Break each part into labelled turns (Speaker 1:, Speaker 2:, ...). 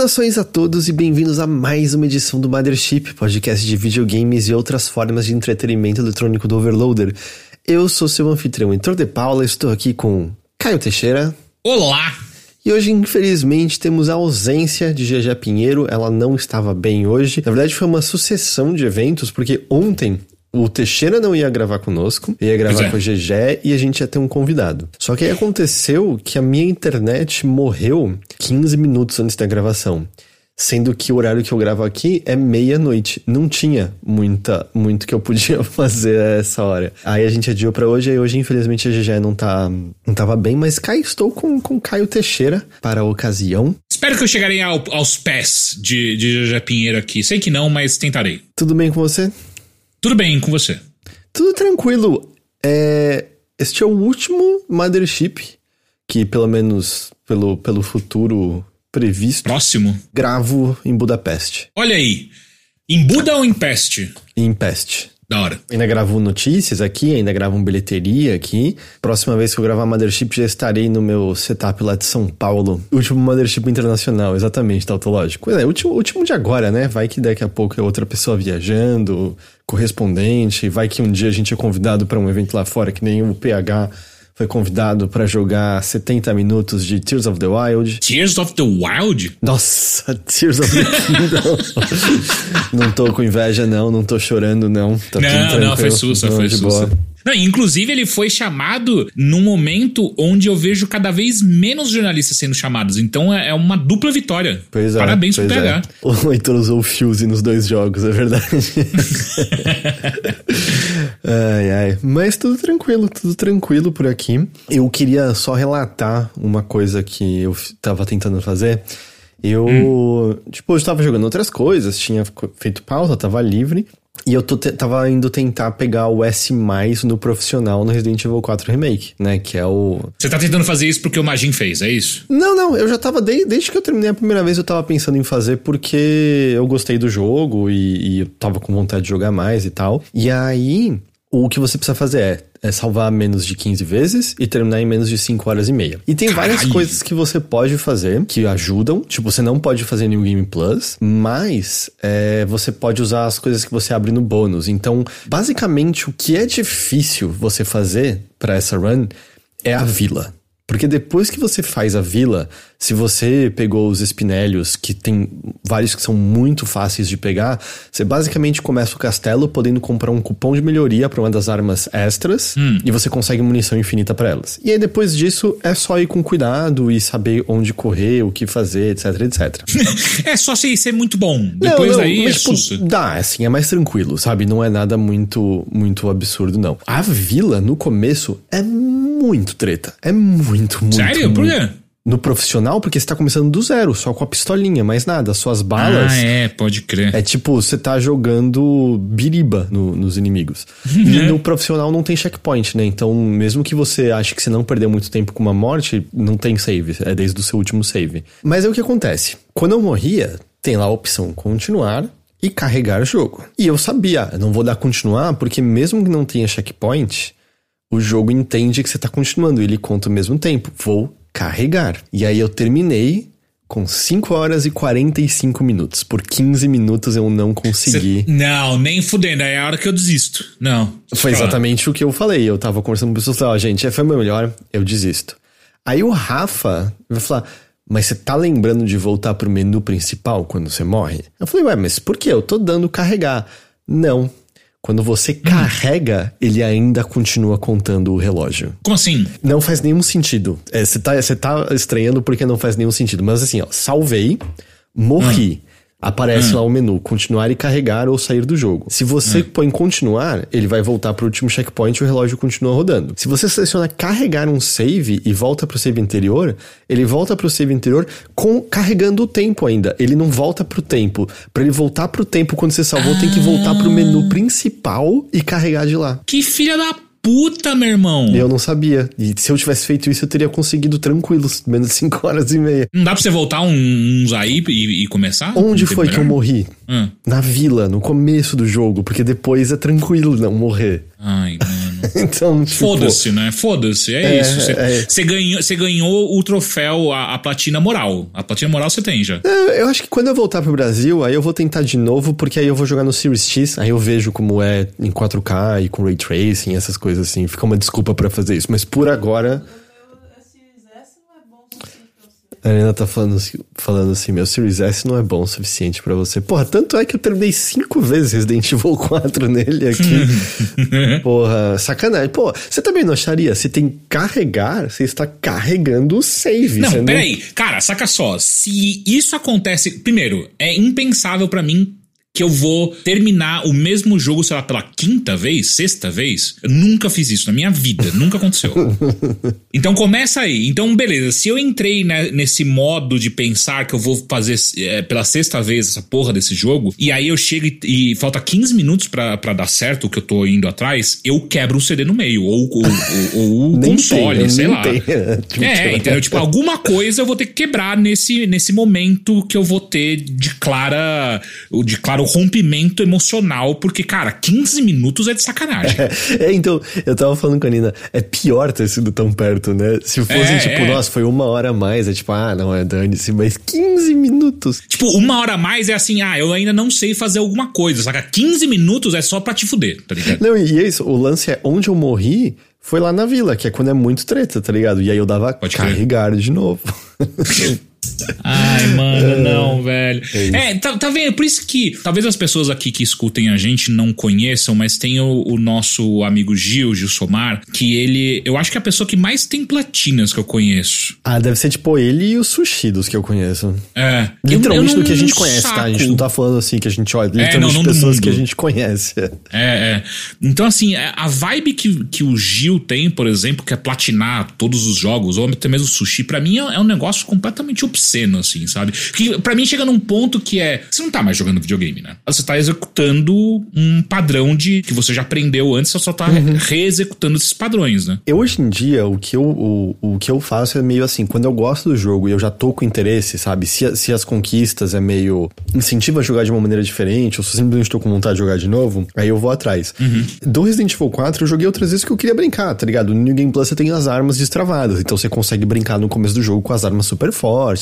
Speaker 1: Saudações a todos e bem-vindos a mais uma edição do Mothership, podcast de videogames e outras formas de entretenimento eletrônico do Overloader. Eu sou seu anfitrião Heitor de Paula, estou aqui com Caio Teixeira.
Speaker 2: Olá!
Speaker 1: E hoje, infelizmente, temos a ausência de GG Pinheiro, ela não estava bem hoje. Na verdade, foi uma sucessão de eventos, porque ontem o Teixeira não ia gravar conosco, ia gravar é. com o GG e a gente ia ter um convidado. Só que aí aconteceu que a minha internet morreu 15 minutos antes da gravação. Sendo que o horário que eu gravo aqui é meia-noite. Não tinha muita, muito que eu podia fazer a essa hora. Aí a gente adiou para hoje, e hoje, infelizmente, a GG não tá. não tava bem, mas cá estou com, com Caio Teixeira para a ocasião.
Speaker 2: Espero que eu chegarei ao, aos pés de, de GG Pinheiro aqui. Sei que não, mas tentarei.
Speaker 1: Tudo bem com você?
Speaker 2: Tudo bem com você?
Speaker 1: Tudo tranquilo. É, este é o último Mothership que, pelo menos pelo, pelo futuro previsto,
Speaker 2: próximo,
Speaker 1: gravo em Budapeste.
Speaker 2: Olha aí. Em Buda ou em Peste?
Speaker 1: Em Peste.
Speaker 2: Da hora.
Speaker 1: Ainda gravo notícias aqui, ainda gravo um bilheteria aqui. Próxima vez que eu gravar Mothership já estarei no meu setup lá de São Paulo. Último Mothership internacional, exatamente, tautológico. É, último, último de agora, né? Vai que daqui a pouco é outra pessoa viajando, correspondente, vai que um dia a gente é convidado para um evento lá fora, que nem o PH foi convidado para jogar 70 minutos de Tears of the Wild.
Speaker 2: Tears of the Wild?
Speaker 1: Nossa, Tears of the Kingdom. não tô com inveja, não, não tô chorando, não.
Speaker 2: Tá não, não, foi sussa, foi sussa. Não, inclusive, ele foi chamado num momento onde eu vejo cada vez menos jornalistas sendo chamados. Então é, é uma dupla vitória.
Speaker 1: Pois é.
Speaker 2: Parabéns
Speaker 1: pois
Speaker 2: pro PH.
Speaker 1: É. O Leitor usou o Fuse nos dois jogos, é verdade. ai, ai. Mas tudo tranquilo, tudo tranquilo por aqui. Eu queria só relatar uma coisa que eu tava tentando fazer. Eu, hum. tipo, eu estava jogando outras coisas, tinha feito pausa, tava livre. E eu tô tava indo tentar pegar o S no profissional no Resident Evil 4 Remake, né? Que é o.
Speaker 2: Você tá tentando fazer isso porque o Magin fez, é isso?
Speaker 1: Não, não, eu já tava. Desde, desde que eu terminei a primeira vez, eu tava pensando em fazer porque eu gostei do jogo e, e eu tava com vontade de jogar mais e tal. E aí, o que você precisa fazer é é salvar menos de 15 vezes e terminar em menos de 5 horas e meia. E tem Caralho. várias coisas que você pode fazer que ajudam. Tipo, você não pode fazer New Game Plus, mas é, você pode usar as coisas que você abre no bônus. Então, basicamente, o que é difícil você fazer para essa run é a vila. Porque depois que você faz a vila, se você pegou os espinélios, que tem vários que são muito fáceis de pegar, você basicamente começa o castelo podendo comprar um cupom de melhoria para uma das armas extras hum. e você consegue munição infinita para elas. E aí depois disso é só ir com cuidado e saber onde correr, o que fazer, etc, etc.
Speaker 2: é só ser, ser muito bom. Depois não, não, daí mas, é tipo,
Speaker 1: Dá, assim, é mais tranquilo, sabe? Não é nada muito, muito absurdo, não. A vila, no começo, é muito treta. É muito, muito.
Speaker 2: Sério?
Speaker 1: Muito,
Speaker 2: Por quê?
Speaker 1: No profissional, porque você tá começando do zero, só com a pistolinha, mais nada. Suas balas.
Speaker 2: Ah, é, pode crer.
Speaker 1: É tipo, você tá jogando biriba no, nos inimigos. e no profissional não tem checkpoint, né? Então, mesmo que você ache que você não perdeu muito tempo com uma morte, não tem save. É desde o seu último save. Mas é o que acontece. Quando eu morria, tem lá a opção continuar e carregar o jogo. E eu sabia, eu não vou dar continuar, porque mesmo que não tenha checkpoint, o jogo entende que você tá continuando, ele conta o mesmo tempo. Vou carregar. E aí eu terminei com 5 horas e 45 minutos. Por 15 minutos eu não consegui.
Speaker 2: Cê, não, nem fudendo. É a hora que eu desisto. Não.
Speaker 1: Foi exatamente o que eu falei. Eu tava conversando com pessoas, ó, oh, gente, foi meu melhor, eu desisto. Aí o Rafa vai falar, mas você tá lembrando de voltar pro menu principal quando você morre? Eu falei, ué, mas por que? Eu tô dando carregar. Não, quando você hum. carrega, ele ainda continua contando o relógio.
Speaker 2: Como assim?
Speaker 1: Não faz nenhum sentido. É, você é, tá, tá estranhando porque não faz nenhum sentido. Mas assim, ó, salvei, morri. Hum. Aparece hum. lá o menu continuar e carregar ou sair do jogo. Se você hum. põe continuar, ele vai voltar para o último checkpoint e o relógio continua rodando. Se você seleciona carregar um save e volta para o save anterior, ele volta para o save anterior com carregando o tempo ainda. Ele não volta para o tempo. Para ele voltar para o tempo quando você salvou, ah. tem que voltar para o menu principal e carregar de lá.
Speaker 2: Que filha da puta, meu irmão.
Speaker 1: Eu não sabia. E se eu tivesse feito isso, eu teria conseguido tranquilos, menos de 5 horas e meia.
Speaker 2: Não dá pra você voltar uns aí e, e começar?
Speaker 1: Onde foi melhor? que eu morri? Hum. Na vila, no começo do jogo, porque depois é tranquilo não morrer.
Speaker 2: Ai, mano.
Speaker 1: então, tipo,
Speaker 2: Foda-se, né? Foda-se, é, é, isso. Você é... ganhou, ganhou o troféu, a, a, platina moral. A platina moral você tem já.
Speaker 1: É, eu acho que quando eu voltar pro Brasil, aí eu vou tentar de novo, porque aí eu vou jogar no Series X, aí eu vejo como é em 4K e com Ray Tracing, essas coisas assim. Fica uma desculpa para fazer isso. Mas por agora a Arena tá falando, assim, falando assim: meu Series S não é bom o suficiente para você. Porra, tanto é que eu terminei cinco vezes Resident Evil 4 nele aqui. Porra, sacanagem. Pô, você também não acharia? Se tem carregar, você está carregando o save.
Speaker 2: Não, peraí. Não... Cara, saca só. Se isso acontece. Primeiro, é impensável para mim que eu vou terminar o mesmo jogo, sei lá, pela quinta vez, sexta vez. Eu nunca fiz isso na minha vida, nunca aconteceu. Então começa aí. Então, beleza, se eu entrei né, nesse modo de pensar que eu vou fazer é, pela sexta vez essa porra desse jogo, e aí eu chego e, e falta 15 minutos para dar certo o que eu tô indo atrás, eu quebro o CD no meio, ou, ou, ou, ou o console, tem, sei lá. Tem. É, entendeu? Tipo, alguma coisa eu vou ter que quebrar nesse, nesse momento que eu vou ter de clara. De claro rompimento emocional, porque, cara, 15 minutos é de sacanagem.
Speaker 1: É, é, então, eu tava falando com a Nina, é pior ter sido tão perto, né? Se fosse, é, tipo, é. nossa, foi uma hora a mais, é tipo, ah, não, é dane-se, mas 15 minutos.
Speaker 2: Tipo, uma hora a mais é assim, ah, eu ainda não sei fazer alguma coisa, saca? 15 minutos é só pra te fuder, tá ligado?
Speaker 1: Não, e é isso, o lance é onde eu morri foi lá na vila, que é quando é muito treta, tá ligado? E aí eu dava Pode carregar crer. de novo.
Speaker 2: Ai, mano, é. não, velho. É, é, tá, tá vendo? Por isso que talvez as pessoas aqui que escutem a gente não conheçam, mas tem o, o nosso amigo Gil, Gil Somar, que ele. Eu acho que é a pessoa que mais tem platinas que eu conheço.
Speaker 1: Ah, deve ser tipo ele e os sushi dos que eu conheço.
Speaker 2: É.
Speaker 1: Literalmente do que a gente conhece, saco. tá? A gente não tá falando assim que a gente olha. Literalmente é, não, não pessoas que a gente conhece.
Speaker 2: É, é. Então, assim, é, a vibe que, que o Gil tem, por exemplo, que é platinar todos os jogos, ou até mesmo sushi, para mim é, é um negócio completamente obsceno, assim, sabe? Que para mim chega num ponto que é. Você não tá mais jogando videogame, né? Você tá executando um padrão de que você já aprendeu antes, você só tá uhum. reexecutando esses padrões, né?
Speaker 1: Eu hoje em dia, o que eu, o, o que eu faço é meio assim, quando eu gosto do jogo e eu já tô com interesse, sabe? Se, se as conquistas é meio incentiva a jogar de uma maneira diferente, ou se simplesmente tô com vontade de jogar de novo, aí eu vou atrás. Uhum. Do Resident Evil 4, eu joguei outras vezes que eu queria brincar, tá ligado? No New Game Plus você tem as armas destravadas, então você consegue brincar no começo do jogo com as armas super fortes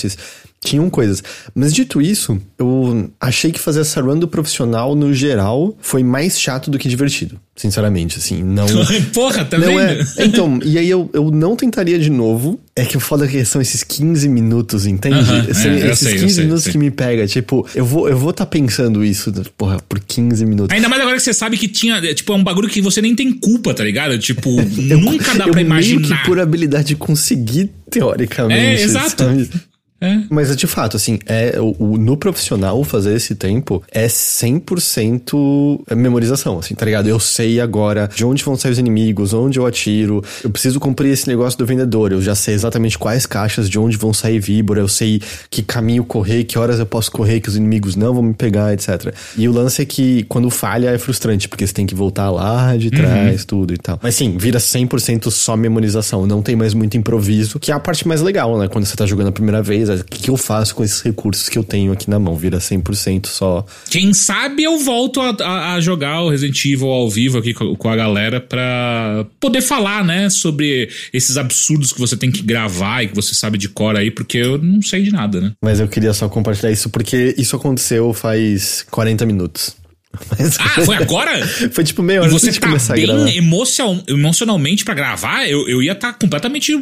Speaker 1: tinham coisas. Mas dito isso, eu achei que fazer essa run do profissional, no geral, foi mais chato do que divertido. Sinceramente, assim, não.
Speaker 2: Porra, tá não?
Speaker 1: É. Então, e aí eu, eu não tentaria de novo. É que o foda é que são esses 15 minutos, entende? Uh -huh, é, esses sei, 15 sei, minutos sei. que me pega. Tipo, eu vou eu vou tá pensando isso, porra, por 15 minutos.
Speaker 2: Ainda mais agora que você sabe que tinha. Tipo, é um bagulho que você nem tem culpa, tá ligado? Tipo, eu, nunca dá eu pra imaginar. Meio
Speaker 1: que por habilidade conseguir, teoricamente. É,
Speaker 2: exato. Sabe?
Speaker 1: É. Mas de fato, assim, é o, no profissional fazer esse tempo é 100% memorização, assim, tá ligado? Eu sei agora de onde vão sair os inimigos, onde eu atiro, eu preciso cumprir esse negócio do vendedor, eu já sei exatamente quais caixas, de onde vão sair víbora, eu sei que caminho correr, que horas eu posso correr, que os inimigos não vão me pegar, etc. E o lance é que quando falha é frustrante, porque você tem que voltar lá de trás, uhum. tudo e tal. Mas sim, vira 100% só memorização, não tem mais muito improviso, que é a parte mais legal, né? Quando você tá jogando a primeira vez, o que eu faço com esses recursos que eu tenho aqui na mão? Vira 100% só.
Speaker 2: Quem sabe eu volto a, a, a, jogar o Resident Evil ao vivo aqui com, com a galera pra poder falar, né, sobre esses absurdos que você tem que gravar e que você sabe de cor aí, porque eu não sei de nada, né?
Speaker 1: Mas eu queria só compartilhar isso porque isso aconteceu faz 40 minutos.
Speaker 2: Mas ah, foi agora?
Speaker 1: foi tipo meia hora
Speaker 2: e você tá bem emocional, emocionalmente para gravar, eu, eu ia estar tá completamente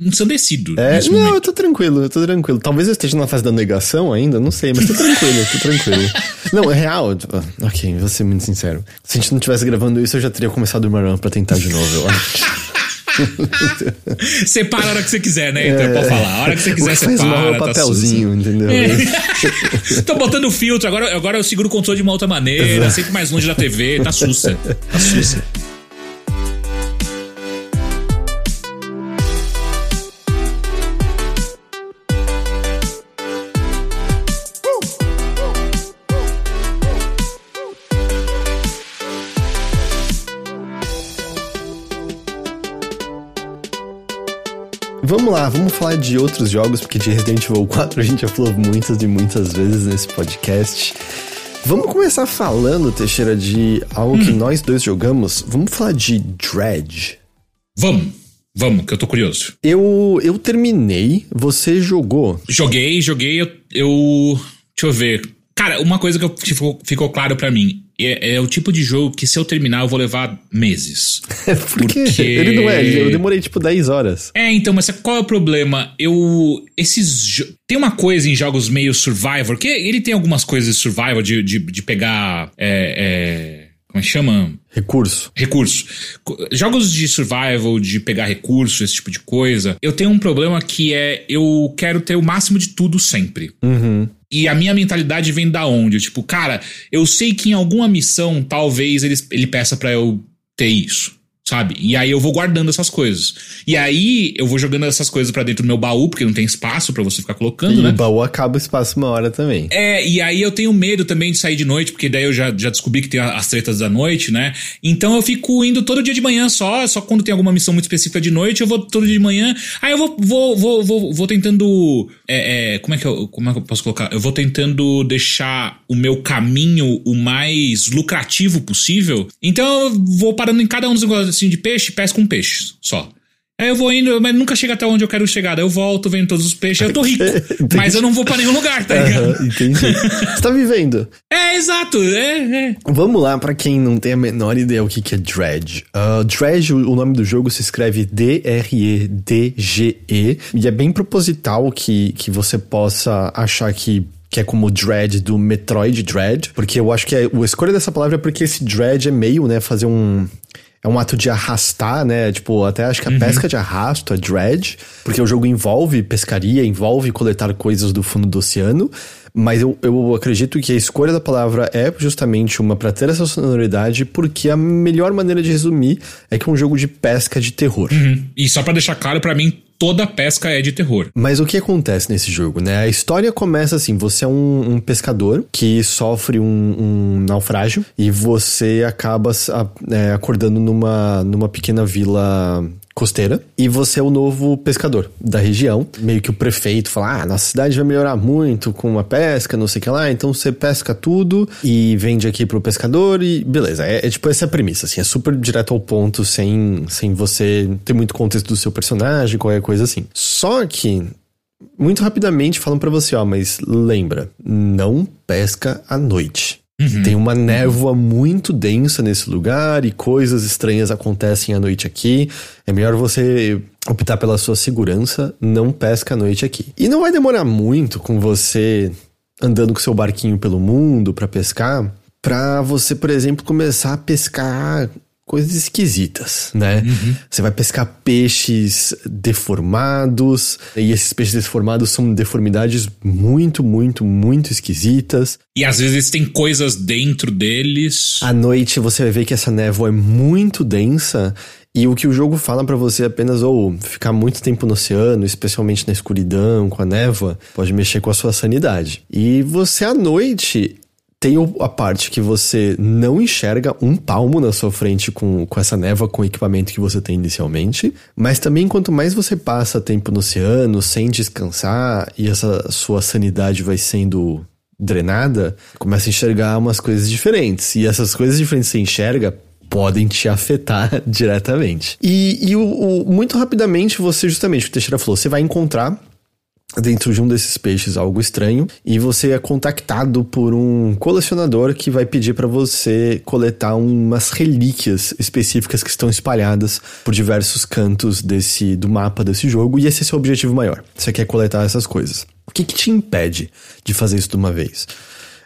Speaker 2: ensandecido.
Speaker 1: É, não, momento. eu tô tranquilo, eu tô tranquilo. Talvez eu esteja na fase da negação ainda, não sei, mas tô tranquilo, tô tranquilo. não, é real. Tipo, ok, vou ser muito sincero. Se a gente não tivesse gravando isso, eu já teria começado uma run pra tentar de novo, eu acho.
Speaker 2: separa a hora que você quiser, né? Então, é, pode falar. A hora que você quiser, separa. Faz
Speaker 1: um tá papelzinho, tá entendeu?
Speaker 2: É. Tô botando filtro, agora, agora eu seguro o controle de uma outra maneira, sempre mais longe da TV, tá sussa. Tá sussa.
Speaker 1: Vamos lá, vamos falar de outros jogos, porque de Resident Evil 4 a gente já falou muitas e muitas vezes nesse podcast. Vamos começar falando, Teixeira, de algo hum. que nós dois jogamos. Vamos falar de Dredge.
Speaker 2: Vamos. Vamos, que eu tô curioso.
Speaker 1: Eu, eu terminei, você jogou?
Speaker 2: Joguei, joguei, eu, eu. Deixa eu ver. Cara, uma coisa que ficou, ficou claro para mim. É, é, o tipo de jogo que se eu terminar eu vou levar meses.
Speaker 1: Por quê? Porque... Ele não é, eu demorei tipo 10 horas.
Speaker 2: É, então, mas qual é o problema? Eu. Esses. Tem uma coisa em jogos meio survival, que ele tem algumas coisas de survival, de, de, de pegar. É, é como é que chama?
Speaker 1: Recurso.
Speaker 2: Recurso. Jogos de survival, de pegar recurso, esse tipo de coisa. Eu tenho um problema que é eu quero ter o máximo de tudo sempre.
Speaker 1: Uhum.
Speaker 2: E a minha mentalidade vem da onde? Tipo, cara, eu sei que em alguma missão talvez ele, ele peça para eu ter isso sabe? E aí eu vou guardando essas coisas. E aí eu vou jogando essas coisas para dentro do meu baú, porque não tem espaço para você ficar colocando,
Speaker 1: e
Speaker 2: né?
Speaker 1: o baú acaba o espaço uma hora também.
Speaker 2: É, e aí eu tenho medo também de sair de noite, porque daí eu já, já descobri que tem as tretas da noite, né? Então eu fico indo todo dia de manhã só, só quando tem alguma missão muito específica de noite, eu vou todo dia de manhã. Aí eu vou, vou, vou, vou, vou tentando. É, é, como, é que eu, como é que eu posso colocar? Eu vou tentando deixar o meu caminho o mais lucrativo possível. Então eu vou parando em cada um dos negócios assim de peixe, pesco com peixe só. Aí eu vou indo, mas nunca chega até onde eu quero chegar. Daí eu volto, vendo todos os peixes, eu tô rico. mas eu não vou pra nenhum lugar, tá ligado?
Speaker 1: Uhum, entendi. Você tá vivendo.
Speaker 2: É, exato. É, é.
Speaker 1: Vamos lá, para quem não tem a menor ideia o que, que é Dredge. Uh, Dredge, o nome do jogo se escreve D-R-E-D-G-E. -E, e é bem proposital que, que você possa achar que que é como o Dread do Metroid Dread, porque eu acho que é, a escolha dessa palavra é porque esse Dread é meio, né, fazer um é um ato de arrastar, né? Tipo, até acho que a uhum. pesca de arrasto é dredge, porque o jogo envolve pescaria, envolve coletar coisas do fundo do oceano. Mas eu, eu acredito que a escolha da palavra é justamente uma para ter essa sonoridade, porque a melhor maneira de resumir é que é um jogo de pesca de terror.
Speaker 2: Uhum. E só para deixar claro para mim, toda pesca é de terror.
Speaker 1: Mas o que acontece nesse jogo, né? A história começa assim: você é um, um pescador que sofre um, um, naufrágio e você acaba é, acordando numa, numa pequena vila costeira e você é o novo pescador da região. Meio que o prefeito fala: ah, nossa cidade vai melhorar muito com a pesca, não sei o que lá, então você pesca tudo e vende aqui pro pescador e beleza. É, é tipo essa é a premissa, assim, é super direto ao ponto, sem, sem você ter muito contexto do seu personagem, qualquer coisa assim. Só que muito rapidamente falam para você, ó, mas lembra, não pesca à noite. Uhum. Tem uma névoa muito densa nesse lugar e coisas estranhas acontecem à noite aqui. É melhor você optar pela sua segurança, não pesca à noite aqui. E não vai demorar muito com você andando com seu barquinho pelo mundo para pescar, para você, por exemplo, começar a pescar coisas esquisitas, né? Uhum. Você vai pescar peixes deformados, e esses peixes deformados são deformidades muito, muito, muito esquisitas.
Speaker 2: E às vezes tem coisas dentro deles.
Speaker 1: À noite você vai ver que essa névoa é muito densa e o que o jogo fala para você é apenas ou ficar muito tempo no oceano, especialmente na escuridão, com a névoa, pode mexer com a sua sanidade. E você à noite tem a parte que você não enxerga um palmo na sua frente com, com essa névoa, com o equipamento que você tem inicialmente. Mas também, quanto mais você passa tempo no oceano, sem descansar, e essa sua sanidade vai sendo drenada, começa a enxergar umas coisas diferentes. E essas coisas diferentes que você enxerga podem te afetar diretamente. E, e o, o, muito rapidamente, você, justamente, o Teixeira falou, você vai encontrar dentro de um desses peixes algo estranho e você é contactado por um colecionador que vai pedir para você coletar umas relíquias específicas que estão espalhadas por diversos cantos desse do mapa desse jogo e esse é seu objetivo maior. Você quer coletar essas coisas. O que, que te impede de fazer isso de uma vez?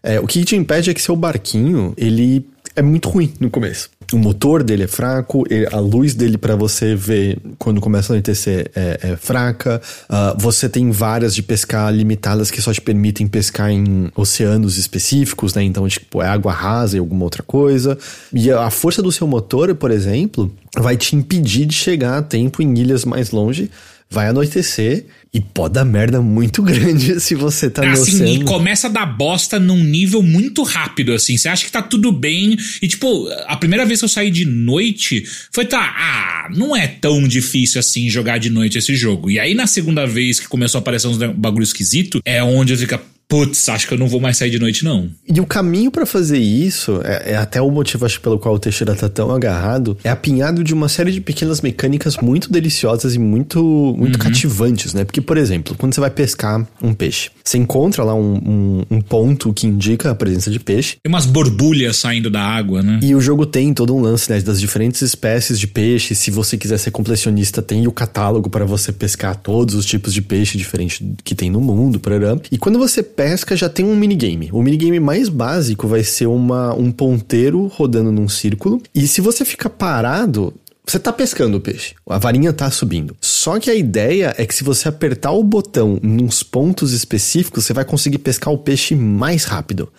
Speaker 1: É, o que te impede é que seu barquinho ele é muito ruim no começo. O motor dele é fraco, a luz dele para você ver quando começa a anoitecer é, é fraca. Uh, você tem várias de pescar limitadas que só te permitem pescar em oceanos específicos, né? Então, tipo, é água rasa e alguma outra coisa. E a força do seu motor, por exemplo, vai te impedir de chegar a tempo em ilhas mais longe vai anoitecer e pode dar merda muito grande se você tá no
Speaker 2: assim,
Speaker 1: oceano.
Speaker 2: E começa a dar bosta num nível muito rápido, assim. Você acha que tá tudo bem. E, tipo, a primeira vez que eu saí de noite foi, tá, ah, não é tão difícil assim jogar de noite esse jogo. E aí, na segunda vez que começou a aparecer uns bagulho esquisito, é onde eu fico, putz, acho que eu não vou mais sair de noite, não.
Speaker 1: E o caminho para fazer isso, é, é, até o motivo acho pelo qual o Teixeira tá tão agarrado, é apinhado de uma série de pequenas mecânicas muito deliciosas e muito, muito uhum. cativantes, né? Porque, por exemplo, quando você vai pescar um peixe, você encontra lá um, um, um, ponto que indica a presença de peixe.
Speaker 2: Tem umas borbulhas saindo da água, né?
Speaker 1: E o jogo tem todo um lance, né? Das diferentes espécies de peixe. Se você quiser ser completionista, tem o catálogo para você pescar todos os tipos de peixe diferentes que tem no mundo, parará. E quando você pesca, já tem um minigame. O minigame mais básico vai ser uma, um ponteiro rodando num círculo. E se você fica parado, você tá pescando o peixe, a varinha tá subindo. Só que a ideia é que se você apertar o botão nos pontos específicos, você vai conseguir pescar o peixe mais rápido.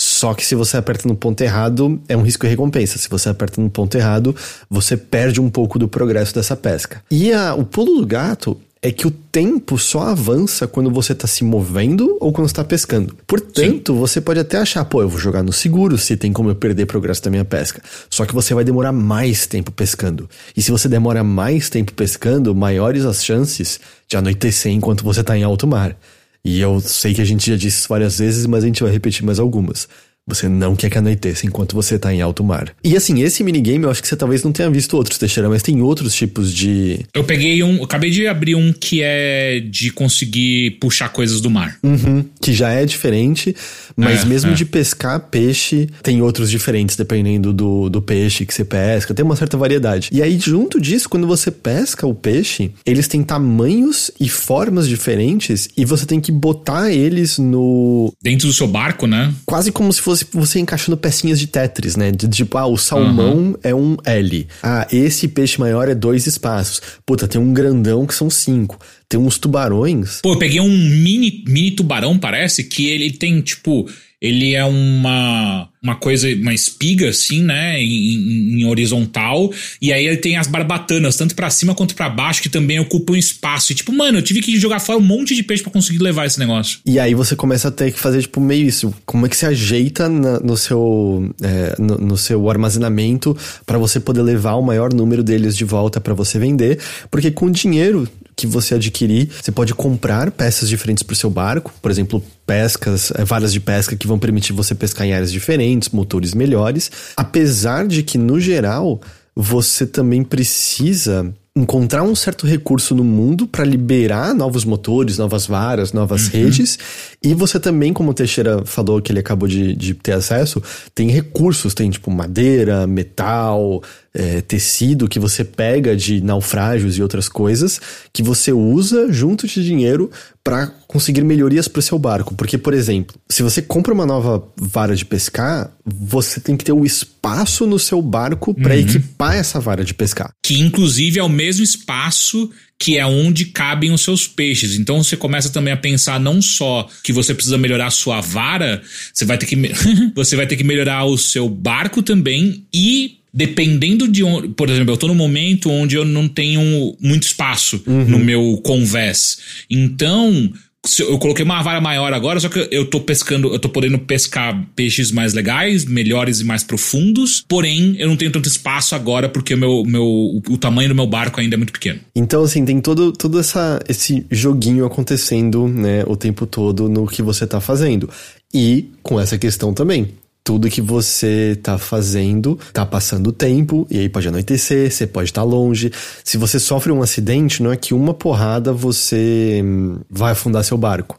Speaker 1: Só que se você aperta no ponto errado, é um risco e recompensa. Se você aperta no ponto errado, você perde um pouco do progresso dessa pesca. E a, o pulo do gato é que o tempo só avança quando você está se movendo ou quando está pescando. Portanto, Sim. você pode até achar, pô, eu vou jogar no seguro se tem como eu perder progresso da minha pesca. Só que você vai demorar mais tempo pescando. E se você demora mais tempo pescando, maiores as chances de anoitecer enquanto você está em alto mar. E eu sei que a gente já disse isso várias vezes, mas a gente vai repetir mais algumas. Você não quer que anoiteça enquanto você está em alto mar. E assim, esse minigame eu acho que você talvez não tenha visto outros, Teixeira, mas tem outros tipos de.
Speaker 2: Eu peguei um. Eu acabei de abrir um que é de conseguir puxar coisas do mar.
Speaker 1: Uhum, que já é diferente, mas é, mesmo é. de pescar peixe, tem outros diferentes, dependendo do, do peixe que você pesca. Tem uma certa variedade. E aí, junto disso, quando você pesca o peixe, eles têm tamanhos e formas diferentes e você tem que botar eles no.
Speaker 2: Dentro do seu barco, né?
Speaker 1: Quase como se fosse fosse você encaixando pecinhas de Tetris, né? De, tipo, ah, o salmão uhum. é um L. Ah, esse peixe maior é dois espaços. Puta, tem um grandão que são cinco. Tem uns tubarões.
Speaker 2: Pô, eu peguei um mini, mini tubarão, parece, que ele tem, tipo ele é uma, uma coisa, uma espiga assim, né, em, em, horizontal, e aí ele tem as barbatanas, tanto para cima quanto para baixo, que também ocupam espaço. E tipo, mano, eu tive que jogar fora um monte de peixe para conseguir levar esse negócio.
Speaker 1: E aí você começa a ter que fazer, tipo, meio isso. Como é que se ajeita na, no, seu, é, no, no, seu armazenamento para você poder levar o maior número deles de volta para você vender? Porque com dinheiro que você adquirir, você pode comprar peças diferentes para o seu barco, por exemplo, pescas, é, varas de pesca que vão permitir você pescar em áreas diferentes, motores melhores, apesar de que no geral você também precisa encontrar um certo recurso no mundo para liberar novos motores, novas varas, novas uhum. redes. E você também, como o Teixeira falou que ele acabou de, de ter acesso, tem recursos, tem tipo madeira, metal, é, tecido que você pega de naufrágios e outras coisas que você usa junto de dinheiro para conseguir melhorias para o seu barco. Porque, por exemplo, se você compra uma nova vara de pescar, você tem que ter o espaço no seu barco para uhum. equipar essa vara de pescar.
Speaker 2: Que inclusive é o mesmo espaço que é onde cabem os seus peixes. Então você começa também a pensar não só que você precisa melhorar a sua vara, você vai ter que você vai ter que melhorar o seu barco também e dependendo de onde, por exemplo, eu tô num momento onde eu não tenho muito espaço uhum. no meu convés. Então, eu coloquei uma vara maior agora, só que eu tô pescando, eu tô podendo pescar peixes mais legais, melhores e mais profundos, porém eu não tenho tanto espaço agora porque o meu, meu o tamanho do meu barco ainda é muito pequeno.
Speaker 1: Então assim, tem todo, todo essa, esse joguinho acontecendo, né, o tempo todo no que você tá fazendo. E com essa questão também, tudo que você tá fazendo, tá passando tempo, e aí pode anoitecer, você pode estar tá longe. Se você sofre um acidente, não é que uma porrada você hum, vai afundar seu barco.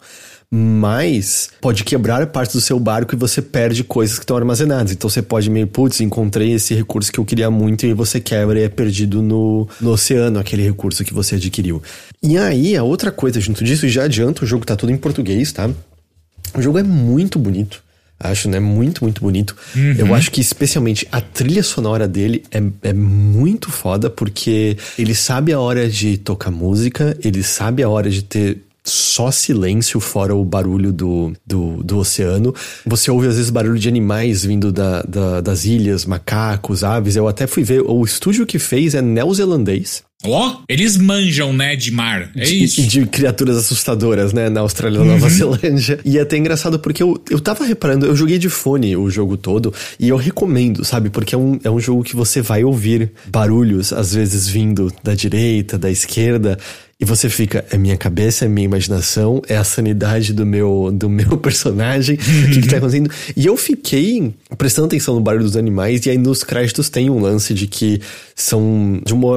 Speaker 1: Mas pode quebrar parte do seu barco e você perde coisas que estão armazenadas. Então você pode meio, putz, encontrei esse recurso que eu queria muito e você quebra e é perdido no, no oceano aquele recurso que você adquiriu. E aí, a outra coisa junto disso, já adianto, o jogo tá tudo em português, tá? O jogo é muito bonito. Acho, né? Muito, muito bonito. Uhum. Eu acho que especialmente a trilha sonora dele é, é muito foda, porque ele sabe a hora de tocar música, ele sabe a hora de ter só silêncio, fora o barulho do, do, do, oceano. Você ouve às vezes barulho de animais vindo da, da, das ilhas, macacos, aves. Eu até fui ver, o estúdio que fez é neozelandês.
Speaker 2: Ó, oh, eles manjam, né, de mar. É
Speaker 1: de,
Speaker 2: isso.
Speaker 1: E de criaturas assustadoras, né, na Austrália e na Nova uhum. Zelândia. E é até engraçado porque eu, eu tava reparando, eu joguei de fone o jogo todo e eu recomendo, sabe? Porque é um, é um jogo que você vai ouvir barulhos, às vezes vindo da direita, da esquerda. E você fica, é minha cabeça, é minha imaginação, é a sanidade do meu, do meu personagem, o que, que tá acontecendo? E eu fiquei prestando atenção no barulho dos animais, e aí nos créditos tem um lance de que são de uma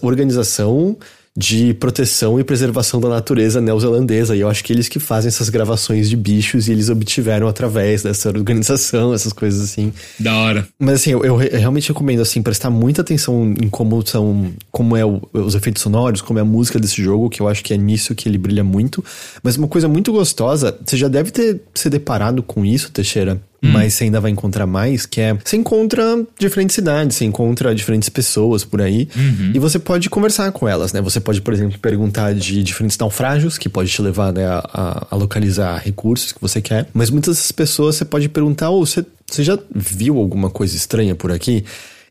Speaker 1: organização de proteção e preservação da natureza neozelandesa. E eu acho que eles que fazem essas gravações de bichos e eles obtiveram através dessa organização, essas coisas assim.
Speaker 2: Da hora.
Speaker 1: Mas assim, eu, eu realmente recomendo assim prestar muita atenção em como são, como é o, os efeitos sonoros, como é a música desse jogo, que eu acho que é nisso que ele brilha muito. Mas uma coisa muito gostosa, você já deve ter se deparado com isso, Teixeira, Hum. mas você ainda vai encontrar mais, que é você encontra diferentes cidades, você encontra diferentes pessoas por aí uhum. e você pode conversar com elas, né? Você pode, por exemplo, perguntar de diferentes naufrágios, que pode te levar né, a, a, localizar recursos que você quer, mas muitas dessas pessoas você pode perguntar, oh, você, você já viu alguma coisa estranha por aqui?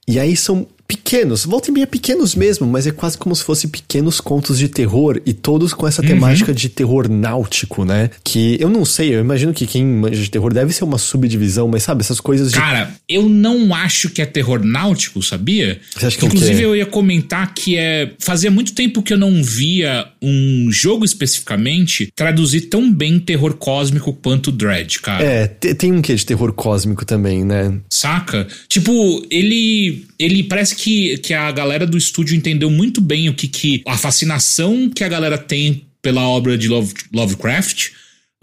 Speaker 1: E aí são pequenos, volta e meia pequenos mesmo, mas é quase como se fossem pequenos contos de terror e todos com essa uhum. temática de terror náutico, né? Que eu não sei, eu imagino que quem manja de terror deve ser uma subdivisão, mas sabe, essas coisas de.
Speaker 2: Cara, eu não acho que é terror náutico, sabia?
Speaker 1: Você acha que
Speaker 2: Inclusive, é eu ia comentar que é. Fazia muito tempo que eu não via um jogo especificamente traduzir tão bem terror cósmico quanto Dread, cara.
Speaker 1: É, tem um quê de terror cósmico também, né?
Speaker 2: Saca? Tipo, ele. Ele parece que, que a galera do estúdio entendeu muito bem o que, que a fascinação que a galera tem pela obra de Love, Lovecraft,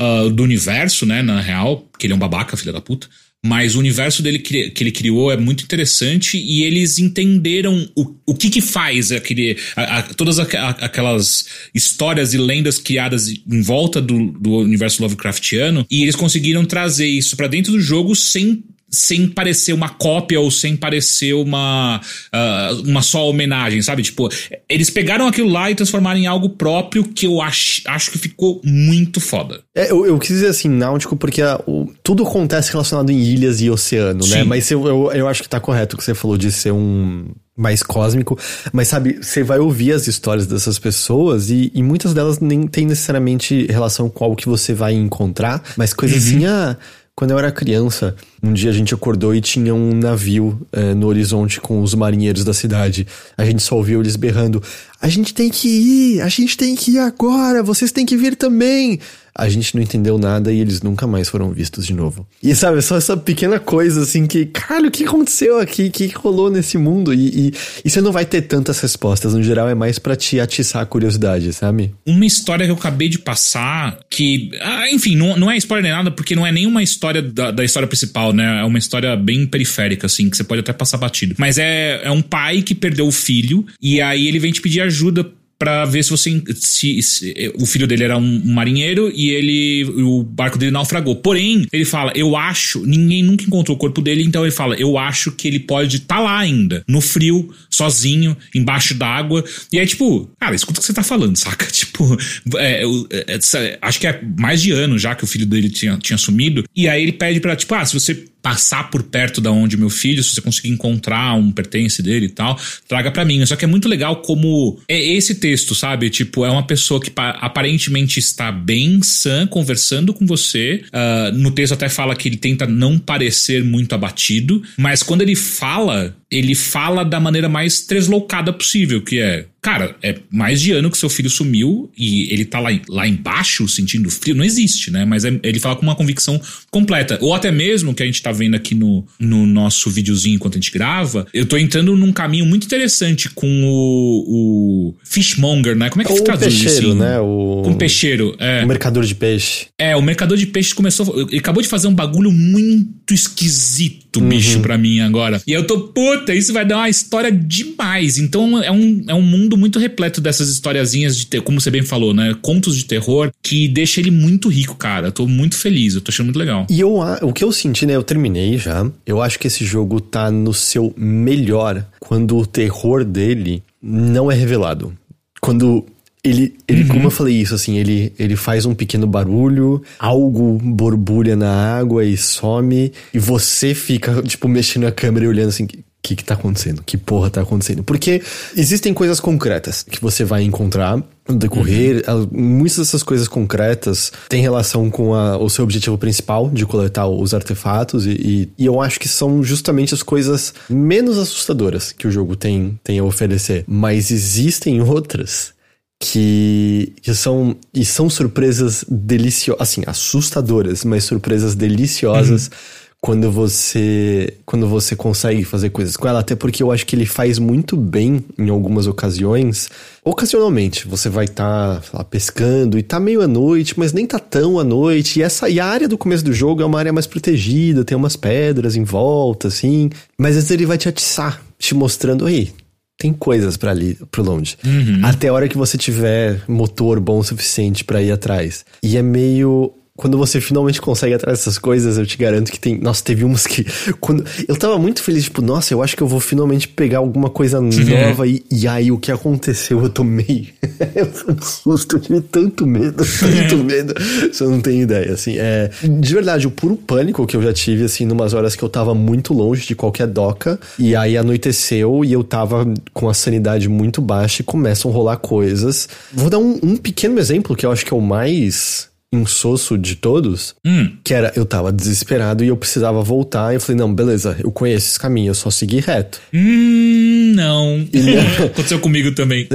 Speaker 2: uh, do universo, né, na real, que ele é um babaca, filha da puta. Mas o universo dele que, ele criou é muito interessante e eles entenderam o, o que que faz aquele, a, a, todas aquelas histórias e lendas criadas em volta do, do universo Lovecraftiano e eles conseguiram trazer isso para dentro do jogo sem sem parecer uma cópia ou sem parecer uma, uh, uma só homenagem, sabe? Tipo, eles pegaram aquilo lá e transformaram em algo próprio que eu acho, acho que ficou muito foda.
Speaker 1: É, eu, eu quis dizer assim, náutico, porque a, o, tudo acontece relacionado em ilhas e oceano, né? Sim. né? Mas eu, eu, eu acho que tá correto o que você falou de ser um mais cósmico, mas sabe, você vai ouvir as histórias dessas pessoas e, e, muitas delas nem tem necessariamente relação com algo que você vai encontrar, mas coisa uhum. assim, ah, quando eu era criança, um dia a gente acordou e tinha um navio é, no horizonte com os marinheiros da cidade. A gente só ouviu eles berrando: A gente tem que ir, a gente tem que ir agora, vocês têm que vir também a gente não entendeu nada e eles nunca mais foram vistos de novo. E sabe, só essa pequena coisa assim que, caralho, o que aconteceu aqui? O que rolou nesse mundo? E, e, e, você não vai ter tantas respostas. No geral, é mais para te atiçar a curiosidade, sabe?
Speaker 2: Uma história que eu acabei de passar, que. Ah, enfim, não, não é spoiler nem nada, porque não é nenhuma história da, da história principal, né? É uma história bem periférica, assim, que você pode até passar batido. Mas é, é um pai que perdeu o filho, e aí ele vem te pedir ajuda para ver se você se, se, o filho dele era um marinheiro e ele o barco dele naufragou. Porém, ele fala: "Eu acho, ninguém nunca encontrou o corpo dele, então ele fala: "Eu acho que ele pode estar tá lá ainda, no frio, sozinho, embaixo d'água". E é tipo, cara, escuta o que você tá falando, saca? Tipo, é, é, é, acho que é mais de ano já que o filho dele tinha, tinha sumido. E aí ele pede para tipo, ah, se você passar por perto da onde meu filho, se você conseguir encontrar um pertence dele e tal, traga para mim. Só que é muito legal como é esse texto, sabe? Tipo, é uma pessoa que aparentemente está bem sã conversando com você. Uh, no texto até fala que ele tenta não parecer muito abatido, mas quando ele fala, ele fala da maneira mais tresloucada possível, que é Cara, é mais de ano que seu filho sumiu e ele tá lá, lá embaixo sentindo frio. Não existe, né? Mas é, ele fala com uma convicção completa. Ou até mesmo que a gente tá vendo aqui no, no nosso videozinho enquanto a gente grava, eu tô entrando num caminho muito interessante com o, o fishmonger, né? Como é que
Speaker 1: o traduz peixeiro, assim? né?
Speaker 2: O... Com o peixeiro, é.
Speaker 1: O mercador de peixe.
Speaker 2: É, o mercador de peixe começou. Ele acabou de fazer um bagulho muito esquisito, uhum. bicho, pra mim agora. E eu tô, puta, isso vai dar uma história demais. Então é um, é um mundo mundo muito repleto dessas historiazinhas de ter, como você bem falou, né? Contos de terror que deixa ele muito rico, cara. Eu tô muito feliz, eu tô achando muito legal.
Speaker 1: E eu, o que eu senti, né? Eu terminei já. Eu acho que esse jogo tá no seu melhor quando o terror dele não é revelado. Quando ele, ele uhum. como eu falei isso, assim, ele, ele faz um pequeno barulho, algo borbulha na água e some, e você fica, tipo, mexendo a câmera e olhando assim, o que, que tá acontecendo? Que porra tá acontecendo? Porque existem coisas concretas que você vai encontrar no decorrer. Uhum. Muitas dessas coisas concretas têm relação com a, o seu objetivo principal de coletar os artefatos, e, e, e, eu acho que são justamente as coisas menos assustadoras que o jogo tem, tem a oferecer. Mas existem outras que, que são e são surpresas deliciosas, assim, assustadoras, mas surpresas deliciosas. Uhum quando você quando você consegue fazer coisas com ela, até porque eu acho que ele faz muito bem em algumas ocasiões. Ocasionalmente, você vai estar tá, pescando e tá meio à noite, mas nem tá tão à noite. E essa e a área do começo do jogo é uma área mais protegida, tem umas pedras em volta, assim. Mas às vezes ele vai te atiçar, te mostrando, aí, tem coisas para ali pro longe. Uhum. Até a hora que você tiver motor bom o suficiente para ir atrás. E é meio quando você finalmente consegue atrás dessas coisas, eu te garanto que tem. Nossa, teve umas que. Quando... Eu tava muito feliz, tipo, nossa, eu acho que eu vou finalmente pegar alguma coisa nova. e, e aí o que aconteceu? Eu tomei. eu um susto, eu tive tanto medo, tanto medo. Você não tem ideia, assim. É, de verdade, o puro pânico que eu já tive, assim, numas horas que eu tava muito longe de qualquer doca. E aí anoiteceu e eu tava com a sanidade muito baixa e começam a rolar coisas. Vou dar um, um pequeno exemplo que eu acho que é o mais insosso de todos, hum. que era eu tava desesperado e eu precisava voltar. E eu falei, não, beleza, eu conheço esse caminho, eu só segui reto.
Speaker 2: Hum, não. Aconteceu comigo também.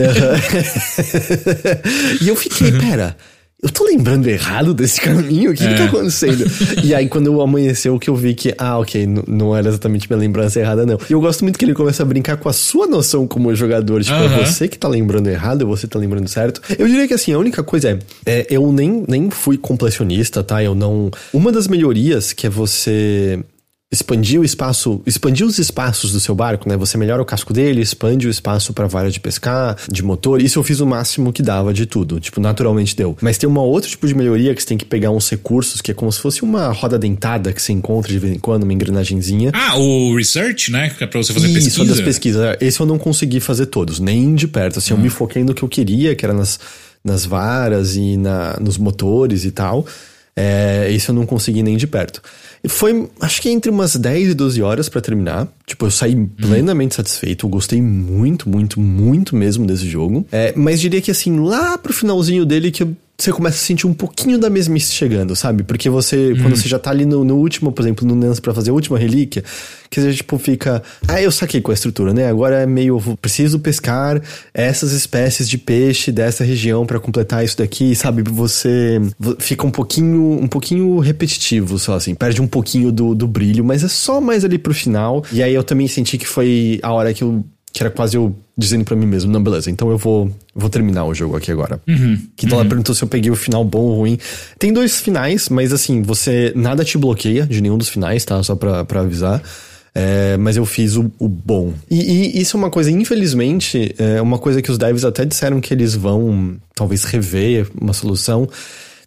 Speaker 1: e eu fiquei, pera eu tô lembrando errado desse caminho? O que, é. que tá é. acontecendo? e aí, quando amanheceu, que eu vi que, ah, ok, não era exatamente minha lembrança errada, não. E eu gosto muito que ele começa a brincar com a sua noção como jogador. Tipo, é você que tá lembrando errado, você tá lembrando certo. Eu diria que, assim, a única coisa é, é eu nem, nem fui completionista, tá? Eu não. Uma das melhorias que é você expandir o espaço, expandir os espaços do seu barco, né? Você melhora o casco dele, expande o espaço para vara de pescar, de motor. Isso eu fiz o máximo que dava de tudo, tipo, naturalmente deu. Mas tem uma outra tipo de melhoria que você tem que pegar uns recursos que é como se fosse uma roda dentada que você encontra de vez em quando, uma engrenagemzinha.
Speaker 2: Ah, o research, né? Que é para você fazer Isso, pesquisa.
Speaker 1: Isso, das pesquisas. Esse eu não consegui fazer todos, nem de perto. Assim, eu me ah. foquei no que eu queria, que era nas nas varas e na, nos motores e tal. É, isso eu não consegui nem de perto. Foi, acho que entre umas 10 e 12 horas para terminar. Tipo, eu saí uhum. plenamente satisfeito. Eu gostei muito, muito, muito mesmo desse jogo. É, mas diria que assim, lá pro finalzinho dele que eu você começa a sentir um pouquinho da mesmice chegando, sabe? Porque você, hum. quando você já tá ali no, no último, por exemplo, no Nance pra fazer a última relíquia, que você, tipo, fica. Ah, eu saquei com a estrutura, né? Agora é meio. Preciso pescar essas espécies de peixe dessa região para completar isso daqui, sabe? Você fica um pouquinho, um pouquinho repetitivo, só assim. Perde um pouquinho do, do brilho, mas é só mais ali pro final. E aí eu também senti que foi a hora que eu que era quase eu dizendo para mim mesmo, não, beleza, então eu vou, vou terminar o jogo aqui agora. Uhum, que então uhum. ela perguntou se eu peguei o final bom ou ruim. Tem dois finais, mas assim, você nada te bloqueia de nenhum dos finais, tá? Só pra, pra avisar. É, mas eu fiz o, o bom. E, e, isso é uma coisa, infelizmente, é uma coisa que os devs até disseram que eles vão talvez rever uma solução.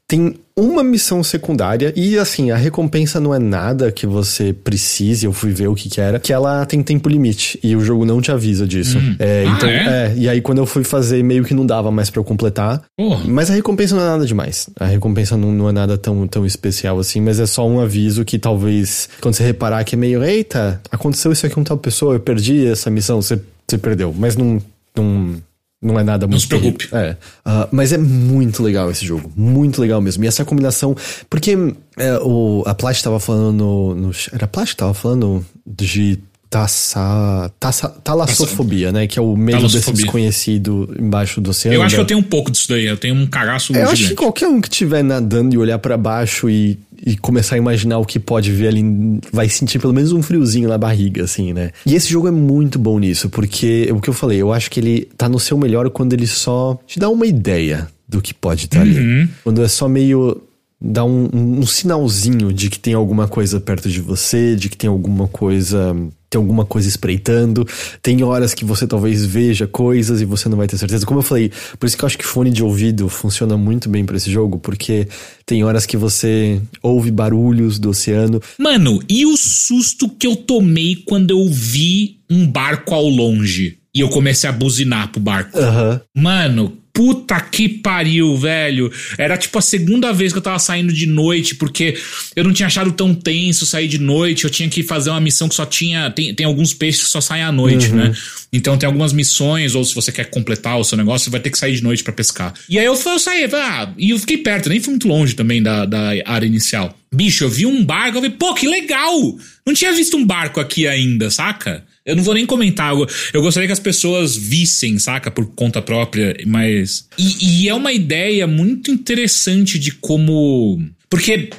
Speaker 1: Tem uma missão secundária e assim, a recompensa não é nada que você precise, eu fui ver o que que era, que ela tem tempo limite e o jogo não te avisa disso. Hum. É, ah, então, é? é? e aí quando eu fui fazer, meio que não dava mais para eu completar. Mas a recompensa não é nada demais. A recompensa não, não é nada tão, tão especial assim, mas é só um aviso que talvez, quando você reparar que é meio, eita, aconteceu isso aqui com tal pessoa, eu perdi essa missão, você, você perdeu. Mas não, não não é nada muito. Não
Speaker 2: se preocupe.
Speaker 1: É. Uh, mas é muito legal esse jogo. Muito legal mesmo. E essa combinação. Porque é, o, a Plat tava falando. No, no, era a Plat que tava falando de taça, taça, talassofobia, né? Que é o medo desse desconhecido embaixo do oceano.
Speaker 2: Eu acho que eu tenho um pouco disso daí. Eu tenho um cagaço
Speaker 1: Eu gigante. acho que qualquer um que estiver nadando e olhar para baixo e e começar a imaginar o que pode ver ali, vai sentir pelo menos um friozinho na barriga, assim, né? E esse jogo é muito bom nisso, porque o que eu falei, eu acho que ele tá no seu melhor quando ele só te dá uma ideia do que pode estar tá uhum. ali. Quando é só meio dá um, um, sinalzinho de que tem alguma coisa perto de você, de que tem alguma coisa tem alguma coisa espreitando. Tem horas que você talvez veja coisas e você não vai ter certeza. Como eu falei, por isso que eu acho que fone de ouvido funciona muito bem para esse jogo, porque tem horas que você ouve barulhos do oceano.
Speaker 2: Mano, e o susto que eu tomei quando eu vi um barco ao longe? E eu comecei a buzinar pro barco.
Speaker 1: Uhum.
Speaker 2: Mano, Puta que pariu, velho. Era tipo a segunda vez que eu tava saindo de noite, porque eu não tinha achado tão tenso sair de noite. Eu tinha que fazer uma missão que só tinha. Tem, tem alguns peixes que só saem à noite, uhum. né? Então tem algumas missões, ou se você quer completar o seu negócio, você vai ter que sair de noite para pescar. E aí eu, eu saí, ah, e eu fiquei perto, nem fui muito longe também da, da área inicial. Bicho, eu vi um barco, eu falei, pô, que legal! Não tinha visto um barco aqui ainda, saca? Eu não vou nem comentar. Eu, eu gostaria que as pessoas vissem, saca? Por conta própria, mas. E, e é uma ideia muito interessante de como. Porque.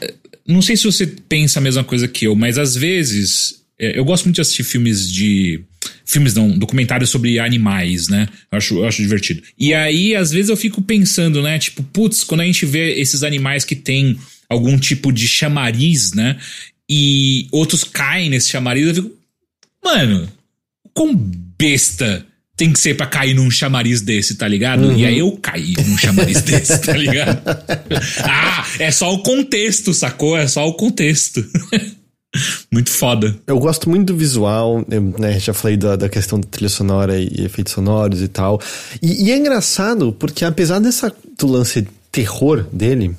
Speaker 2: Não sei se você pensa a mesma coisa que eu, mas às vezes. é, Eu gosto muito de assistir filmes de. Filmes não, documentários sobre animais, né? Eu acho, eu acho divertido. E aí, às vezes, eu fico pensando, né? Tipo, putz, quando a gente vê esses animais que tem algum tipo de chamariz, né? E outros caem nesse chamariz, eu fico. Mano, quão besta tem que ser pra cair num chamariz desse, tá ligado? E aí eu caí num chamariz desse, tá ligado? ah, é só o contexto, sacou? É só o contexto. Muito foda.
Speaker 1: Eu gosto muito do visual, eu, né, já falei da, da questão da trilha sonora e, e efeitos sonoros e tal. E, e é engraçado, porque apesar dessa do lance terror dele,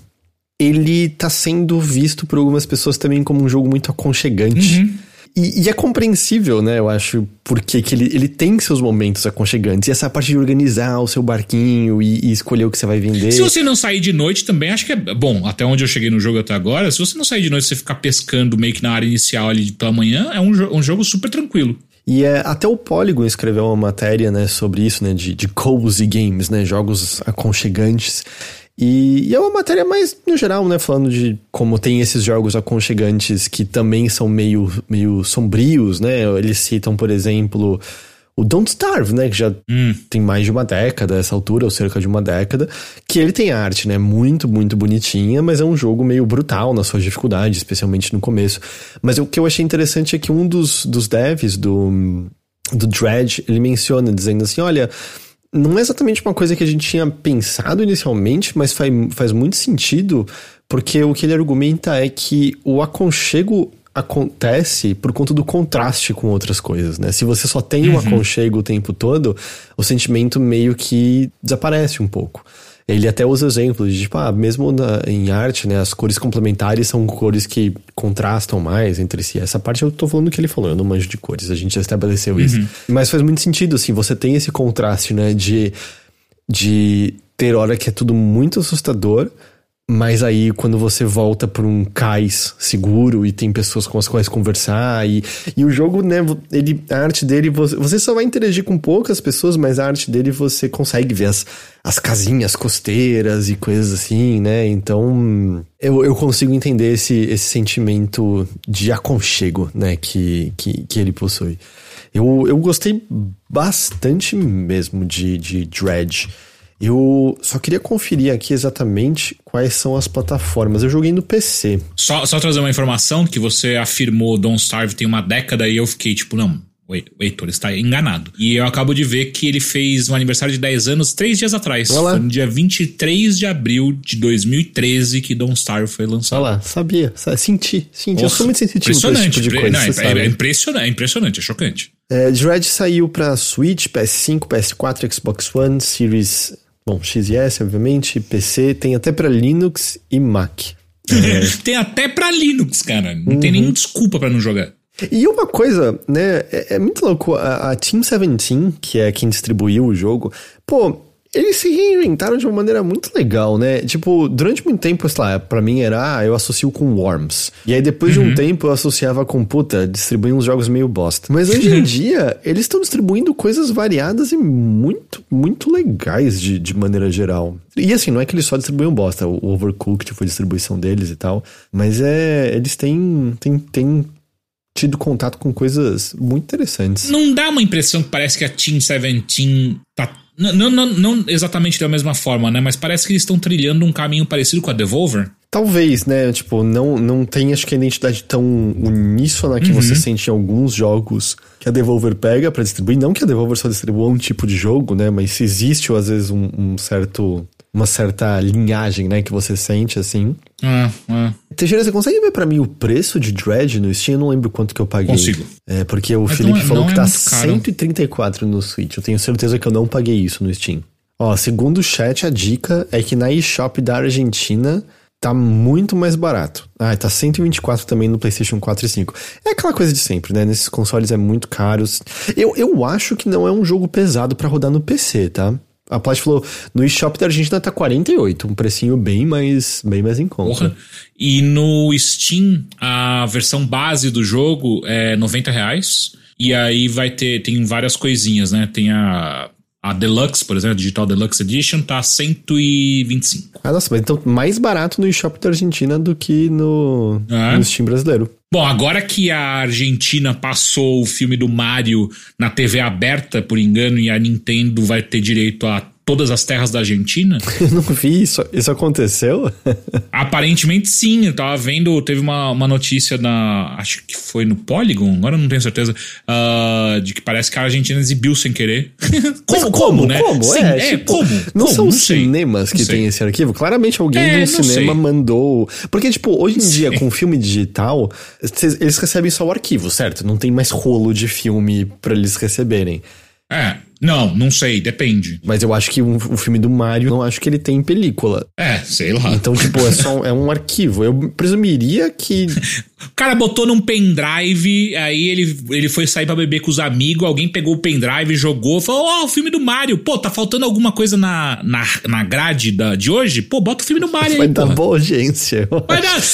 Speaker 1: ele tá sendo visto por algumas pessoas também como um jogo muito aconchegante. E, e é compreensível, né? Eu acho, porque que ele, ele tem seus momentos aconchegantes. E essa parte de organizar o seu barquinho e, e escolher o que você vai vender.
Speaker 2: Se você não sair de noite também, acho que é bom. Até onde eu cheguei no jogo até agora, se você não sair de noite, você ficar pescando meio que na área inicial ali pela manhã, é um, um jogo super tranquilo.
Speaker 1: E é, até o Polygon escreveu uma matéria, né, sobre isso, né, de, de cozy games, né, jogos aconchegantes. E, e é uma matéria mais, no geral, né, falando de como tem esses jogos aconchegantes que também são meio, meio sombrios, né, eles citam, por exemplo, o Don't Starve, né, que já tem mais de uma década, essa altura, ou cerca de uma década, que ele tem arte, né, muito, muito bonitinha, mas é um jogo meio brutal na sua dificuldade, especialmente no começo. Mas o que eu achei interessante é que um dos, dos devs do, do Dredge, ele menciona, dizendo assim, olha, não é exatamente uma coisa que a gente tinha pensado inicialmente, mas faz, faz muito sentido, porque o que ele argumenta é que o aconchego acontece por conta do contraste com outras coisas, né? Se você só tem um aconchego o tempo todo, o sentimento meio que desaparece um pouco. Ele até usa exemplos de, tipo, ah, mesmo na- em arte, né, as cores complementares são cores que contrastam mais entre si. Essa parte eu tô falando que ele falou, eu não manjo de cores, a gente já estabeleceu isso. Mas faz muito sentido, assim, você tem esse contraste, né, de, de ter hora que é tudo muito assustador, mas aí quando você volta pra um cais seguro e tem pessoas com as quais conversar e, e o jogo, né, ele, a arte dele, você, você só vai interagir com poucas pessoas, mas a arte dele você consegue ver as, as casinhas costeiras e coisas assim, né? Então eu, eu consigo entender esse, esse sentimento de aconchego, né, que, que, que ele possui. Eu, eu gostei bastante mesmo de, de Dredge. Eu só queria conferir aqui exatamente quais são as plataformas. Eu joguei no PC.
Speaker 2: Só, só trazer uma informação que você afirmou Don't Starve tem uma década e eu fiquei tipo, não, o Heitor está enganado. E eu acabo de ver que ele fez um aniversário de 10 anos três dias atrás.
Speaker 1: Olha lá.
Speaker 2: Foi no dia 23 de abril de 2013 que Don't Starve foi lançado.
Speaker 1: Olha lá, sabia, sa- senti, senti. eu
Speaker 2: Nossa,
Speaker 1: sou muito sensitivo esse tipo de coisa,
Speaker 2: não, é, é
Speaker 1: sabe.
Speaker 2: impressionante, é impressionante, é chocante.
Speaker 1: É, Dread saiu pra Switch, PS5, PS4, Xbox One, Series, bom, X e S, obviamente, PC, tem até pra Linux e Mac.
Speaker 2: tem até pra Linux, cara. Não tem
Speaker 1: Uhum.
Speaker 2: nenhuma desculpa pra não jogar.
Speaker 1: E uma coisa, né, é, é muito louco, a, a Team 17, que é quem distribuiu o jogo, pô, eles se reinventaram de uma maneira muito legal, né? Tipo, durante muito tempo, sei lá, pra mim era, ah, eu associo com Worms. E aí depois de um tempo eu associava com, puta, distribuindo uns jogos meio bosta. Mas hoje em dia, eles estão distribuindo coisas variadas e muito, muito legais de, de maneira geral. E assim, não é que eles só distribuem bosta, o Overcooked foi a distribuição deles e tal, mas é, eles têm, têm, têm tido contato com coisas muito interessantes.
Speaker 2: Não dá uma impressão que parece que a Team 17 tá. Não, não, não, exatamente da mesma forma, né? Mas parece que eles estão trilhando um caminho parecido com a Devolver.
Speaker 1: Talvez, né? Tipo, não, não tem, acho que a identidade tão uníssona que você sente em alguns jogos que a Devolver pega pra distribuir. Não que a Devolver só distribua um tipo de jogo, né? Mas se existe, ou às vezes, um, um certo. Uma certa linhagem, né? Que você sente, assim.
Speaker 2: Ah, ah.
Speaker 1: Teixeira, você consegue ver pra mim o preço de Dredge no Steam? Eu não lembro quanto que eu paguei.
Speaker 2: Consigo.
Speaker 1: É, porque o
Speaker 2: Mas
Speaker 1: Felipe
Speaker 2: não é-
Speaker 1: falou
Speaker 2: não
Speaker 1: que
Speaker 2: é
Speaker 1: tá
Speaker 2: caro.
Speaker 1: 134 no Switch. Eu tenho certeza que eu não paguei isso no Steam. Ó, segundo o chat, a dica é que na eShop da Argentina tá muito mais barato. Ah, tá 124 também no PlayStation 4 e 5. É aquela coisa de sempre, né? Nesses consoles é muito caros. Eu, eu acho que não é um jogo pesado pra rodar no PC, tá? A Plat falou, no eShop da Argentina tá 48, um precinho bem mais, bem mais em conta.
Speaker 2: Porra. E no Steam, a versão base do jogo é 90 reais. E aí vai ter, tem várias coisinhas, né? Tem a a Deluxe, por exemplo, a Digital Deluxe Edition, tá 125.
Speaker 1: Ah, nossa, mas então mais barato no eShop da Argentina do que no, é. no Steam brasileiro.
Speaker 2: Bom, agora que a Argentina passou o filme do Mario na TV aberta, por engano, e a Nintendo vai ter direito a todas as terras da Argentina?
Speaker 1: Eu não vi isso. Isso aconteceu?
Speaker 2: Aparentemente sim. Eu tava vendo, teve uma, uma notícia na. Acho que foi no Polygon, agora não tenho certeza. Uh, de que parece que a Argentina exibiu sem querer.
Speaker 1: como, como, como, né? Como? Sim, é, é tipo, como? Não como? são não cinemas que tem esse arquivo? Claramente alguém é, no cinema sei. mandou. Porque, tipo, hoje em dia, com filme digital, eles recebem só o arquivo, certo? Não tem mais rolo de filme para eles receberem.
Speaker 2: É. Não, não sei, depende.
Speaker 1: Mas eu acho que um, o filme do Mario, não acho que ele tem película.
Speaker 2: É, sei lá.
Speaker 1: Então, tipo, é só é um arquivo. Eu presumiria que.
Speaker 2: o cara botou num pendrive, aí ele, ele foi sair para beber com os amigos, alguém pegou o pendrive, jogou, falou: Ó, oh, o filme do Mario. Pô, tá faltando alguma coisa na, na, na grade da, de hoje? Pô, bota o filme do Mario
Speaker 1: Vai
Speaker 2: aí.
Speaker 1: Vai dar boa audiência.
Speaker 2: Vai dar.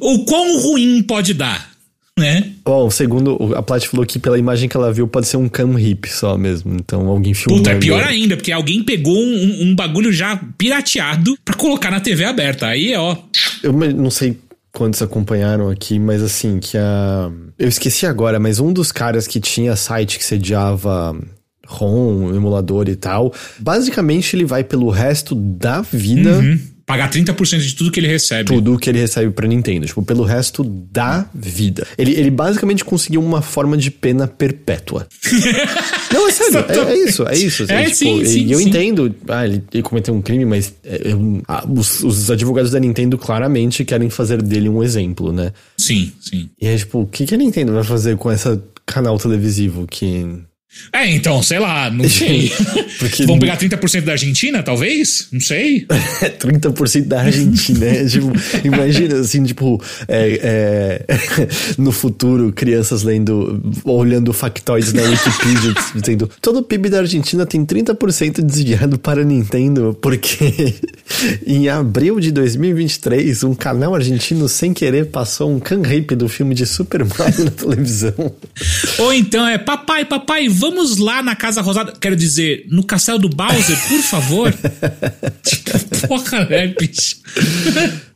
Speaker 2: O quão ruim pode dar? Né?
Speaker 1: Bom, segundo a Plat falou que pela imagem que ela viu pode ser um cam hip só mesmo. Então alguém filmou.
Speaker 2: Puta, é pior ainda, porque alguém pegou um, um bagulho já pirateado pra colocar na TV aberta. Aí, ó.
Speaker 1: Eu não sei quantos acompanharam aqui, mas assim, que a. Eu esqueci agora, mas um dos caras que tinha site que sediava ROM, emulador e tal, basicamente ele vai pelo resto da vida. Uhum
Speaker 2: pagar 30% de tudo que ele recebe.
Speaker 1: Tudo que ele recebe pra Nintendo, tipo, pelo resto da vida. Ele, ele basicamente conseguiu uma forma de pena perpétua. Não, é sério, é, é, isso, é isso. Assim, é, tipo, sim, sim, e eu sim. entendo, ah, ele, ele, cometeu um crime, mas é, ah, os, os, advogados da Nintendo claramente querem fazer dele um exemplo, né?
Speaker 2: Sim, sim.
Speaker 1: E é tipo, o que, que a Nintendo vai fazer com esse canal televisivo que
Speaker 2: é, então, sei lá, não sei. Porque... Vão pegar 30% da Argentina, talvez? Não sei.
Speaker 1: 30% da Argentina, é, tipo, imagina assim, tipo, é, é, no futuro, crianças lendo, olhando factoides na Wikipedia, dizendo, todo o PIB da Argentina tem 30% desviado para a Nintendo, porque em abril de 2023, um canal argentino sem querer passou um can do filme de Super Mario na televisão.
Speaker 2: Ou então é, papai, papai, vamos lá na Casa Rosada. Quero dizer, no castelo do Bowser, por favor. tipo, porra, né, bicho?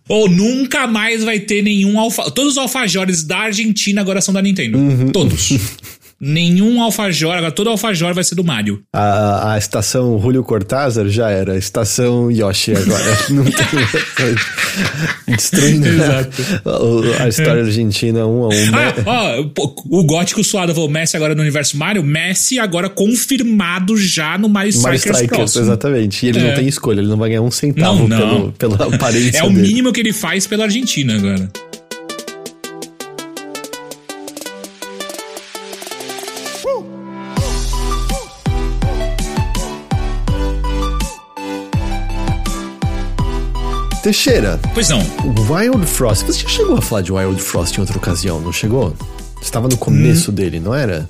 Speaker 2: Ou nunca mais vai ter nenhum alfa. Todos os alfajores da Argentina agora são da Nintendo. Uhum. Todos. Nenhum alfajor, agora todo alfajor vai ser do Mario.
Speaker 1: A, a estação Julio Cortázar já era, estação Yoshi agora. Não tem. Destruindo a, a, história argentina um a um.
Speaker 2: Ah, ó, o gótico suado falou: Messi agora no universo Mario, Messi agora confirmado já no Mario Strikers, Mario Strikers
Speaker 1: Exatamente. E ele é. não tem escolha, ele não vai ganhar um centavo não, não. Pelo, pela aparência.
Speaker 2: É o dele. mínimo que ele faz pela Argentina agora.
Speaker 1: Teixeira.
Speaker 2: Pois não.
Speaker 1: Wild Frost. Você já chegou a falar de Wild Frost em outra ocasião, não chegou? Estava no começo hum. dele, não era?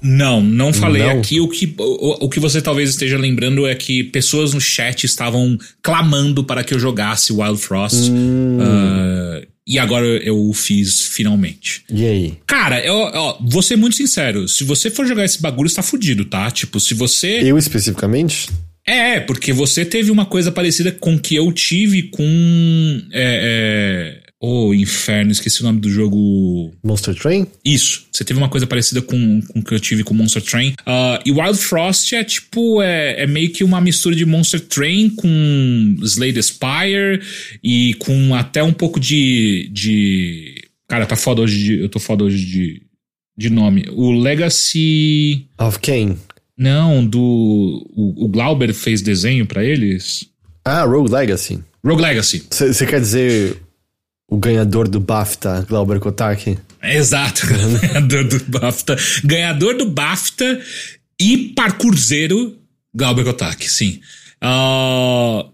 Speaker 2: Não, não falei não. aqui. O que, o, o, que você talvez esteja lembrando é que pessoas no chat estavam clamando para que eu jogasse Wild Frost. Hum. Uh, e agora eu o fiz finalmente.
Speaker 1: E aí?
Speaker 2: Cara, eu, ó, vou ser muito sincero. Se você for jogar esse bagulho, está fudido, tá? Tipo, se você.
Speaker 1: Eu especificamente?
Speaker 2: É, porque você teve uma coisa parecida com que eu tive com. É, é... Oh, inferno, esqueci o nome do jogo.
Speaker 1: Monster Train?
Speaker 2: Isso. Você teve uma coisa parecida com o que eu tive com Monster Train. Uh, e Wild Frost é tipo. É, é, meio que uma mistura de Monster Train com Slade Spire e com até um pouco de. de... Cara, tá foda hoje de. Eu tô foda hoje de. De nome. O Legacy.
Speaker 1: Of Kane.
Speaker 2: Não, do. O, o Glauber fez desenho para eles.
Speaker 1: Ah, Rogue Legacy.
Speaker 2: Rogue Legacy.
Speaker 1: Você quer dizer o ganhador do BAFTA, Glauber Kotaki?
Speaker 2: Exato, ganhador do BAFTA. Ganhador do BAFTA e parkourzeiro, Glauber Kotaki, sim. Uh,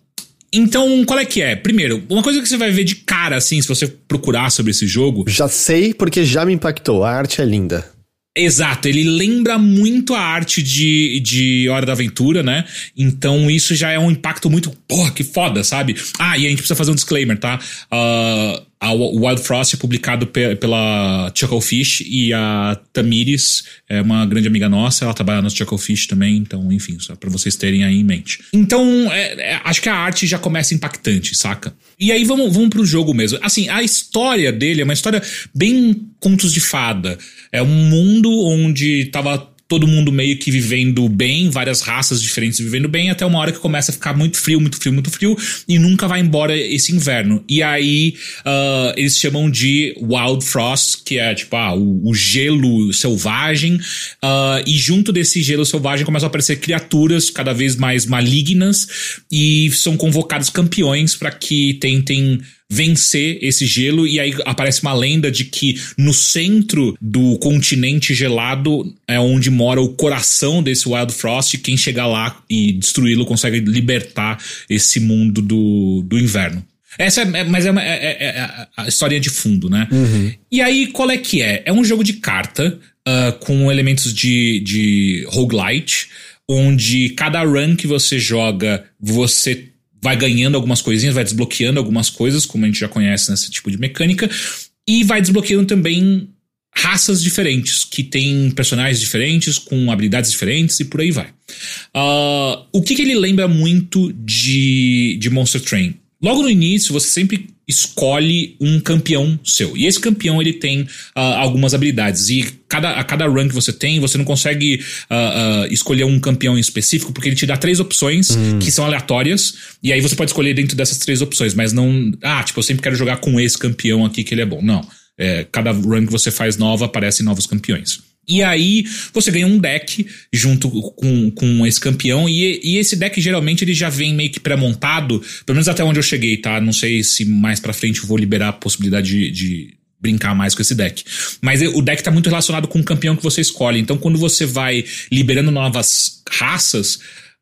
Speaker 2: então, qual é que é? Primeiro, uma coisa que você vai ver de cara, assim, se você procurar sobre esse jogo.
Speaker 1: Já sei porque já me impactou. A arte é linda.
Speaker 2: Exato, ele lembra muito a arte de, de Hora da Aventura, né? Então isso já é um impacto muito. Porra, que foda, sabe? Ah, e a gente precisa fazer um disclaimer, tá? Uh, a Wild Frost é publicado pe pela Chucklefish e a Tamires é uma grande amiga nossa, ela trabalha no Chucklefish também, então, enfim, só pra vocês terem aí em mente. Então, é, é, acho que a arte já começa impactante, saca? E aí vamos, vamos pro jogo mesmo. Assim, a história dele é uma história bem contos de fada. É um mundo onde tava todo mundo meio que vivendo bem, várias raças diferentes vivendo bem, até uma hora que começa a ficar muito frio, muito frio, muito frio, e nunca vai embora esse inverno. E aí uh, eles chamam de Wild Frost, que é tipo ah, o, o gelo selvagem, uh, e junto desse gelo selvagem começam a aparecer criaturas cada vez mais malignas e são convocados campeões para que tentem vencer esse gelo e aí aparece uma lenda de que no centro do continente gelado é onde mora o coração desse Wild Frost e quem chegar lá e destruí-lo consegue libertar esse mundo do, do inverno. Essa é, é mas é, é, é, é, a história de fundo, né? Uhum. E aí, qual é que é? É um jogo de carta uh, com elementos de, de roguelite, onde cada run que você joga, você vai ganhando algumas coisinhas, vai desbloqueando algumas coisas, como a gente já conhece nesse tipo de mecânica, e vai desbloqueando também raças diferentes, que têm personagens diferentes, com habilidades diferentes e por aí vai. Uh, o que, que, ele lembra muito de, de Monster Train? Logo no início, você sempre escolhe um campeão seu. E esse campeão ele tem uh, algumas habilidades. E cada, a cada run que você tem, você não consegue uh, uh, escolher um campeão em específico, porque ele te dá três opções hum. que são aleatórias. E aí você pode escolher dentro dessas três opções, mas não. Ah, tipo, eu sempre quero jogar com esse campeão aqui que ele é bom. Não. É, cada run que você faz nova aparecem novos campeões. E aí você ganha um deck junto com, com esse campeão. E, e esse deck geralmente ele já vem meio que pré-montado, pelo menos até onde eu cheguei, tá? Não sei se mais pra frente eu vou liberar a possibilidade de, de brincar mais com esse deck. Mas o deck tá muito relacionado com o campeão que você escolhe. Então quando você vai liberando novas raças,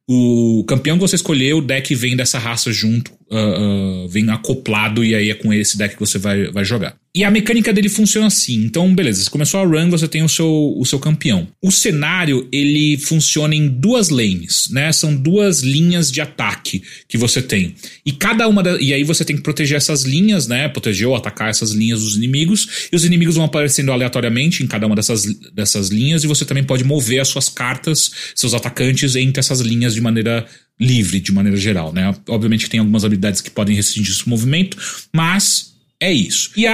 Speaker 2: o campeão que você escolheu, o deck vem dessa raça junto, uh, uh, vem acoplado e aí é com esse deck que você vai, vai jogar. E a mecânica dele funciona assim. Então, beleza, você começou a run, você tem o seu, o seu campeão. O cenário, ele funciona em duas lanes, né? São duas linhas de ataque que você tem. E cada uma da, E aí você tem que proteger essas linhas, né? Proteger ou atacar essas linhas dos inimigos. E os inimigos vão aparecendo aleatoriamente em cada uma dessas, dessas linhas. E você também pode mover as suas cartas, seus atacantes, entre essas linhas de maneira livre, de maneira geral, né? Obviamente que tem algumas habilidades que podem restringir esse movimento, mas é isso. E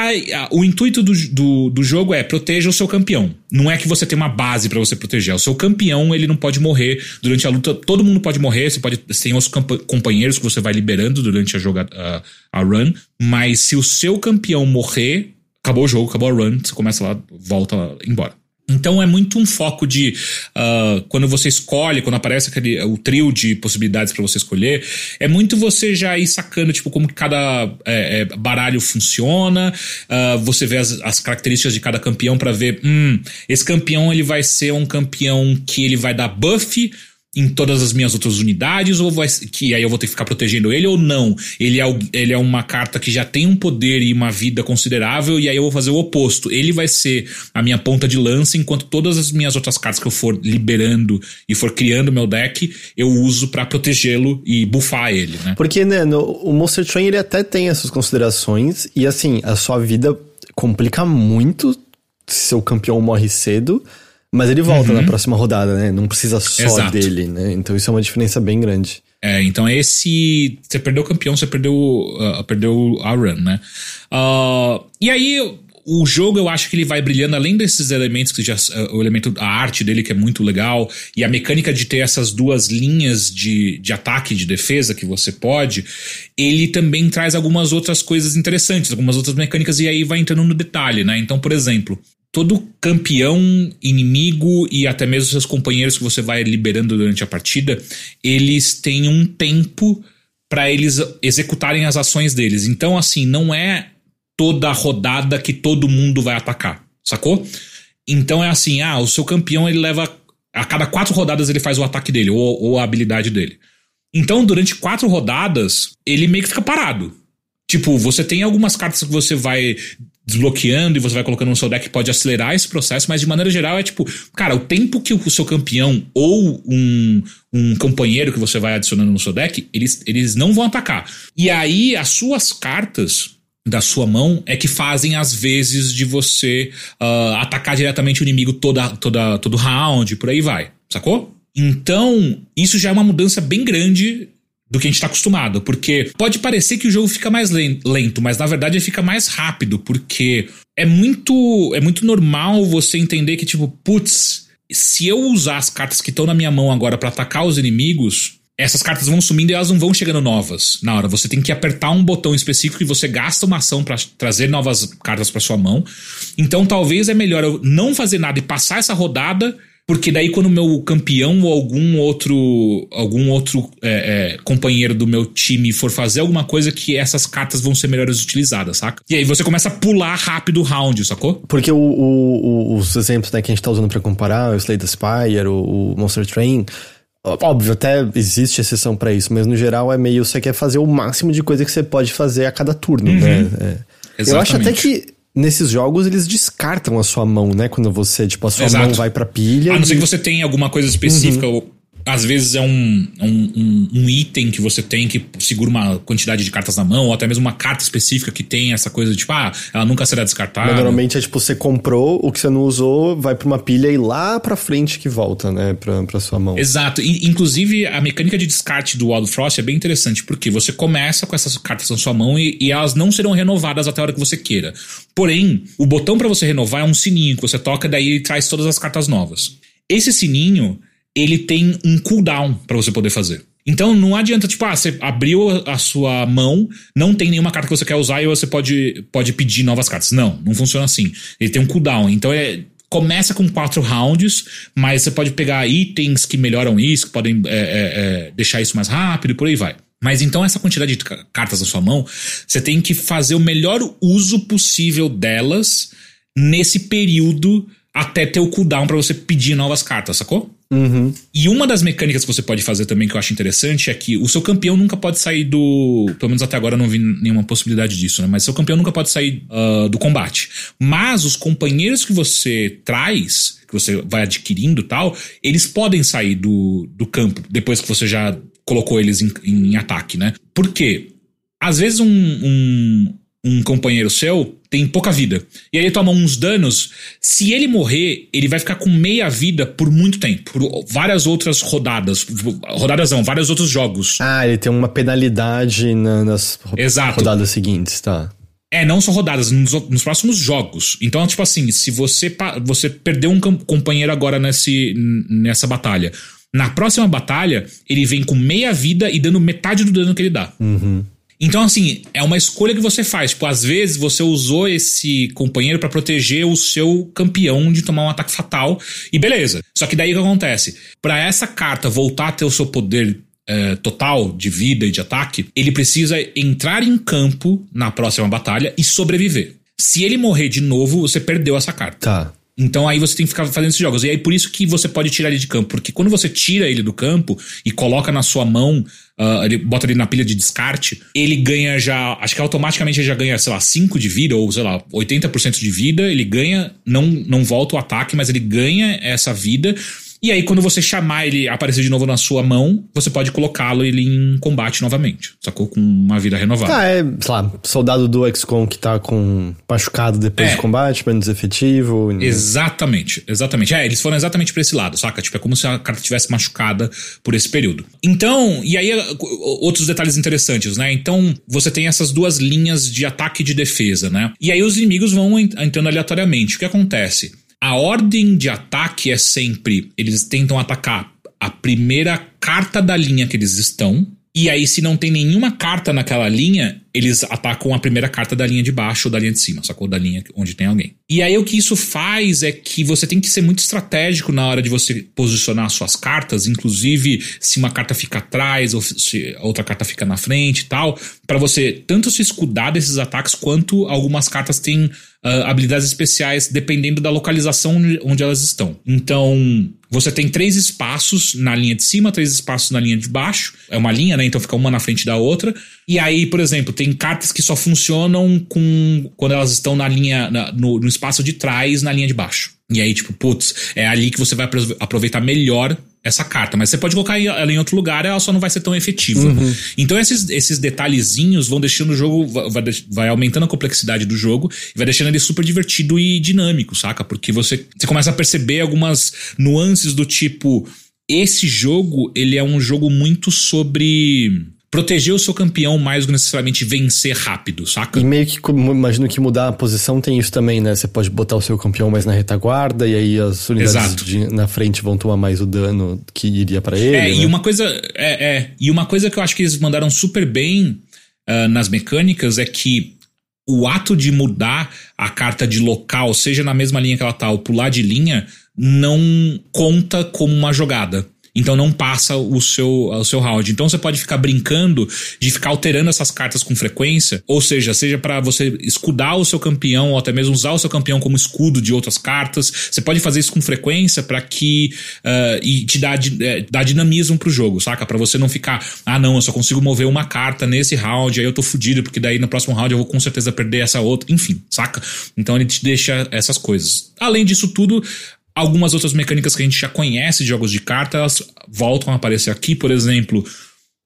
Speaker 2: o intuito do, do, do, jogo é proteja o seu campeão. Não é que você tem uma base para você proteger. O seu campeão, ele não pode morrer durante a luta. Todo mundo pode morrer. Você pode tem os companheiros que você vai liberando durante a, joga, a, a run. Mas se o seu campeão morrer, acabou o jogo, acabou a run. Você começa lá, volta embora. Então é muito um foco de uh, quando você escolhe, quando aparece aquele o trio de possibilidades para você escolher, é muito você já ir sacando tipo como cada é, é, baralho funciona, uh, você vê as, as, características de cada campeão para ver, hum, esse campeão ele vai ser um campeão que ele vai dar buff em todas as minhas outras unidades, ou vai que aí eu vou ter que ficar protegendo ele, ou não. Ele é, ele é uma carta que já tem um poder e uma vida considerável, e aí eu vou fazer o oposto. Ele vai ser a minha ponta de lança, enquanto todas as minhas outras cartas que eu for liberando e for criando meu deck, eu uso para protegê-lo e buffar ele, né?
Speaker 1: Porque, né, no, o Monster Train ele até tem essas considerações, e assim, a sua vida complica muito se seu campeão morre cedo. Mas ele volta uhum. na próxima rodada, né? Não precisa só Exato. dele, né? Então isso é uma diferença bem grande.
Speaker 2: É, então esse. Você perdeu o campeão, você perdeu, uh, perdeu a run, né? Uh, e aí, o jogo eu acho que ele vai brilhando além desses elementos que já uh, o elemento a arte dele que é muito legal e a mecânica de ter essas duas linhas de, de ataque e de defesa que você pode ele também traz algumas outras coisas interessantes algumas outras mecânicas e aí vai entrando no detalhe né então por exemplo todo campeão, inimigo e até mesmo seus companheiros que você vai liberando durante a partida, eles têm um tempo para eles executarem as ações deles. Então, assim, não é toda rodada que todo mundo vai atacar, sacou? Então é assim, ah, o seu campeão ele leva a cada quatro rodadas ele faz o ataque dele ou, ou a habilidade dele. Então, durante quatro rodadas, ele meio que fica parado. Tipo, você tem algumas cartas que você vai desbloqueando e você vai colocando no seu deck pode acelerar esse processo, mas de maneira geral é tipo, cara, o tempo que o seu campeão ou um, um companheiro que você vai adicionando no seu deck, eles, eles não vão atacar. E aí as suas cartas da sua mão é que fazem às vezes de você uh, atacar diretamente o inimigo toda, toda, todo round, por aí vai, sacou? Então, isso já é uma mudança bem grande do que a gente está acostumado, porque pode parecer que o jogo fica mais lento, mas na verdade ele fica mais rápido, porque é muito é muito normal você entender que tipo, putz, se eu usar as cartas que estão na minha mão agora para atacar os inimigos, essas cartas vão sumindo e elas não vão chegando novas na hora. Você tem que apertar um botão específico e você gasta uma ação para trazer novas cartas para sua mão. Então talvez é melhor eu não fazer nada e passar essa rodada, porque daí quando o meu campeão ou algum outro algum outro é, é, companheiro do meu time for fazer alguma coisa que essas cartas vão ser melhores utilizadas, saca? E aí você começa a pular rápido o round, sacou?
Speaker 1: Porque o, o, os exemplos né, que a gente tá usando para comparar, o Slay the Spire, o, o Monster Train Óbvio, até existe exceção para isso, mas no geral é meio você quer fazer o máximo de coisa que você pode fazer a cada turno, uhum. né? É. Eu acho até que nesses jogos eles descartam a sua mão, né? Quando você, tipo, a sua Exato. mão vai pra pilha.
Speaker 2: A não e... ser que você tenha alguma coisa específica uhum às vezes é um, um, um, um, item que você tem que segura uma quantidade de cartas na mão, ou até mesmo uma carta específica que tem essa coisa de tipo, ah, ela nunca será descartada. Mas
Speaker 1: normalmente é tipo, você comprou, o que você não usou, vai pra uma pilha e lá pra frente que volta, né, pra, pra sua mão.
Speaker 2: Exato. E, inclusive, a mecânica de descarte do Wild Frost é bem interessante, porque você começa com essas cartas na sua mão e, e elas não serão renovadas até a hora que você queira. Porém, o botão para você renovar é um sininho que você toca, daí ele traz todas as cartas novas. Esse sininho ele tem um cooldown para você poder fazer. Então não adianta, tipo, ah, você abriu a sua mão, não tem nenhuma carta que você quer usar e você pode, pode pedir novas cartas. Não, não funciona assim. Ele tem um cooldown. Então é. Começa com quatro rounds, mas você pode pegar itens que melhoram isso, que podem é, é, é, deixar isso mais rápido e por aí vai. Mas então essa quantidade de cartas na sua mão, você tem que fazer o melhor uso possível delas nesse período até ter o cooldown para você pedir novas cartas, sacou?
Speaker 1: Uhum.
Speaker 2: E uma das mecânicas que você pode fazer também que eu acho interessante é que o seu campeão nunca pode sair do. Pelo menos até agora eu não vi nenhuma possibilidade disso, né? Mas seu campeão nunca pode sair uh, do combate. Mas os companheiros que você traz, que você vai adquirindo tal, eles podem sair do, do campo depois que você já colocou eles em, em ataque, né? Por quê? Às vezes um, um, um companheiro seu tem pouca vida. E aí ele toma uns danos. Se ele morrer, ele vai ficar com meia vida por muito tempo. Por várias outras rodadas. Rodadas não, vários outros jogos.
Speaker 1: Ah, ele tem uma penalidade na, nas Exato. rodadas seguintes, tá.
Speaker 2: É, não só rodadas, nos, nos, próximos jogos. Então, tipo assim, se você, você perdeu um companheiro agora nesse, nessa batalha. Na próxima batalha, ele vem com meia vida e dando metade do dano que ele dá.
Speaker 1: Uhum.
Speaker 2: Então, assim, é uma escolha que você faz. Tipo, às vezes você usou esse companheiro para proteger o seu campeão de tomar um ataque fatal. E beleza. Só que daí o que acontece? Para essa carta voltar a ter o seu poder é, total de vida e de ataque, ele precisa entrar em campo na próxima batalha e sobreviver. Se ele morrer de novo, você perdeu essa carta.
Speaker 1: Tá.
Speaker 2: Então aí você tem que ficar fazendo esses jogos. E aí por isso que você pode tirar ele de campo. Porque quando você tira ele do campo e coloca na sua mão, uh, ele bota ele na pilha de descarte, ele ganha já. Acho que automaticamente ele já ganha, sei lá, 5 de vida, ou sei lá, 80% de vida. Ele ganha, não, não volta o ataque, mas ele ganha essa vida. E aí, quando você chamar ele aparecer de novo na sua mão, você pode colocá-lo ele em combate novamente. Sacou? Com uma vida renovada.
Speaker 1: Ah, é, sei lá, soldado do XCOM que tá com machucado depois é. do combate, menos efetivo.
Speaker 2: Exatamente, exatamente. É, eles foram exatamente pra esse lado, saca? Tipo, é como se a carta tivesse machucada por esse período. Então, e aí, outros detalhes interessantes, né? Então, você tem essas duas linhas de ataque e de defesa, né? E aí os inimigos vão entrando aleatoriamente. O que acontece? A ordem de ataque é sempre: eles tentam atacar a primeira carta da linha que eles estão. E aí, se não tem nenhuma carta naquela linha, eles atacam a primeira carta da linha de baixo ou da linha de cima, sacou? Da linha onde tem alguém. E aí, o que isso faz é que você tem que ser muito estratégico na hora de você posicionar suas cartas, inclusive se uma carta fica atrás ou se outra carta fica na frente e tal, para você tanto se escudar desses ataques quanto algumas cartas têm uh, habilidades especiais dependendo da localização onde elas estão. Então, você tem três espaços na linha de cima, três espaços na linha de baixo. É uma linha, né? Então fica uma na frente da outra. E aí, por exemplo, tem cartas que só funcionam com quando elas estão na linha, na, no, no espaço de trás, na linha de baixo. E aí, tipo, putz, é ali que você vai aproveitar melhor essa carta. Mas você pode colocar ela em outro lugar, ela só não vai ser tão efetiva. Uhum. Então, esses, esses detalhezinhos vão deixando o jogo, vai, vai aumentando a complexidade do jogo e vai deixando ele super divertido e dinâmico, saca? Porque você, você começa a perceber algumas nuances do tipo. Esse jogo, ele é um jogo muito sobre proteger o seu campeão mais do que necessariamente vencer rápido, saca?
Speaker 1: E meio que, imagino que mudar a posição tem isso também, né? Você pode botar o seu campeão mais na retaguarda e aí as unidades de, na frente vão tomar mais o dano que iria para ele.
Speaker 2: É,
Speaker 1: né?
Speaker 2: e uma coisa. É, é, e uma coisa que eu acho que eles mandaram super bem uh, nas mecânicas é que o ato de mudar a carta de local, seja na mesma linha que ela tá, ou pular de linha, não conta como uma jogada. Então não passa o seu, o seu round. Então você pode ficar brincando de ficar alterando essas cartas com frequência, ou seja, seja para você escudar o seu campeão ou até mesmo usar o seu campeão como escudo de outras cartas. Você pode fazer isso com frequência para que uh, e te uh, dar dinamismo pro jogo, saca? Para você não ficar, ah não, eu só consigo mover uma carta nesse round, aí eu tô fudido porque daí no próximo round eu vou com certeza perder essa outra, enfim, saca? Então ele te deixa essas coisas. Além disso tudo, Algumas outras mecânicas que a gente já conhece de jogos de cartas elas voltam a aparecer aqui. Por exemplo,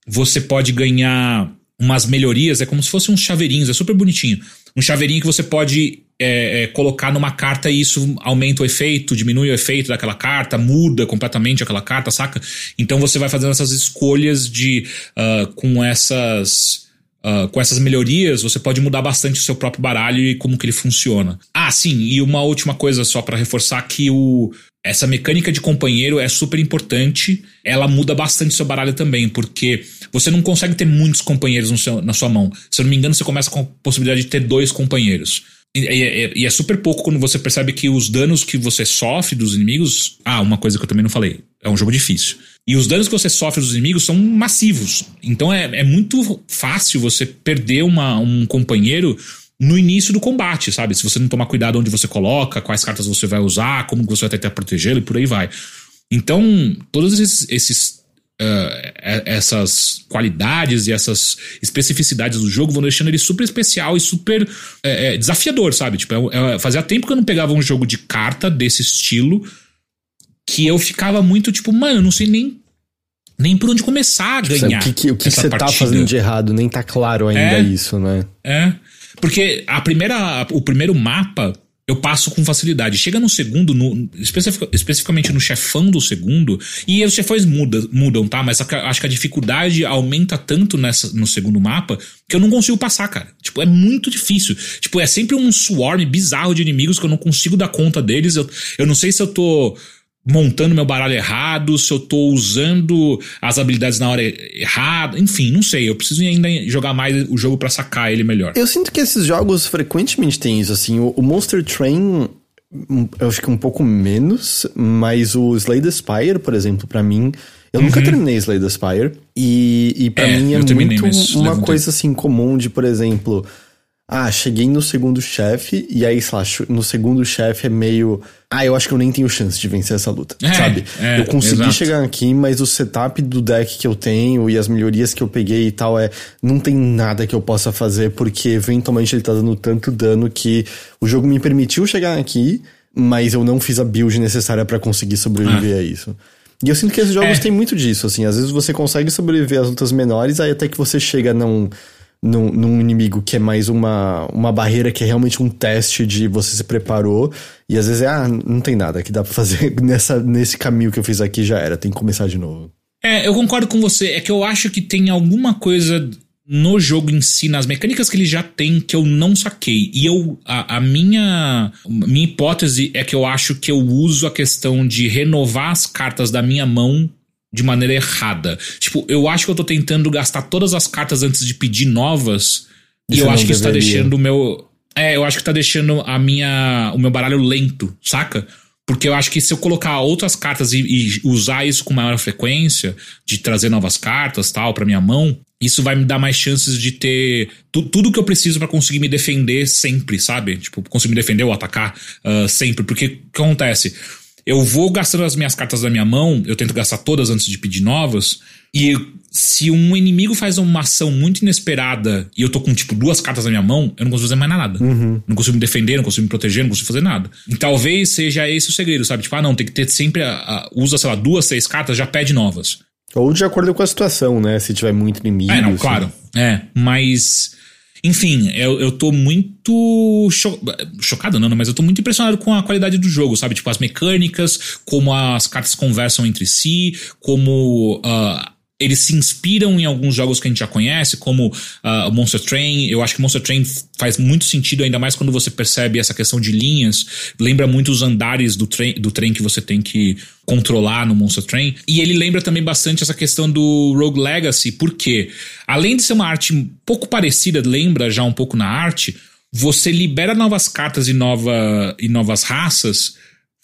Speaker 2: você pode ganhar umas melhorias, é como se fossem uns chaveirinhos, é super bonitinho. Um chaveirinho que você pode é, é, colocar numa carta e isso aumenta o efeito, diminui o efeito daquela carta, muda completamente aquela carta, saca? Então você vai fazendo essas escolhas de uh, com essas Uh, com essas melhorias, você pode mudar bastante o seu próprio baralho e como que ele funciona. Ah, sim, e uma última coisa só para reforçar que o essa mecânica de companheiro é super importante. Ela muda bastante seu baralho também, porque você não consegue ter muitos companheiros seu, na sua mão. Se eu não me engano, você começa com a possibilidade de ter dois companheiros. E, e, e, é super pouco quando você percebe que os danos que você sofre dos inimigos. Ah, uma coisa que eu também não falei. É um jogo difícil. E os danos que você sofre dos inimigos são massivos. Então é, é muito fácil você perder uma, um companheiro no início do combate, sabe? Se você não tomar cuidado onde você coloca, quais cartas você vai usar, como você vai tentar protegê-lo e por aí vai. Então, todos esses, esses Uh, essas qualidades e essas especificidades do jogo vão deixando ele super especial e super é, é, desafiador, sabe? Tipo, é, é, fazia tempo que eu não pegava um jogo de carta desse estilo que eu ficava muito tipo, mano, eu não sei nem nem por onde começar a tipo, ganhar.
Speaker 1: O que, que, o que você tá fazendo de errado? Nem tá claro ainda é, isso, né?
Speaker 2: É. Porque a primeira, o primeiro mapa eu passo com facilidade. Chega no segundo, no, especific, especificamente no chefão do segundo, e os chefões muda, mudam, tá? Mas acho que a dificuldade aumenta tanto nessa, no segundo mapa que eu não consigo passar, cara. Tipo, é muito difícil. Tipo, é sempre um swarm bizarro de inimigos que eu não consigo dar conta deles. Eu, eu não sei se eu tô montando meu baralho errado, se eu tô usando as habilidades na hora errada, enfim, não sei. Eu preciso ainda jogar mais o jogo para sacar ele melhor.
Speaker 1: Eu sinto que esses jogos frequentemente têm isso, assim. O, o Monster Train, hum, eu acho que um pouco menos, mas o Slay the Spire, por exemplo, para mim. Eu uhum. nunca terminei Slay the Spire. E, e para é, mim é muito uma coisa assim comum de, por exemplo. Ah, cheguei no segundo chefe, e aí, sei lá, no segundo chefe é meio. Ah, eu acho que eu nem tenho chance de vencer essa luta, é, sabe? É, eu consegui exato. chegar aqui, mas o setup do deck que eu tenho e as melhorias que eu peguei e tal é. Não tem nada que eu possa fazer, porque eventualmente ele tá dando tanto dano que o jogo me permitiu chegar aqui, mas eu não fiz a build necessária para conseguir sobreviver ah. a isso. E eu sinto que esses jogos é. têm muito disso, assim. Às vezes você consegue sobreviver às lutas menores, aí até que você chega num num, num, inimigo que é mais uma, uma barreira que é realmente um teste de você se preparou. E às vezes é, ah, não tem nada que dá pra fazer nessa, nesse caminho que eu fiz aqui já era, tem que começar de novo.
Speaker 2: É, eu concordo com você. É que eu acho que tem alguma coisa no jogo em si, nas mecânicas que ele já tem, que eu não saquei. E eu. A, a minha. Minha hipótese é que eu acho que eu uso a questão de renovar as cartas da minha mão de maneira errada. Tipo, eu acho que eu tô tentando gastar todas as cartas antes de pedir novas. e eu acho que isso tá deixando o meu. É, eu acho que tá deixando a minha. o meu baralho lento, saca? Porque eu acho que se eu colocar outras cartas e, e usar isso com maior frequência, de trazer novas cartas tal para minha mão, isso vai me dar mais chances de ter tu, tudo que eu preciso para conseguir me defender sempre, sabe? Tipo, conseguir me defender ou atacar uh, sempre. Porque o que acontece? Eu vou gastando as minhas cartas da minha mão, eu tento gastar todas antes de pedir novas, e se um inimigo faz uma ação muito inesperada e eu tô com, tipo, duas cartas na minha mão, eu não consigo fazer mais nada.
Speaker 1: Uhum.
Speaker 2: Não consigo me defender, não consigo me proteger, não consigo fazer nada. E talvez seja esse o segredo, sabe? Tipo, ah, não, tem que ter sempre. A, a, usa, sei lá, duas, três cartas, já pede novas.
Speaker 1: Ou de acordo com a situação, né? Se tiver muito inimigo.
Speaker 2: É, não,
Speaker 1: assim.
Speaker 2: claro. É, mas. Enfim, eu, eu tô muito cho chocado, não, mas eu tô muito impressionado com a qualidade do jogo, sabe? Tipo, as mecânicas, como as cartas conversam entre si, como uh, eles se inspiram em alguns jogos que a gente já conhece, como uh, Monster Train. Eu acho que Monster Train faz muito sentido, ainda mais quando você percebe essa questão de linhas. Lembra muito os andares do trem, do trem que você tem que controlar no Monster Train. E ele lembra também bastante essa questão do Rogue Legacy, porque além de ser uma arte pouco parecida, lembra já um pouco na arte, você libera novas cartas e, nova, e novas raças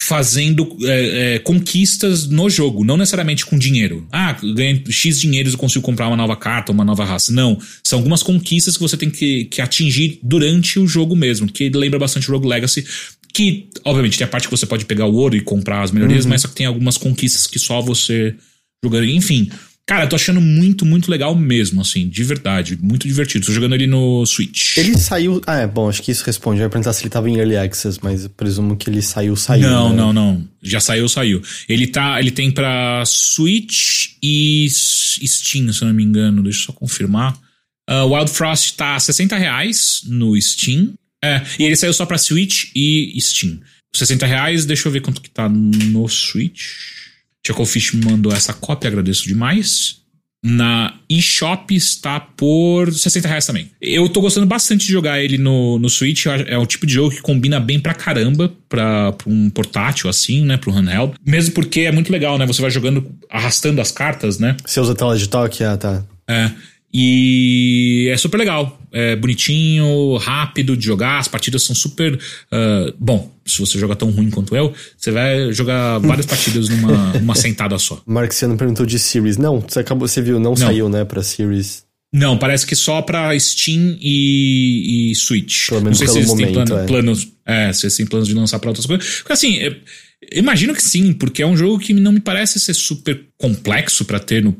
Speaker 2: fazendo é, é, conquistas no jogo, não necessariamente com dinheiro. Ah, ganhei X dinheiros eu consigo comprar uma nova carta, uma nova raça. Não. São algumas conquistas que você tem que, que atingir durante o jogo mesmo, que lembra bastante Rogue Legacy. Que, obviamente, tem a parte que você pode pegar o ouro e comprar as melhorias, uhum. mas só que tem algumas conquistas que só você jogando. Enfim, Cara, eu tô achando muito, muito legal mesmo, assim, de verdade. Muito divertido. Tô jogando ele no Switch.
Speaker 1: Ele saiu. Ah, é, bom, acho que isso responde. Eu ia perguntar se ele tava em Early Access, mas eu presumo que ele saiu, saiu.
Speaker 2: Não,
Speaker 1: né?
Speaker 2: não, não. Já saiu, saiu. Ele tá. Ele tem pra Switch e Steam, se eu não me engano. Deixa eu só confirmar. Uh, Wild Frost tá a 60 reais no Steam. É, e ele saiu só pra Switch e Steam. 60 reais, deixa eu ver quanto que tá no Switch. Chucklefish me mandou essa cópia, agradeço demais. Na eShop está por 60 reais também. Eu tô gostando bastante de jogar ele no, no Switch. É o tipo de jogo que combina bem pra caramba pra, pra um portátil assim, né? Pro handheld. Mesmo porque é muito legal, né? Você vai jogando, arrastando as cartas, né?
Speaker 1: Você usa tela de toque? Ah, tá.
Speaker 2: É. E é super legal. É bonitinho, rápido de jogar. As partidas são super. Uh, bom, se você joga tão ruim quanto eu, você vai jogar várias partidas numa, numa sentada só.
Speaker 1: Marciano perguntou de Series. Não, você acabou, você viu, não, não. saiu, né, pra Series.
Speaker 2: Não, parece que só pra Steam e, e Switch.
Speaker 1: Pelo menos
Speaker 2: não sei
Speaker 1: se
Speaker 2: eles
Speaker 1: momento,
Speaker 2: têm plano,
Speaker 1: é.
Speaker 2: planos. É, se eles têm planos de lançar pra outras coisas. Porque assim. É, imagino que sim, porque é um jogo que não me parece ser super complexo para ter no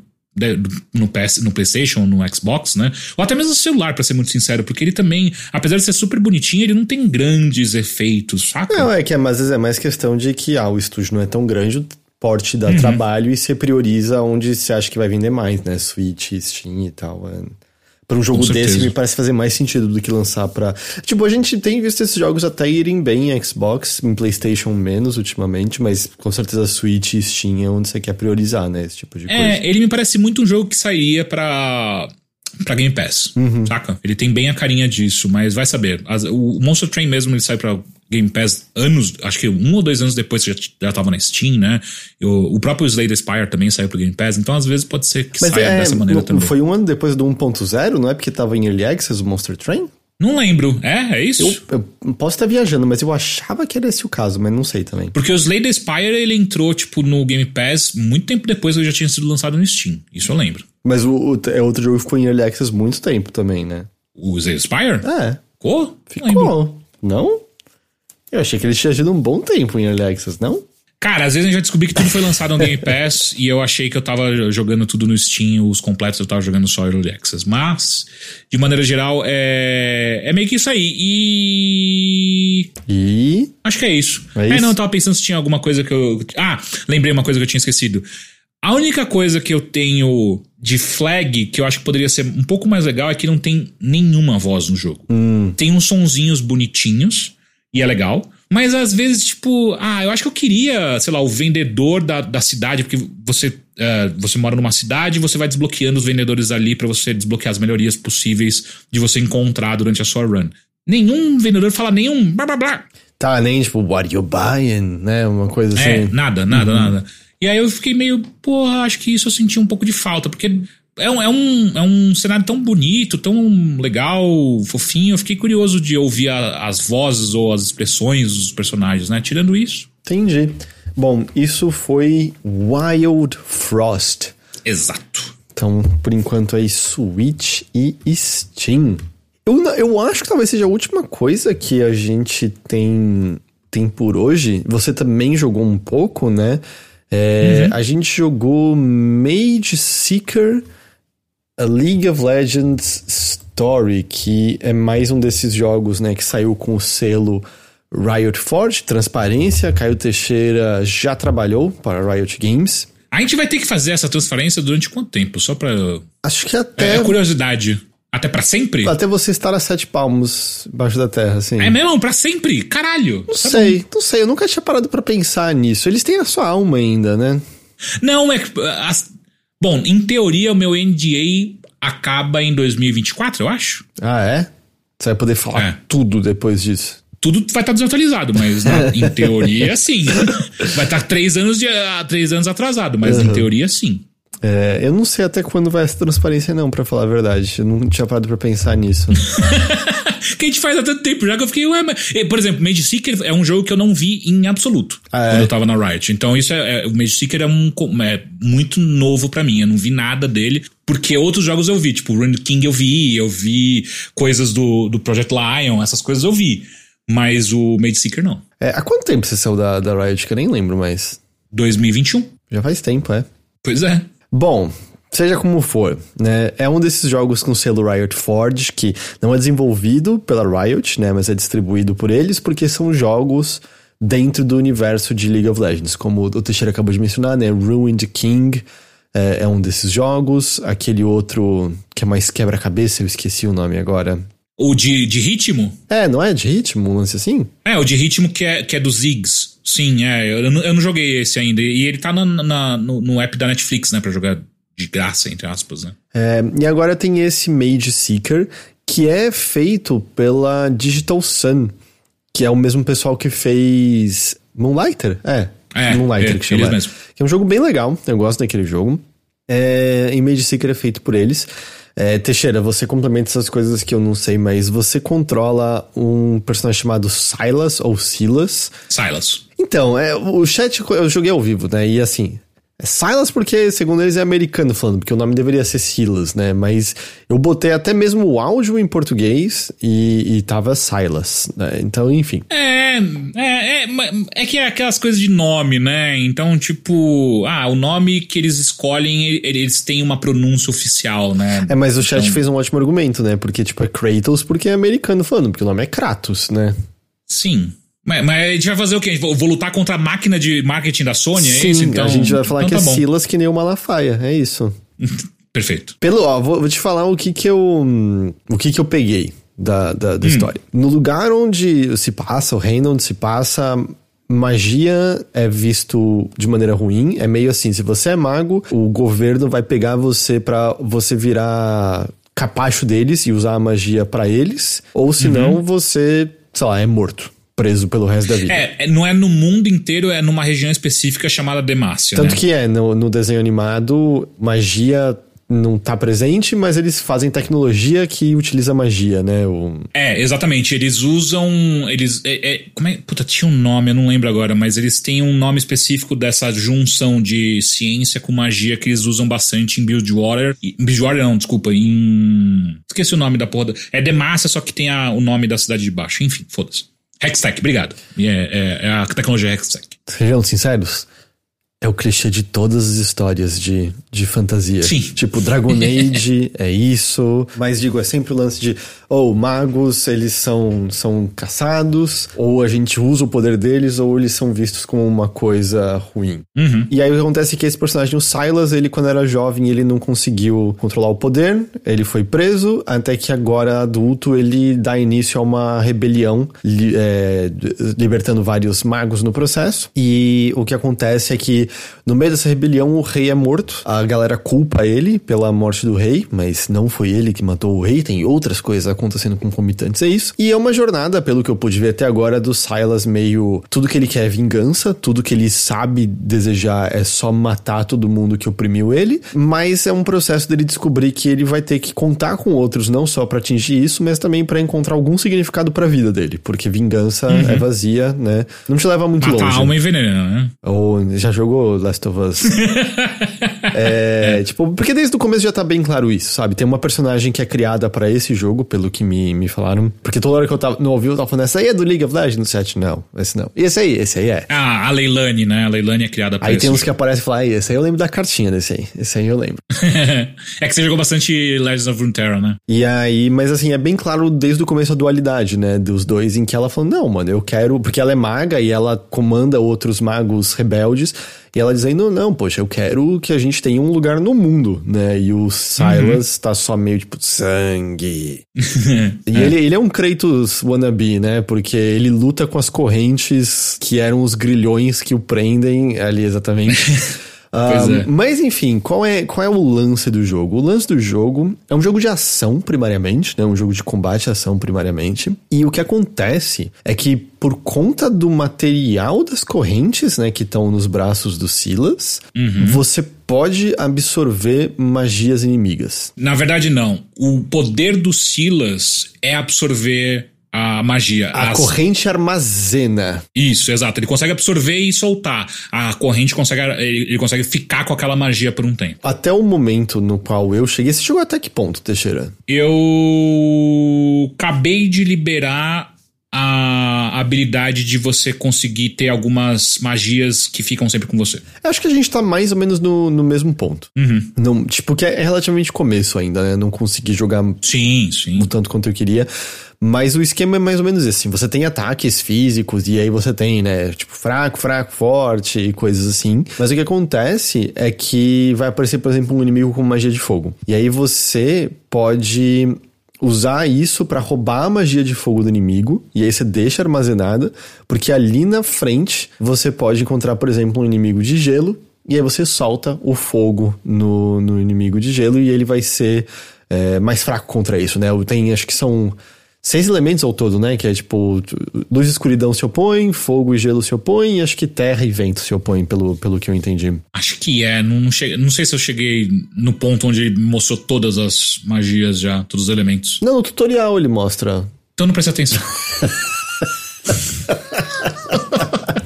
Speaker 2: no, PS, no PlayStation, no Xbox, né? Ou até mesmo no celular, para ser muito sincero, porque ele também, apesar de ser super bonitinho, ele não tem grandes efeitos, saca?
Speaker 1: Não, é que é, às vezes é mais questão de que ah, o estúdio não é tão grande, o porte dá
Speaker 2: Uhum.
Speaker 1: trabalho e você prioriza onde você acha que vai vender mais, né? Switch, Steam e tal. É. Pra um jogo desse me parece fazer mais sentido do que lançar pra. Tipo, a gente tem visto esses jogos até irem bem em Xbox, em PlayStation menos ultimamente, mas com certeza Switch e Steam é onde você quer priorizar, né? Esse tipo de coisa.
Speaker 2: É, ele me parece muito um jogo que sairia pra. Pra Game Pass,
Speaker 1: Uhum.
Speaker 2: saca? Ele tem bem a carinha disso, mas vai saber. O Monster Train mesmo ele sai pra Game Pass anos, acho que um ou dois anos depois que já, já tava na Steam, né? O, o próprio Slay the Spire também saiu pro Game Pass, então às vezes pode ser que
Speaker 1: Mas
Speaker 2: saia
Speaker 1: é,
Speaker 2: dessa maneira
Speaker 1: não-
Speaker 2: também.
Speaker 1: foi um ano depois do 1.0, não é porque tava em Early Access o Monster Train?
Speaker 2: Não lembro. É, é isso?
Speaker 1: Eu, eu posso estar viajando, mas eu achava que era esse o caso, mas não sei também.
Speaker 2: Porque o Slay the Spire ele entrou, tipo, no Game Pass muito tempo depois que já tinha sido lançado no Steam. Isso eu lembro.
Speaker 1: Mas o, o- é outro jogo que ficou em Early Access muito tempo também, né?
Speaker 2: O Slay the Spire?
Speaker 1: É,
Speaker 2: Ficou? Não
Speaker 1: ficou. Não? Eu achei que ele tinha tido um bom tempo em Early Access, não?
Speaker 2: Cara, às vezes eu já descobri que tudo foi lançado no Game Pass e eu achei que eu tava jogando tudo no Steam, os completos eu tava jogando só Early Access. Mas, de maneira geral, é, é meio que isso aí. E.
Speaker 1: E.
Speaker 2: Acho que é isso.
Speaker 1: É isso?
Speaker 2: não, eu tava pensando se tinha alguma coisa que eu. Ah, lembrei uma coisa que eu tinha esquecido. A única coisa que eu tenho de flag que eu acho que poderia ser um pouco mais legal é que não tem nenhuma voz no jogo. Tem uns sonzinhos bonitinhos e é legal. Mas às vezes, tipo, ah, eu acho que eu queria, sei lá, o vendedor da, da cidade, porque você, eh, você mora numa cidade e você vai desbloqueando os vendedores ali pra você desbloquear as melhorias possíveis de você encontrar durante a sua run. Nenhum vendedor fala nenhum blá blá blá.
Speaker 1: Tá, nem tipo, what are you buying, né? Uma coisa
Speaker 2: É,
Speaker 1: assim.
Speaker 2: nada, nada, nada. E aí eu fiquei meio, porra, acho que isso eu senti um pouco de falta, porque é um, é um, é um cenário tão bonito, tão legal, fofinho. Eu fiquei curioso de ouvir a- as vozes ou as expressões dos personagens, né? Tirando isso.
Speaker 1: Entendi. Bom, isso foi Wild Frost.
Speaker 2: Exato.
Speaker 1: Então, por enquanto aí, Switch e Steam. Eu, eu acho que talvez seja a última coisa que a gente tem, tem por hoje. Você também jogou um pouco, né? É, A gente jogou Mage Seeker A League of Legends Story, que é mais um desses jogos, né, que saiu com o selo Riot Forge, transparência. Caio Teixeira já trabalhou para Riot Games.
Speaker 2: A gente vai ter que fazer essa transferência durante quanto tempo? Só pra.
Speaker 1: Acho que até.
Speaker 2: É, curiosidade. Até para sempre?
Speaker 1: Até você estar a sete palmos embaixo da terra, assim.
Speaker 2: É mesmo? Pra sempre? Caralho.
Speaker 1: Não tá sei, bom. não sei. Eu nunca tinha parado para pensar nisso. Eles têm a sua alma ainda, né?
Speaker 2: Não, é. As... Bom, em teoria, o meu NDA acaba em 2024, eu acho.
Speaker 1: Ah, é? Você vai poder falar é. tudo depois disso
Speaker 2: tudo vai estar desatualizado, mas na, em teoria sim. Vai estar três anos, de, três anos atrasado, mas uhum. em teoria sim.
Speaker 1: É, eu não sei até quando vai essa transparência, não, para falar a verdade. Eu não tinha parado pra pensar nisso.
Speaker 2: que a gente faz há tanto tempo já que eu fiquei, ué, mas... Por exemplo, Mage Seeker é um jogo que eu não vi em absoluto ah, é? quando eu tava na Riot. Então, isso é, é o Mage Seeker é, um, é muito novo para mim. Eu não vi nada dele. Porque outros jogos eu vi, tipo, Run King eu vi, eu vi coisas do, do Project Lion, essas coisas eu vi. Mas o Made Seeker não.
Speaker 1: É, há quanto tempo você saiu da, da Riot? Que eu nem lembro mais.
Speaker 2: 2021.
Speaker 1: Já faz tempo, é.
Speaker 2: Pois é.
Speaker 1: Bom, seja como for, né? É um desses jogos com selo Riot Forge que não é desenvolvido pela Riot, né? Mas é distribuído por eles porque são jogos dentro do universo de League of Legends. Como o Teixeira acabou de mencionar, né? Ruined King é, é um desses jogos. Aquele outro que é mais quebra-cabeça, eu esqueci o nome agora.
Speaker 2: O de, de ritmo?
Speaker 1: É, não é de ritmo, um lance assim?
Speaker 2: É, o de ritmo que é, que é dos Ziggs. Sim, é. Eu, eu não joguei esse ainda. E ele tá na, na, no, no app da Netflix, né? Pra jogar de graça, entre aspas, né?
Speaker 1: É, e agora tem esse Mage Seeker, que é feito pela Digital Sun, que é o mesmo pessoal que fez Moonlighter. É,
Speaker 2: é
Speaker 1: Moonlighter
Speaker 2: é,
Speaker 1: que chama. Mesmo. Que é um jogo bem legal, eu gosto daquele jogo. É, e Mage Seeker é feito por eles. É, Teixeira, você complementa essas coisas que eu não sei, mas você controla um personagem chamado Silas ou Silas.
Speaker 2: Silas.
Speaker 1: Então, é, o chat eu joguei ao vivo, né? E assim, é Silas porque, segundo eles, é americano falando, porque o nome deveria ser Silas, né? Mas eu botei até mesmo o áudio em português e, e tava Silas, né? Então, enfim.
Speaker 2: É, é, é, é que é aquelas coisas de nome, né? Então, tipo, ah, o nome que eles escolhem, eles têm uma pronúncia oficial, né?
Speaker 1: É, mas o chat então... fez um ótimo argumento, né? Porque, tipo, é Kratos porque é americano falando, porque o nome é Kratos, né?
Speaker 2: Sim. Mas, mas, a gente vai fazer o quê? Vou lutar contra a máquina de marketing da Sony,
Speaker 1: Sim,
Speaker 2: é isso? Então,
Speaker 1: a gente vai falar então que tá é bom. Silas que nem o Malafaia, é isso.
Speaker 2: Perfeito.
Speaker 1: Pelo, ó, vou, vou, te falar o que que eu, o que que eu peguei da, da, da hum. história. No lugar onde se passa, o reino onde se passa, magia é visto de maneira ruim. É meio assim, se você é mago, o governo vai pegar você para você virar capacho deles e usar a magia para eles, ou senão uhum. você, sei lá, é morto preso pelo resto da vida.
Speaker 2: É, é, não é no mundo inteiro, é numa região específica chamada Demacia.
Speaker 1: Tanto
Speaker 2: né?
Speaker 1: que é, no, no desenho animado, magia não tá presente, mas eles fazem tecnologia que utiliza magia, né? O...
Speaker 2: É, exatamente. Eles usam. Eles. É, é, como é? Puta, tinha um nome, eu não lembro agora, mas eles têm um nome específico dessa junção de ciência com magia que eles usam bastante em Buildwater. Buildwater não, desculpa, em. Esqueci o nome da porra. É Demacia, só que tem a, o nome da cidade de baixo. Enfim, foda-se. Hextech, obrigado. É, é, é, a tecnologia Hextech.
Speaker 1: Sejam sinceros, é o clichê de todas as histórias de, de fantasia.
Speaker 2: Sim.
Speaker 1: Tipo, Dragon Age é isso. Mas digo, é sempre o lance de, ou oh, magos, eles são, são caçados, ou a gente usa o poder deles, ou eles são vistos como uma coisa ruim.
Speaker 2: Uhum.
Speaker 1: E aí o que acontece é que esse personagem, o Silas, ele quando era jovem, ele não conseguiu controlar o poder, ele foi preso, até que agora adulto ele dá início a uma rebelião, li, é, libertando vários magos no processo. E o que acontece é que no meio dessa rebelião, o rei é morto. A galera culpa ele pela morte do rei, mas não foi ele que matou o rei. Tem outras coisas acontecendo concomitantes a isso. E é uma jornada, pelo que eu pude ver até agora, do Silas meio. Tudo que ele quer é vingança, tudo que ele sabe desejar é só matar todo mundo que oprimiu ele. Mas é um processo dele descobrir que ele vai ter que contar com outros, não só para atingir isso, mas também para encontrar algum significado para a vida dele. Porque vingança uhum. é vazia, né? Não te leva muito
Speaker 2: Matar
Speaker 1: longe.
Speaker 2: alma e veneno, né?
Speaker 1: Ou já jogou Last of Us. é, tipo, porque desde o começo já tá bem claro isso, sabe? Tem uma personagem que é criada para esse jogo, pelo que me, me falaram. Porque toda hora que eu tava no ouvido, eu tava falando, essa aí é do League of Legends no set? Não, esse não. E esse aí, esse aí é.
Speaker 2: Ah, a Leilani, né? A Leilani é criada pra
Speaker 1: Aí tem uns
Speaker 2: jogo.
Speaker 1: que aparecem e falam, ah, esse aí eu lembro da cartinha desse aí. Esse aí eu lembro.
Speaker 2: é que você jogou bastante Legends of Runeterra, né?
Speaker 1: E aí, mas assim, é bem claro desde o começo a dualidade, né, dos dois, em que ela falou, não, mano, eu quero, porque ela é maga e ela comanda outros magos rebeldes, e ela dizendo, não, poxa, eu quero que a gente tenha um lugar no mundo, né, e o Silas tá só meio tipo, sangue. e ele, ele é um Kratos wannabe, né, porque ele luta com as correntes que eram os grilhões que o prendem, ali exatamente.
Speaker 2: É.
Speaker 1: Mas enfim, qual é, qual é o lance do jogo? O lance do jogo é um jogo de ação, primariamente, né? Um jogo de combate e ação, primariamente. E o que acontece é que, por conta do material das correntes, né, que estão nos braços do Silas, você pode absorver magias inimigas.
Speaker 2: Na verdade, não. O poder do Silas é absorver a magia.
Speaker 1: A
Speaker 2: As-
Speaker 1: corrente armazena.
Speaker 2: Isso, exato. Ele consegue absorver e soltar. A corrente consegue. Ele, consegue ficar com aquela magia por um tempo.
Speaker 1: Até o momento no qual eu cheguei. Você chegou até que ponto, Teixeira?
Speaker 2: Eu acabei de liberar a habilidade de você conseguir ter algumas magias que ficam sempre com você.
Speaker 1: Eu acho que a gente tá mais ou menos no, no mesmo ponto. Não, tipo, que é relativamente começo ainda, né? Não consegui jogar
Speaker 2: Sim, sim.
Speaker 1: o tanto quanto eu queria. Mas o esquema é mais ou menos esse. assim, Você tem ataques físicos e aí você tem, né? Tipo, fraco, fraco, forte e coisas assim. Mas o que acontece é que vai aparecer, por exemplo, um inimigo com magia de fogo. E aí você pode usar isso pra roubar a magia de fogo do inimigo. E aí você deixa armazenada. Porque ali na frente você pode encontrar, por exemplo, um inimigo de gelo. E aí você solta o fogo no, no inimigo de gelo e ele vai ser é, mais fraco contra isso, né? Tem, acho que são seis elementos ao todo, né? Que é tipo, luz e escuridão se opõem, fogo e gelo se opõem, e acho que terra e vento se opõem, pelo, pelo que eu entendi.
Speaker 2: Acho que é. Não, não, sei se eu cheguei no ponto onde ele mostrou todas as magias já, todos os elementos.
Speaker 1: Não, no tutorial ele mostra.
Speaker 2: Então não presta atenção.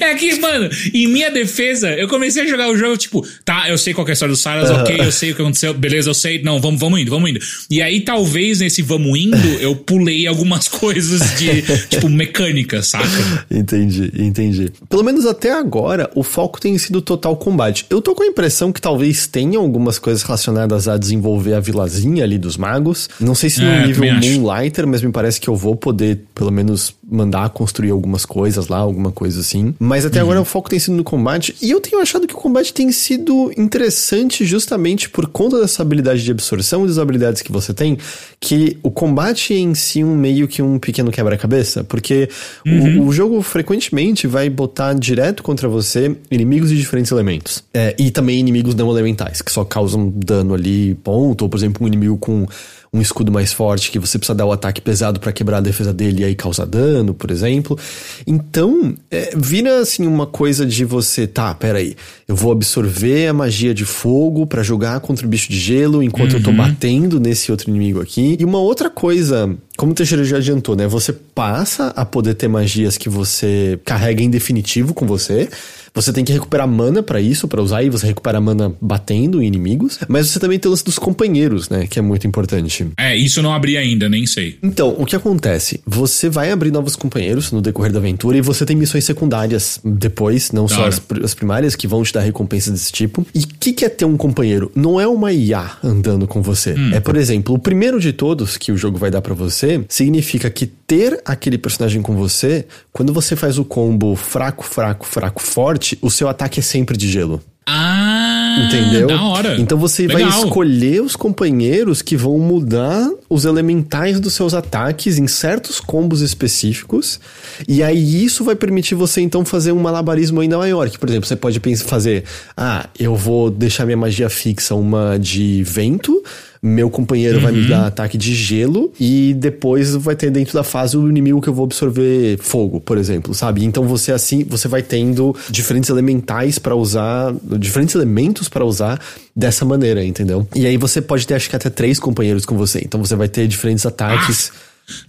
Speaker 2: É que, mano, em minha defesa, eu comecei a jogar o jogo, tipo, tá, eu sei qual que é a história do Silas, ok, eu sei o que aconteceu, beleza, eu sei, não, vamos, vamos indo, vamos indo. E aí, talvez, nesse vamos indo, eu pulei algumas coisas de, tipo, mecânica, saca?
Speaker 1: Entendi, entendi. Pelo menos até agora, o foco tem sido total combate. Eu tô com a impressão que talvez tenha algumas coisas relacionadas a desenvolver a vilazinha ali dos magos. Não sei se no
Speaker 2: É,
Speaker 1: nível. Moonlighter, mas me parece que eu vou poder, pelo menos, mandar construir algumas coisas lá, alguma coisa assim. Mas até
Speaker 2: Uhum.
Speaker 1: agora o foco tem sido no combate. E eu tenho achado que o combate tem sido interessante justamente por conta dessa habilidade de absorção e das habilidades que você tem, que o combate é em si um meio que um pequeno quebra-cabeça, porque o, o jogo frequentemente vai botar direto contra você inimigos de diferentes elementos. É, e também inimigos não elementais, que só causam dano ali, ponto. Ou, por exemplo, um inimigo com um escudo mais forte que você precisa dar o ataque pesado pra quebrar a defesa dele e aí causar dano, por exemplo. Então, é, vira assim uma coisa de você, tá, peraí, eu vou absorver a magia de fogo pra jogar contra o bicho de gelo enquanto eu tô batendo nesse outro inimigo aqui. E uma outra coisa, como o Teixeira já adiantou, né? Você passa a poder ter magias que você carrega em definitivo com você. Você tem que recuperar mana pra isso, pra usar, e você recupera mana batendo em inimigos. Mas você também tem o lance dos companheiros, né? Que é muito importante.
Speaker 2: É, isso eu não abri ainda, nem sei.
Speaker 1: Então, o que acontece? Você vai abrir novos companheiros no decorrer da aventura e você tem missões secundárias depois, não só
Speaker 2: hora.
Speaker 1: as, pr- as primárias, que vão te dar recompensas desse tipo. E o que, que é ter um companheiro? Não é uma IA andando com você. É, por exemplo, o primeiro de todos que o jogo vai dar pra você significa que ter aquele personagem com você, quando você faz o combo fraco, fraco, fraco, forte, o seu ataque é sempre de gelo.
Speaker 2: Ah,
Speaker 1: Entendeu?
Speaker 2: Da hora.
Speaker 1: Então você vai
Speaker 2: Legal.
Speaker 1: escolher os companheiros que vão mudar os elementais dos seus ataques em certos combos específicos. E aí isso vai permitir você então fazer um malabarismo ainda maior. Que, por exemplo, você pode pensar, fazer: ah, eu vou deixar minha magia fixa uma de vento. Meu companheiro vai
Speaker 2: Uhum.
Speaker 1: me dar ataque de gelo e depois vai ter dentro da fase o inimigo que eu vou absorver fogo, por exemplo, sabe? Então você assim, você vai tendo diferentes elementais pra usar, diferentes elementos pra usar dessa maneira, entendeu? E aí você pode ter acho que até três companheiros com você. Então você vai ter diferentes ataques.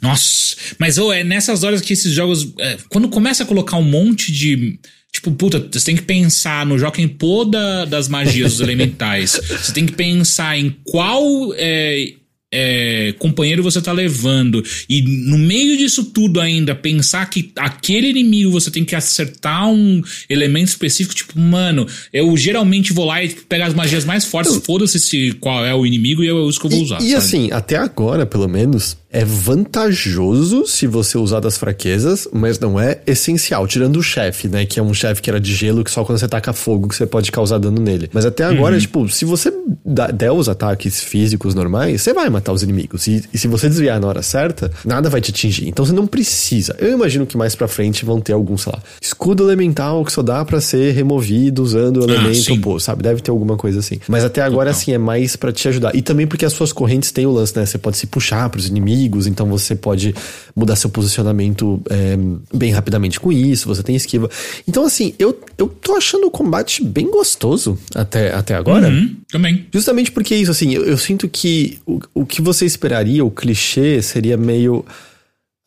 Speaker 2: Nossa, mas ô, é nessas horas que esses jogos. é, quando começa a colocar um monte de. Tipo, puta, você tem que pensar no Joaquim Pô da, das magias dos elementais. Você tem que pensar em qual é, é, companheiro você tá levando. E no meio disso tudo ainda, pensar que aquele inimigo você tem que acertar um elemento específico, tipo, mano, eu geralmente vou lá e pego as magias mais fortes, foda-se se qual é o inimigo e é isso que eu vou usar.
Speaker 1: E, e assim, até agora, pelo menos, é vantajoso se você usar das fraquezas, mas não é essencial. Tirando o chefe, né? Que é um chefe que era de gelo, que só quando você taca fogo que você pode causar dano nele. Mas até agora, uhum. tipo, se você der os ataques físicos normais, você vai matar os inimigos. E, e, se você desviar na hora certa, nada vai te atingir. Então você não precisa. Eu imagino que mais pra frente vão ter algum, sei lá, escudo elemental que só dá para ser removido usando o ah, elemento, ah, pô, sabe? Deve ter alguma coisa assim. Mas até agora, Total. assim, é mais para te ajudar. E também porque as suas correntes têm o lance, né? Você pode se puxar pros inimigos inimigos, então você pode mudar seu posicionamento é, bem rapidamente com isso, você tem esquiva. Então, assim, eu, eu tô achando o combate bem gostoso até, até agora.
Speaker 2: Uhum, também.
Speaker 1: Justamente porque é isso, assim, eu, eu sinto que o, o que você esperaria, o clichê, seria meio.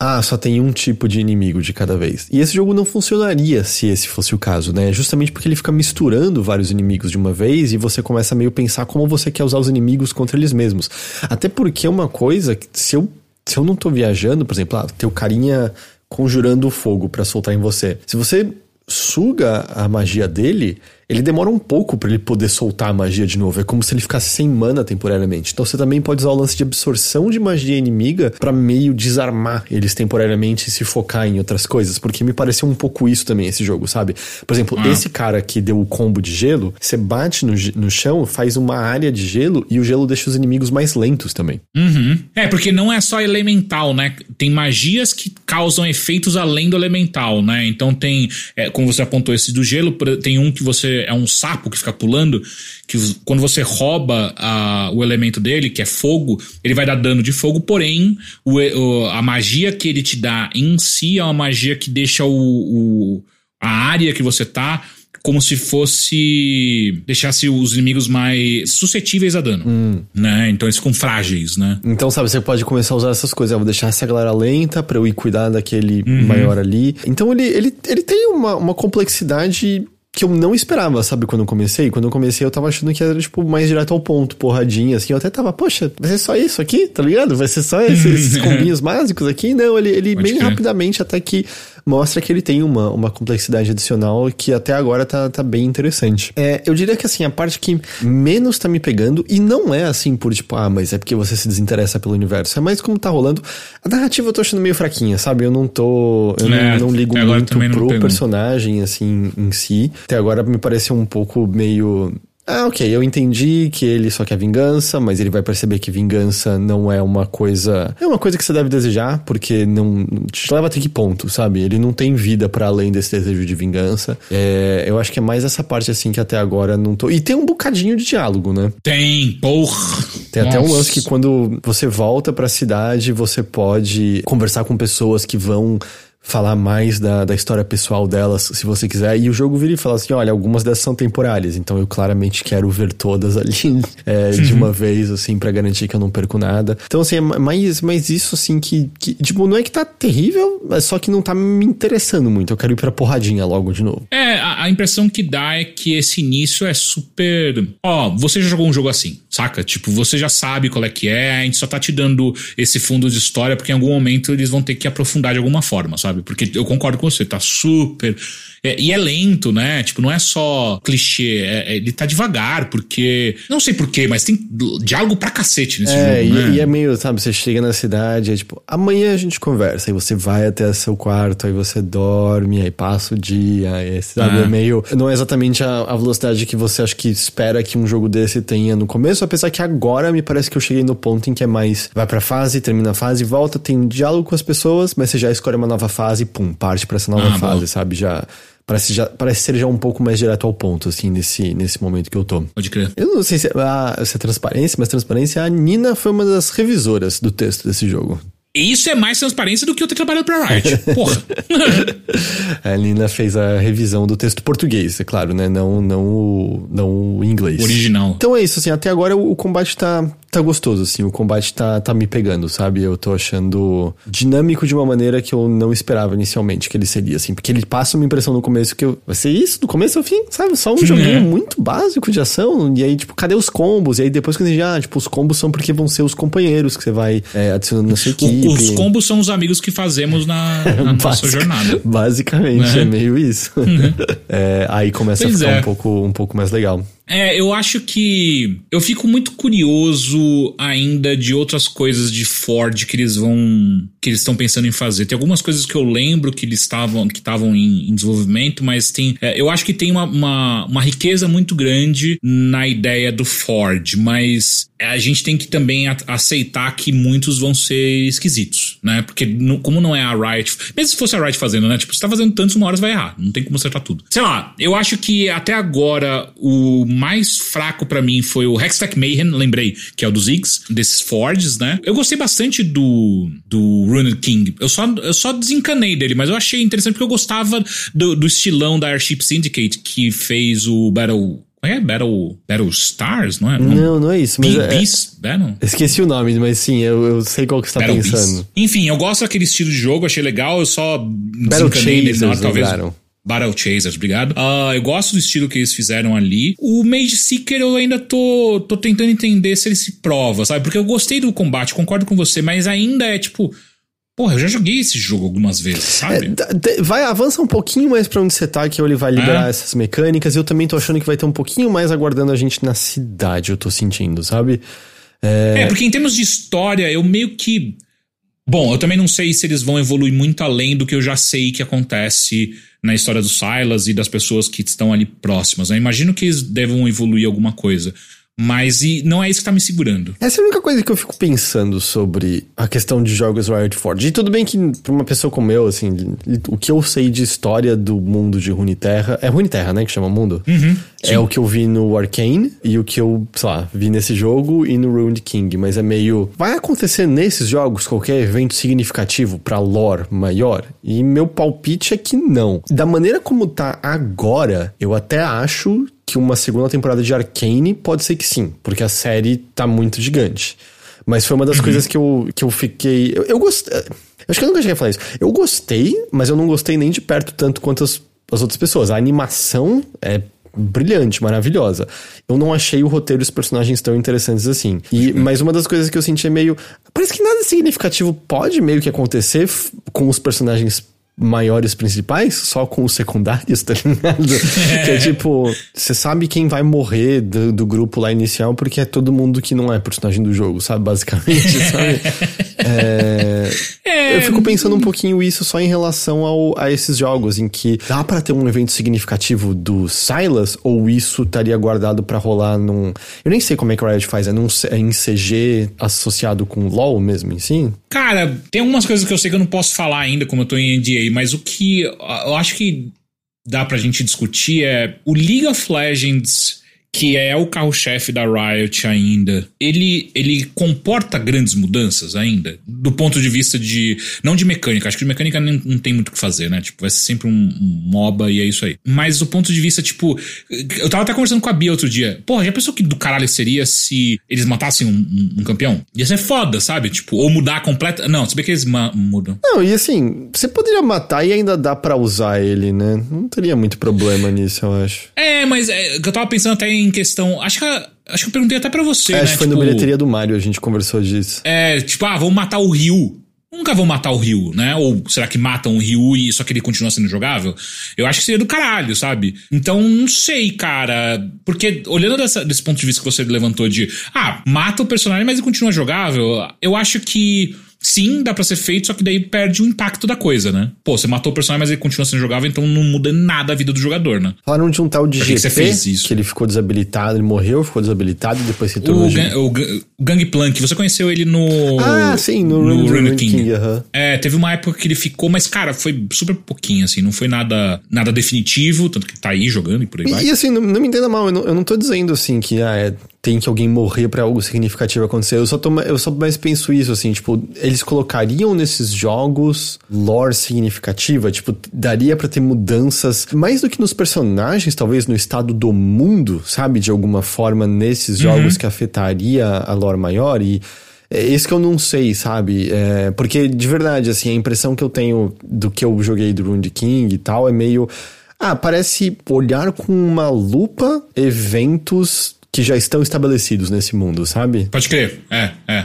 Speaker 1: Ah, só tem um tipo de inimigo de cada vez. E esse jogo não funcionaria se esse fosse o caso, né? Justamente porque ele fica misturando vários inimigos de uma vez e você começa a meio pensar como você quer usar os inimigos contra eles mesmos. Até porque é uma coisa que, se eu se eu não tô viajando, por exemplo, ah, tem o carinha conjurando fogo para soltar em você. Se você suga a magia dele, ele demora um pouco para ele poder soltar a magia de novo. É como se ele ficasse sem mana temporariamente. Então você também pode usar o lance de absorção de magia inimiga para meio desarmar eles temporariamente e se focar em outras coisas. Porque me pareceu um pouco isso também esse jogo, sabe? Por exemplo, ah. esse cara que deu o combo de gelo, você bate no, no chão, faz uma área de gelo e o gelo deixa os inimigos mais lentos também.
Speaker 2: Uhum. É, porque não é só elemental, né? Tem magias que causam efeitos além do elemental, né? Então tem, é, como você apontou esse do gelo, tem um que você é um sapo que fica pulando, que quando você rouba a, o elemento dele, que é fogo, ele vai dar dano de fogo, porém o, o, a magia que ele te dá em si é uma magia que deixa o, o a área que você tá como se fosse deixasse os inimigos mais suscetíveis a dano, hum. né? Então eles ficam frágeis, né?
Speaker 1: Então, sabe, você pode começar a usar essas coisas. Eu vou deixar essa galera lenta para eu ir cuidar daquele uhum. maior ali. Então ele, ele, ele tem uma, uma complexidade que eu não esperava, sabe, quando eu comecei. Quando eu comecei, eu tava achando que era, tipo, mais direto ao ponto, porradinha, assim. Eu até tava, poxa, vai ser só isso aqui, tá ligado? Vai ser só esses, esses combinhos básicos aqui? Não, ele, ele bem rapidamente até que mostra que ele tem uma, uma complexidade adicional que até agora tá, tá bem interessante. É, eu diria que assim, a parte que menos tá me pegando, e não é assim por tipo, ah, mas é porque você se desinteressa pelo universo, é mais como tá rolando. A narrativa eu tô achando meio fraquinha, sabe? Eu não tô. Eu é, não, não, ligo muito pro personagem, assim, em si. Até agora me pareceu um pouco meio ah, ok, eu entendi que ele só quer vingança, mas ele vai perceber que vingança não é uma coisa. É uma coisa que você deve desejar, porque não. te leva até que ponto, sabe? Ele não tem vida para além desse desejo de vingança. É, eu acho que é mais essa parte assim que até agora não tô. E tem um bocadinho de diálogo, né?
Speaker 2: Tem, porra!
Speaker 1: Tem Nossa. até um lance que quando você volta pra cidade, você pode conversar com pessoas que vão falar mais da, da história pessoal delas, se você quiser. E o jogo vira e fala assim: olha, algumas dessas são temporárias, então eu claramente quero ver todas ali é, de uma vez, assim, para garantir que eu não perco nada. Então, assim, é mais, mais isso, assim, que, que, tipo, não é que tá terrível, é só que não tá me interessando muito. Eu quero ir pra porradinha logo de novo.
Speaker 2: É, a, a impressão que dá é que esse início é super. Ó, você já jogou um jogo assim, saca? Tipo, você já sabe qual é que é, a gente só tá te dando esse fundo de história, porque em algum momento eles vão ter que aprofundar de alguma forma, sabe? Sabe? Porque eu concordo com você, tá super. É, e é lento, né? Tipo, não é só clichê, é, é, ele tá devagar, porque. Não sei porquê, mas tem diálogo pra cacete nesse
Speaker 1: é,
Speaker 2: jogo.
Speaker 1: E,
Speaker 2: né?
Speaker 1: e é meio, sabe, você chega na cidade, é tipo, amanhã a gente conversa, aí você vai até seu quarto, aí você dorme, aí passa o dia, aí, sabe? É, é meio. Não é exatamente a, a, velocidade que você acha que espera que um jogo desse tenha no começo, apesar que agora me parece que eu cheguei no ponto em que é mais. Vai pra fase, termina a fase, volta, tem um diálogo com as pessoas, mas você já escolhe uma nova fase fase, pum, parte para essa nova ah, fase, bom. sabe? Já parece, já parece ser já um pouco mais direto ao ponto, assim, nesse, nesse momento que eu tô.
Speaker 2: Pode crer.
Speaker 1: Eu não sei se, ah, se é transparência, mas transparência, a Nina foi uma das revisoras do texto desse jogo.
Speaker 2: Isso é mais transparência do que eu ter trabalhado pra Riot. Porra.
Speaker 1: a Nina fez a revisão do texto português, é claro, né? Não, não, o, não o inglês.
Speaker 2: O original.
Speaker 1: Então é isso, assim, até agora o, o combate tá, tá gostoso, assim. O combate tá, tá me pegando, sabe? Eu tô achando dinâmico de uma maneira que eu não esperava inicialmente que ele seria, assim. Porque ele passa uma impressão no começo que eu, vai ser isso, do começo ao fim, sabe? Só um joguinho é. muito básico de ação. E aí, tipo, cadê os combos? E aí depois que eu ah, tipo, os combos são porque vão ser os companheiros que você vai é, adicionando na sua equipe.
Speaker 2: Os combos são os amigos que fazemos na, na nossa jornada.
Speaker 1: Basicamente, é, é meio isso. Uhum. é, aí começa pois a ficar é. um, pouco, um pouco mais legal.
Speaker 2: É, eu acho que eu fico muito curioso ainda de outras coisas de Ford que eles vão que eles estão pensando em fazer. Tem algumas coisas que eu lembro que eles estavam que estavam em, em, desenvolvimento, mas tem é, eu acho que tem uma, uma, uma, riqueza muito grande na ideia do Ford, mas a gente tem que também aceitar que muitos vão ser esquisitos, né? Porque no, como não é a Riot, mesmo se fosse a Riot fazendo, né? Tipo, você tá fazendo tantos, uma hora você vai errar, não tem como acertar tudo. Sei lá, eu acho que até agora o mais fraco para mim foi o Hextech Mayhem, lembrei, que é o dos Ziggs, desses Fords, né? Eu gostei bastante do, do Runed King. Eu só, eu só desencanei dele, mas eu achei interessante porque eu gostava do, do estilão da Airship Syndicate que fez o Battle é Battle, Battle Stars, não é?
Speaker 1: Não, não é isso. Mas é, Beast Battle? Esqueci o nome, mas sim, eu, eu sei qual que você tá Battle pensando. Beast.
Speaker 2: Enfim, eu gosto daquele estilo de jogo, achei legal, eu só
Speaker 1: Battle desencanei Chasers, na talvez.
Speaker 2: Battle Chasers, obrigado. Uh, eu gosto do estilo que eles fizeram ali. O Mage Seeker eu ainda tô, tô tentando entender se ele se prova, sabe? Porque eu gostei do combate, concordo com você, mas ainda é tipo. Porra, eu já joguei esse jogo algumas vezes, sabe?
Speaker 1: É, vai, avança um pouquinho mais pra onde você tá, que ele vai liberar é. essas mecânicas. Eu também tô achando que vai ter um pouquinho mais aguardando a gente na cidade, eu tô sentindo, sabe?
Speaker 2: É... é, porque em termos de história, eu meio que. Bom, eu também não sei se eles vão evoluir muito além do que eu já sei que acontece na história do Silas e das pessoas que estão ali próximas. Né? Imagino que eles devam evoluir alguma coisa. Mas e não é isso que tá me segurando.
Speaker 1: Essa é a única coisa que eu fico pensando sobre a questão de jogos Riot Forge. E tudo bem que pra uma pessoa como eu, assim, o que eu sei de história do mundo de Runeterra... É Runeterra, né, que chama mundo?
Speaker 2: Uhum,
Speaker 1: é o que eu vi no Arcane e o que eu, sei lá, vi nesse jogo e no Ruined King. Mas é meio... Vai acontecer nesses jogos qualquer evento significativo pra lore maior? E meu palpite é que não. Da maneira como tá agora, eu até acho que uma segunda temporada de Arcane pode ser que sim, porque a série tá muito gigante. Mas foi uma das uhum. coisas que eu, que eu fiquei. Eu, eu gostei. Acho que eu nunca cheguei a falar isso. Eu gostei, mas eu não gostei nem de perto tanto quanto as, as outras pessoas. A animação é brilhante, maravilhosa. Eu não achei o roteiro e os personagens tão interessantes assim. E, uhum. mas uma das coisas que eu senti é meio. Parece que nada significativo pode meio que acontecer com os personagens maiores principais, só com os secundários, tá ligado? É. Que é tipo, você sabe quem vai morrer do, do, grupo lá inicial porque é todo mundo que não é personagem do jogo, sabe? Basicamente, sabe? É, é, eu fico pensando um pouquinho isso só em relação ao, a esses jogos, em que dá para ter um evento significativo do Silas, ou isso estaria guardado para rolar num. Eu nem sei como é que o Riot faz, é, num, é em CG associado com LOL mesmo em si?
Speaker 2: Cara, tem algumas coisas que eu sei que eu não posso falar ainda, como eu tô em NDA, mas o que eu acho que dá pra gente discutir é o League of Legends que é o carro-chefe da Riot ainda, ele, ele comporta grandes mudanças ainda? Do ponto de vista de. Não de mecânica, acho que de mecânica não, não tem muito o que fazer, né? Tipo, vai ser sempre um, um, MOBA e é isso aí. Mas do ponto de vista, tipo. Eu tava até conversando com a Bia outro dia. Porra, já pensou que do caralho seria se eles matassem um, um, um campeão? Ia ser foda, sabe? Tipo, ou mudar completa. Não, se bem que eles mudam.
Speaker 1: Não, e assim, você poderia matar e ainda dá para usar ele, né? Não teria muito problema nisso, eu acho.
Speaker 2: É, mas é, eu tava pensando até em questão. Acho que, acho que eu perguntei até pra você. É,
Speaker 1: né? Acho que foi tipo, no bilheteria do Mario, a gente conversou disso.
Speaker 2: É, tipo, ah, vamos matar o Ryu. Nunca vão matar o Ryu, né? Ou será que matam o Ryu e só que ele continua sendo jogável? Eu acho que seria do caralho, sabe? Então, não sei, cara. Porque, olhando dessa, desse ponto de vista que você levantou de, ah, mata o personagem, mas ele continua jogável, eu acho que Sim, dá pra ser feito, só que daí perde o impacto da coisa, né? Pô, você matou o personagem, mas ele continua sendo jogável, então não muda nada a vida do jogador, né?
Speaker 1: Falaram de um tal de GP, que, que ele ficou desabilitado, ele morreu, ficou desabilitado e depois se tornou...
Speaker 2: O, o, o Gangplank, você conheceu ele no...
Speaker 1: Ah, sim, no, no Rune King. King uh -huh.
Speaker 2: É, teve uma época que ele ficou, mas, cara, foi super pouquinho, assim, não foi nada, nada definitivo, tanto que tá aí jogando e por aí
Speaker 1: E,
Speaker 2: vai.
Speaker 1: e, assim, não, não me entenda mal, eu não, eu não tô dizendo assim que ah, é, tem que alguém morrer pra algo significativo acontecer. Eu só, tô, eu só mais penso isso, assim, tipo, eles colocariam nesses jogos lore significativa, tipo, daria pra ter mudanças, mais do que nos personagens, talvez no estado do mundo, sabe? De alguma forma nesses jogos que afetaria a lore maior e. É isso que eu não sei, sabe? É, porque, de verdade, assim, a impressão que eu tenho do que eu joguei do Rune King e tal é meio. Ah, parece olhar com uma lupa eventos que já estão estabelecidos nesse mundo, sabe?
Speaker 2: Pode crer, é, é.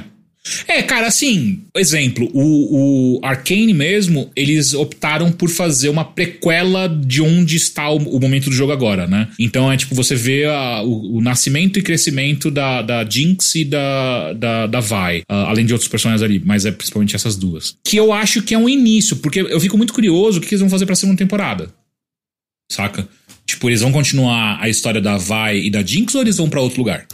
Speaker 2: É, cara, assim, exemplo, o, o Arcane mesmo, eles optaram por fazer uma prequela de onde está o, o momento do jogo agora, né? Então é tipo, você vê a- o, o nascimento e crescimento da, da Jinx e da, da, da Vi, ah, além de outros personagens ali, mas é principalmente essas duas. Que eu acho que é um início, porque eu fico muito curioso o que eles vão fazer pra segunda temporada. Saca? Tipo, eles vão continuar a história da Vi e da Jinx ou eles vão pra outro lugar?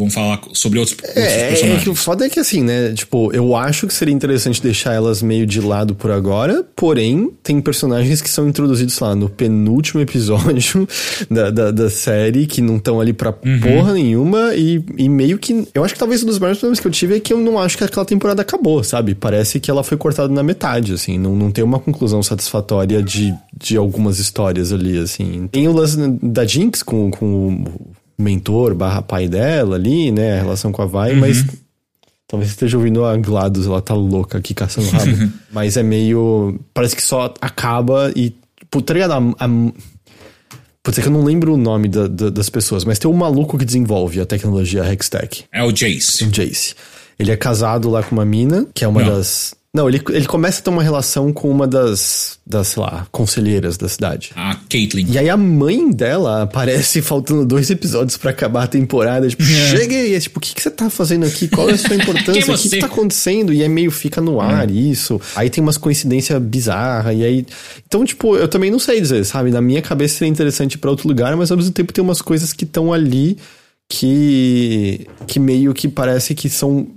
Speaker 2: Vão falar sobre outros, outros
Speaker 1: É, é
Speaker 2: personagens?
Speaker 1: que o foda é que assim, né? Tipo, eu acho que seria interessante deixar elas meio de lado por agora, porém, tem personagens que são introduzidos lá no penúltimo episódio da, da, da série, que não estão ali pra porra nenhuma, e, e meio que. Eu acho que talvez um dos maiores problemas que eu tive é que eu não acho que aquela temporada acabou, sabe? Parece que ela foi cortada na metade, assim, não, não tem uma conclusão satisfatória de, de algumas histórias ali, assim. Tem o lance da Jinx com, com o mentor barra pai dela ali, né? A relação com a Vai, mas talvez você esteja ouvindo a GLaDOS, ela tá louca aqui caçando rabo. mas é meio. Parece que só acaba e. Pô, tá ligado? A, a, Putz, é que eu não lembro o nome da- da- das pessoas, mas tem um maluco que desenvolve a tecnologia Hextech,
Speaker 2: É o Jace.
Speaker 1: o Jace. Ele é casado lá com uma mina, que é uma
Speaker 2: Não.
Speaker 1: das. Não, ele, ele começa a ter uma relação com uma das, das, sei lá, conselheiras da cidade.
Speaker 2: A Caitlyn.
Speaker 1: E aí a mãe dela aparece faltando dois episódios pra acabar a temporada. Tipo,
Speaker 2: É.
Speaker 1: cheguei! É tipo, o que, que você tá fazendo aqui? Qual é a sua importância?
Speaker 2: É
Speaker 1: O que, que tá acontecendo? E aí meio fica no ar isso. Aí tem umas coincidências bizarras. E aí. Então, tipo, eu também não sei dizer, sabe? Na minha cabeça seria interessante ir pra outro lugar, mas ao mesmo tempo tem umas coisas que estão ali que. que meio que parece que são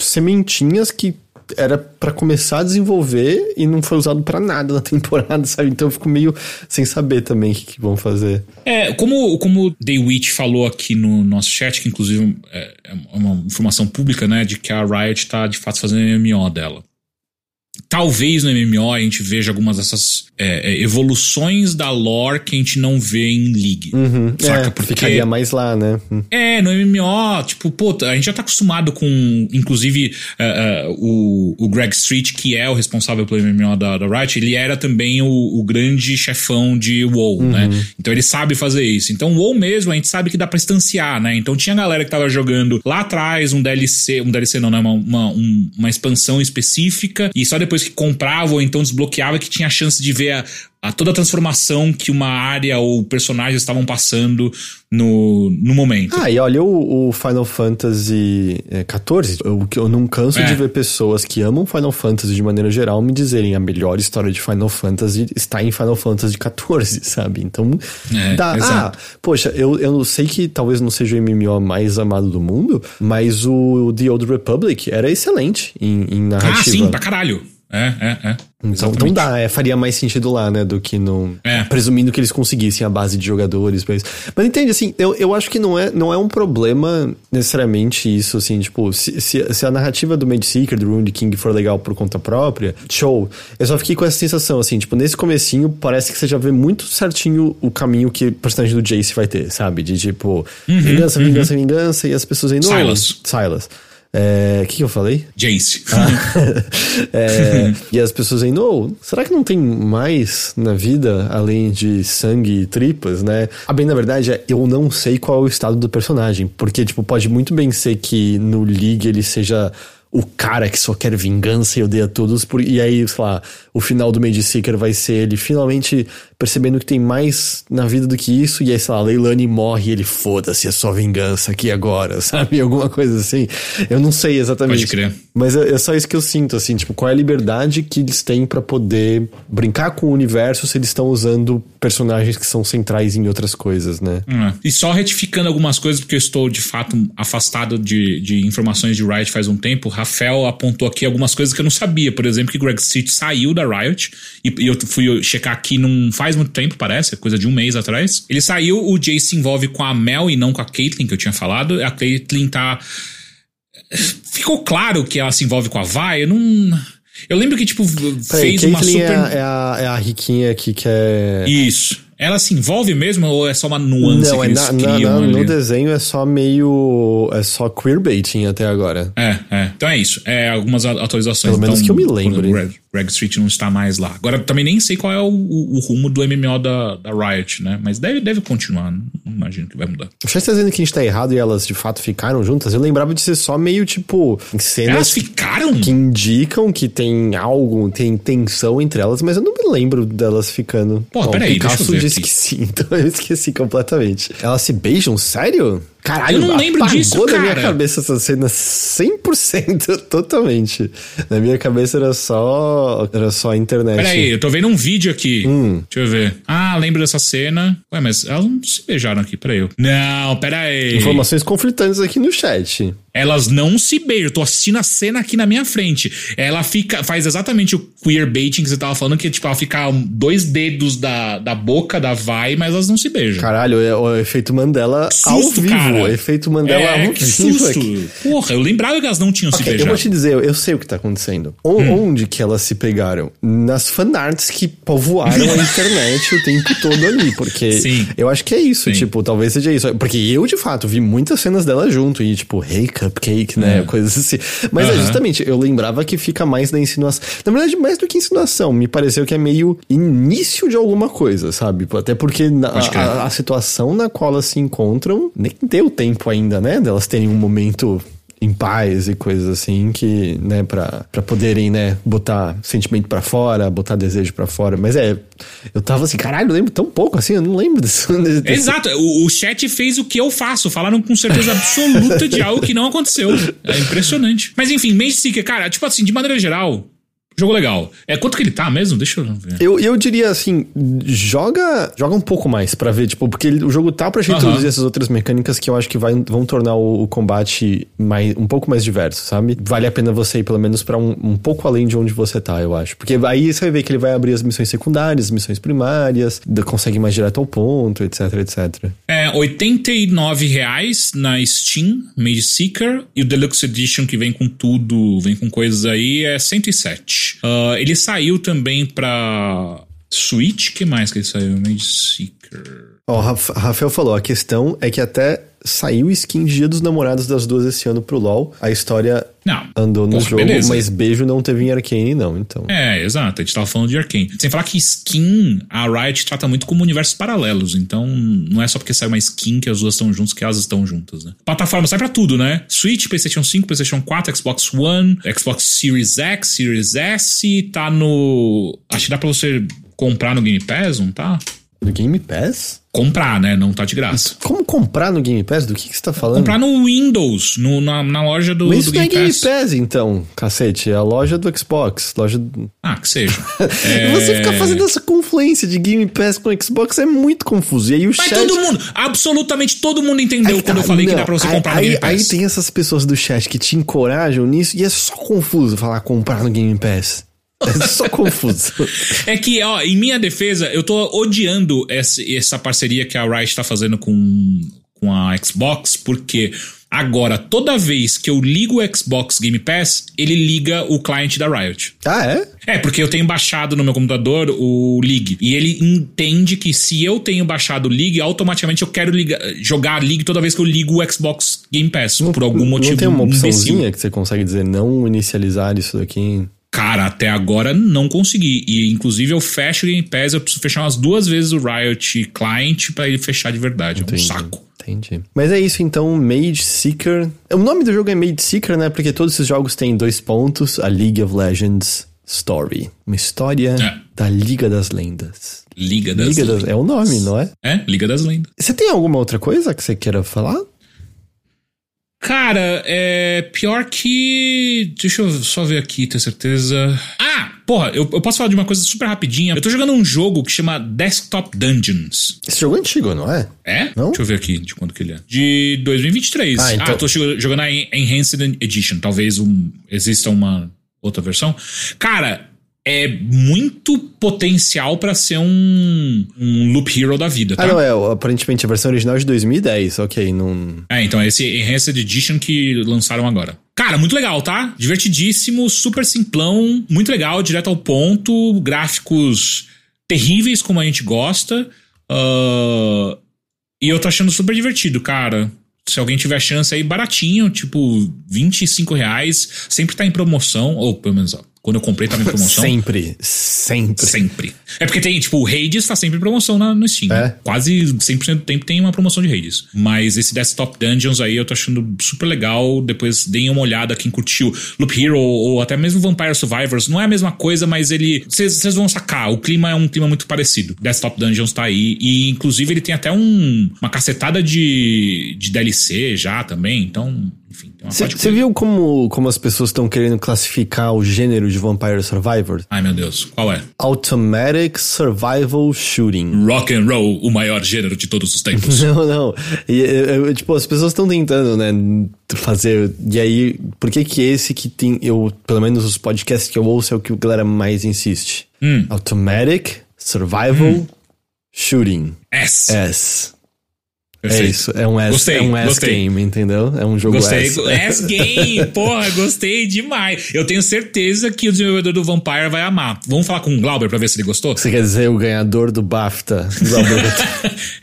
Speaker 1: sementinhas que era pra começar a desenvolver e não foi usado pra nada na temporada, sabe? Então eu fico meio sem saber também o que, que vão fazer.
Speaker 2: É, como, como o The Witch falou aqui no nosso chat, que inclusive é, é uma informação pública, né, de que a Riot tá de fato fazendo MMO dela. Talvez no MMO a gente veja algumas dessas é, é, evoluções da lore que a gente não vê em League. Saca?
Speaker 1: é,
Speaker 2: Porque
Speaker 1: ficaria mais lá, né? Hum.
Speaker 2: É, no MMO, tipo, pô, a gente já tá acostumado com, inclusive, eh, eh, o, o Greg Street, que é o responsável pelo MMO da, da Riot, ele era também o, o grande chefão de WoW, né? Então ele sabe fazer isso. Então o WoW mesmo, a gente sabe que dá pra instanciar, né? Então tinha galera que tava jogando lá atrás um DLC, um DLC não, né? Uma, uma, um- uma expansão específica, e só depois que comprava ou então desbloqueava que tinha a chance de ver a, a toda a transformação que uma área ou personagens estavam passando no, no momento.
Speaker 1: Ah, e olha o, o Final Fantasy é, XIV. Eu, que eu não canso
Speaker 2: É.
Speaker 1: de ver pessoas que amam Final Fantasy de maneira geral me dizerem a melhor história de Final Fantasy está em Final Fantasy XIV, sabe? Então,
Speaker 2: É,
Speaker 1: dá. Ah,
Speaker 2: exato.
Speaker 1: poxa, eu, eu sei que talvez não seja o MMO mais amado do mundo, mas o The Old Republic era excelente em, em narrativa.
Speaker 2: Ah, sim, pra caralho. É, é, é.
Speaker 1: Então, então dá, é, faria mais sentido lá, né, do que no...
Speaker 2: É.
Speaker 1: Presumindo que eles conseguissem a base de jogadores pra isso. Mas entende, assim, eu, eu acho que não é, não é um problema necessariamente isso, assim, tipo, se, se, se a narrativa do Mage Seeker, do Rune King for legal por conta própria, show. Eu só fiquei com essa sensação, assim, tipo, nesse comecinho parece que você já vê muito certinho o caminho que o personagem do Jace vai ter, sabe? De tipo, vingança, vingança, vingança, e as pessoas ainda...
Speaker 2: Silas.
Speaker 1: Silas. É, O que, que eu falei?
Speaker 2: Jace.
Speaker 1: É, e as pessoas aí, não, será que não tem mais na vida além de sangue e tripas, né? A bem, na verdade, é eu não sei qual é o estado do personagem, porque, tipo, pode muito bem ser que no League ele seja o cara que só quer vingança e odeia todos, por, e aí, sei lá, o final do Mage Seeker vai ser ele finalmente percebendo que tem mais na vida do que isso, e aí, sei lá, Leilani morre e ele foda-se, é só vingança aqui agora, sabe? Alguma coisa assim. Eu não sei exatamente.
Speaker 2: Pode crer.
Speaker 1: Mas é, é só isso que eu sinto, assim, tipo, qual é a liberdade que eles têm pra poder brincar com o universo se eles estão usando personagens que são centrais em outras coisas, né?
Speaker 2: É. E só retificando algumas coisas, porque eu estou de fato afastado de, de informações de Riot faz um tempo. Rafael apontou aqui algumas coisas que eu não sabia. Por exemplo, que Greg Street saiu da Riot. E, e eu fui checar aqui não faz muito tempo, parece, coisa de um mês atrás. Ele saiu, o Jay se envolve com a Mel e não com a Caitlyn, que eu tinha falado. A Caitlyn tá. Ficou claro que ela se envolve com a Vi. Eu não. Eu lembro que, tipo,
Speaker 1: Peraí, fez uma super. É a, é, a, é a riquinha que é.
Speaker 2: Isso. Ela se envolve mesmo ou é só uma nuance
Speaker 1: não,
Speaker 2: que
Speaker 1: é
Speaker 2: eles
Speaker 1: na, criam na, no desenho é só meio... é só queerbaiting até agora.
Speaker 2: É, é. Então é isso. É algumas atualizações.
Speaker 1: Pelo menos que eu me lembro.
Speaker 2: Greg, Street não está mais lá. Agora também nem sei qual é o, o, o rumo do MMO da, da, Riot, né? Mas deve, deve continuar. Não imagino que vai mudar.
Speaker 1: O chat tá dizendo que a gente tá errado e elas de fato ficaram juntas. Eu lembrava de ser só meio tipo... Cenas
Speaker 2: elas ficaram?
Speaker 1: Que indicam que tem algo, tem tensão entre elas, mas eu não me lembro delas ficando.
Speaker 2: Pô, peraí, deixa eu ver
Speaker 1: disse
Speaker 2: aqui.
Speaker 1: que sim, então eu esqueci completamente. Elas se beijam? Sério? Caralho,
Speaker 2: eu não lembro disso,
Speaker 1: na
Speaker 2: cara.
Speaker 1: minha cabeça essa cena 100%, totalmente. Na minha cabeça era só era só a internet.
Speaker 2: Peraí, eu tô vendo um vídeo aqui.
Speaker 1: Hum.
Speaker 2: Deixa eu ver. Ah, lembro dessa cena. Ué, mas elas não se beijaram aqui, peraí. Não, peraí.
Speaker 1: Informações conflitantes aqui no chat.
Speaker 2: Elas não se beijam. Eu tô assistindo a cena aqui na minha frente. Ela fica, faz exatamente o queer baiting que você tava falando, que tipo, ela fica dois dedos da, da boca da vai, mas elas não se beijam.
Speaker 1: Caralho, é o efeito Mandela
Speaker 2: Susto,
Speaker 1: ao vivo.
Speaker 2: cara.
Speaker 1: O efeito Mandela
Speaker 2: É,
Speaker 1: ao
Speaker 2: que
Speaker 1: vivo.
Speaker 2: susto.
Speaker 1: aqui.
Speaker 2: Porra, eu lembrava que elas não tinham se
Speaker 1: Ok, eu
Speaker 2: beijado.
Speaker 1: vou te dizer, eu sei o que tá acontecendo. O-
Speaker 2: Hum.
Speaker 1: Onde que elas se pegaram? Nas fanarts que povoaram a internet o tempo todo ali, porque
Speaker 2: Sim.
Speaker 1: eu acho que é isso,
Speaker 2: Sim.
Speaker 1: tipo, talvez seja isso. Porque eu, de fato, vi muitas cenas dela junto e, tipo, hey, cupcake, né? Coisas assim. Mas é
Speaker 2: Aham.
Speaker 1: justamente, eu lembrava que fica mais na insinuação. Na verdade, mais do que insinuação, me pareceu que é meio início de alguma coisa, sabe? Até porque na- a, a situação na qual elas se encontram nem deu tempo ainda, né? Delas terem um momento em paz e coisas assim que, né, pra, poderem, né, botar sentimento pra fora, botar desejo pra fora. Mas é, eu tava assim, caralho, eu lembro tão pouco assim, eu não lembro disso. desse-
Speaker 2: Exato, o, o chat fez o que eu faço. Falaram com certeza absoluta de algo que não aconteceu. É impressionante. Mas enfim, Mage Seeker, cara, tipo assim, de maneira geral, jogo legal. É quanto que ele tá mesmo? Deixa eu ver.
Speaker 1: Eu, eu diria assim, joga joga um pouco mais pra ver, tipo, porque ele- o jogo tá pra
Speaker 2: Aham.
Speaker 1: introduzir essas outras mecânicas que eu acho que vai, vão tornar o, o combate mais, um pouco mais diverso, sabe? Vale a pena você ir pelo menos pra um, um pouco além de onde você tá, eu acho. Porque aí você vai ver que ele vai abrir as missões secundárias, missões primárias, consegue mais direto ao ponto, etc, etc.
Speaker 2: É 89 reais na Steam, Mage Seeker, e o Deluxe Edition que vem com tudo, vem com coisas aí, é 107. Ah, ele saiu também pra Switch, que mais que ele saiu? Mage Seeker.
Speaker 1: Ó, o Raf- Rafael falou, a questão é que até saiu skin de Dia dos Namorados das duas esse ano pro LoL. A história
Speaker 2: Não.
Speaker 1: andou no
Speaker 2: porra,
Speaker 1: jogo,
Speaker 2: beleza.
Speaker 1: mas beijo não teve em Arcane, não, então.
Speaker 2: É, exato. A gente tava falando de Arkane. Sem falar que skin, a Riot trata muito como universos paralelos. Então, não é só porque sai uma skin que as duas estão juntas que elas estão juntas, né? Plataforma sai pra tudo, né? Switch, PlayStation 5, PlayStation 4, Xbox One, Xbox Series X, Series S. Tá no. Acho que dá pra você comprar no Game Pass, não tá?
Speaker 1: Do Game Pass?
Speaker 2: Comprar, né? Não tá de graça.
Speaker 1: Como comprar no Game Pass? Do que, que você tá falando?
Speaker 2: Comprar no Windows, no- na, na loja do,
Speaker 1: Mas
Speaker 2: do
Speaker 1: isso não é
Speaker 2: Game
Speaker 1: Game
Speaker 2: Pass.
Speaker 1: Pass, então, cacete. É a loja do Xbox. Loja do...
Speaker 2: Ah, que seja.
Speaker 1: Você
Speaker 2: É.
Speaker 1: ficar fazendo essa confluência de Game Pass com Xbox é muito confuso. E aí o
Speaker 2: Mas
Speaker 1: chat...
Speaker 2: todo mundo, absolutamente todo mundo entendeu quando
Speaker 1: tá,
Speaker 2: eu falei que
Speaker 1: não,
Speaker 2: dá pra você
Speaker 1: aí-
Speaker 2: comprar
Speaker 1: aí,
Speaker 2: no Game Pass.
Speaker 1: Aí tem essas pessoas do chat que te encorajam nisso e é só confuso falar comprar no Game Pass. É só confuso.
Speaker 2: É que, ó, em minha defesa, eu tô odiando essa, essa parceria que a Riot tá fazendo com, com a Xbox, porque agora, toda vez que eu ligo o Xbox Game Pass, ele liga o cliente da Riot.
Speaker 1: ah, é?
Speaker 2: É, porque eu tenho baixado no meu computador o League. E ele entende que se eu tenho baixado o League, automaticamente eu quero ligar, jogar a League toda vez que eu ligo o Xbox Game Pass. por algum motivo.
Speaker 1: Não tem uma
Speaker 2: imbecil.
Speaker 1: opçãozinha que você consegue dizer não inicializar isso daqui?
Speaker 2: Cara, até agora não consegui. E inclusive eu fecho o Game Pass, eu preciso fechar umas duas vezes o Riot Client pra ele fechar de verdade. É um
Speaker 1: Entendi.
Speaker 2: saco.
Speaker 1: Entendi. Mas é isso então, Mage Seeker. O nome do jogo é Mage Seeker, né? Porque todos esses jogos têm dois pontos: a League of Legends Story. Uma história
Speaker 2: É.
Speaker 1: da Liga das Lendas.
Speaker 2: Liga das
Speaker 1: Liga das...
Speaker 2: Lendas.
Speaker 1: É o nome, não é?
Speaker 2: É, Liga das Lendas.
Speaker 1: Você tem alguma outra coisa que você queira falar?
Speaker 2: Cara, é pior que. Deixa eu só ver aqui, ter certeza. Ah! porra, eu, eu posso falar de uma coisa super rapidinha. Eu tô jogando um jogo que chama Desktop Dungeons.
Speaker 1: Esse jogo é antigo, não é?
Speaker 2: É?
Speaker 1: Não?
Speaker 2: Deixa eu ver aqui de quando que ele é. De 2023.
Speaker 1: Ah, então-
Speaker 2: eu tô jo- jogando a En- Enhanced Edition. Talvez um, exista uma outra versão. Cara, é muito potencial pra ser um, um Loop Hero da vida, tá?
Speaker 1: Ah, não, é. Aparentemente a versão original é de 2010. Ok, não.
Speaker 2: É, então é esse Enhanced Edition que lançaram agora. Cara, muito legal, tá? Divertidíssimo, super simplão, muito legal, direto ao ponto, gráficos terríveis como a gente gosta. ah, e eu tô achando super divertido, cara. Se alguém tiver chance aí, baratinho, tipo 25 reais, sempre tá em promoção, ou pelo menos, ó, quando eu comprei tava em promoção.
Speaker 1: Sempre. Sempre.
Speaker 2: Sempre. É porque tem, tipo, o Hades tá sempre em promoção na, no Steam.
Speaker 1: É?
Speaker 2: Quase 100% do tempo tem uma promoção de Hades. Mas esse Desktop Dungeons aí eu tô achando super legal. Depois deem uma olhada quem curtiu Loop Hero ou até mesmo Vampire Survivors. Não é a mesma coisa, mas ele. Vocês vão sacar. O clima é um clima muito parecido. Desktop Dungeons tá aí. E inclusive ele tem até um, uma cacetada de, de DLC já também. Então, enfim,
Speaker 1: Você viu como, como as pessoas estão querendo classificar o gênero de Vampire Survivor?
Speaker 2: Ai meu Deus, qual é?
Speaker 1: Automatic Survival Shooting.
Speaker 2: Rock and Roll, o maior gênero de todos os tempos.
Speaker 1: Não, não. E, eu- eu- tipo, as pessoas estão tentando, né, fazer. E aí, por que que esse que tem. Eu, pelo menos os podcasts que eu ouço é o que a galera mais insiste?
Speaker 2: Hum.
Speaker 1: Automatic Survival Shooting.
Speaker 2: S.
Speaker 1: S. É
Speaker 2: Perfeito.
Speaker 1: isso. É um S,
Speaker 2: Gostei,
Speaker 1: é um S game, entendeu? É um jogo
Speaker 2: Gostei.
Speaker 1: S.
Speaker 2: S-Game, porra, gostei demais. Eu tenho certeza que o desenvolvedor do Vampire vai amar. Vamos falar com o Glauber pra ver se ele gostou?
Speaker 1: Você quer dizer o ganhador do BAFTA? Robert?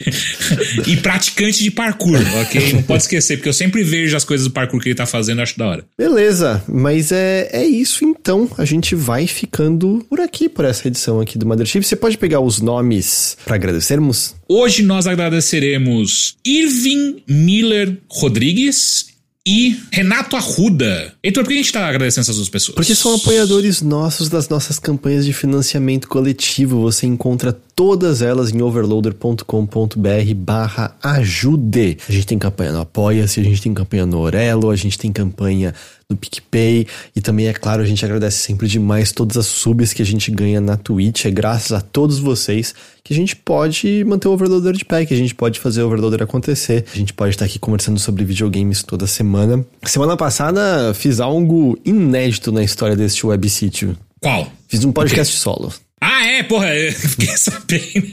Speaker 2: e praticante de parkour, ok? Não pode esquecer, porque eu sempre vejo as coisas do parkour que ele tá fazendo acho da hora.
Speaker 1: Beleza, mas é, é isso então. A gente vai ficando por aqui, por essa edição aqui do Mothership. Você pode pegar os nomes pra agradecermos?
Speaker 2: Hoje nós agradeceremos Irving Miller Rodrigues e Renato Arruda. Heitor, por que a gente tá agradecendo essas duas pessoas?
Speaker 1: Porque são apoiadores nossos das nossas campanhas de financiamento coletivo. Você encontra todas elas em overloader.com.br barra ajude. A gente tem campanha no Apoia-se, a gente tem campanha no Orelo, a gente tem campanha no PicPay e também, é claro, a gente agradece sempre demais todas as subs que a gente ganha na Twitch. É graças a todos vocês que a gente pode manter o Overloader de pé, que a gente pode fazer o Overloader acontecer. A gente pode estar aqui conversando sobre videogames toda semana. Semana passada fiz algo inédito na história deste web sítio.
Speaker 2: Qual?
Speaker 1: Fiz um podcast solo.
Speaker 2: Ah, é, porra, eu fiquei sabendo.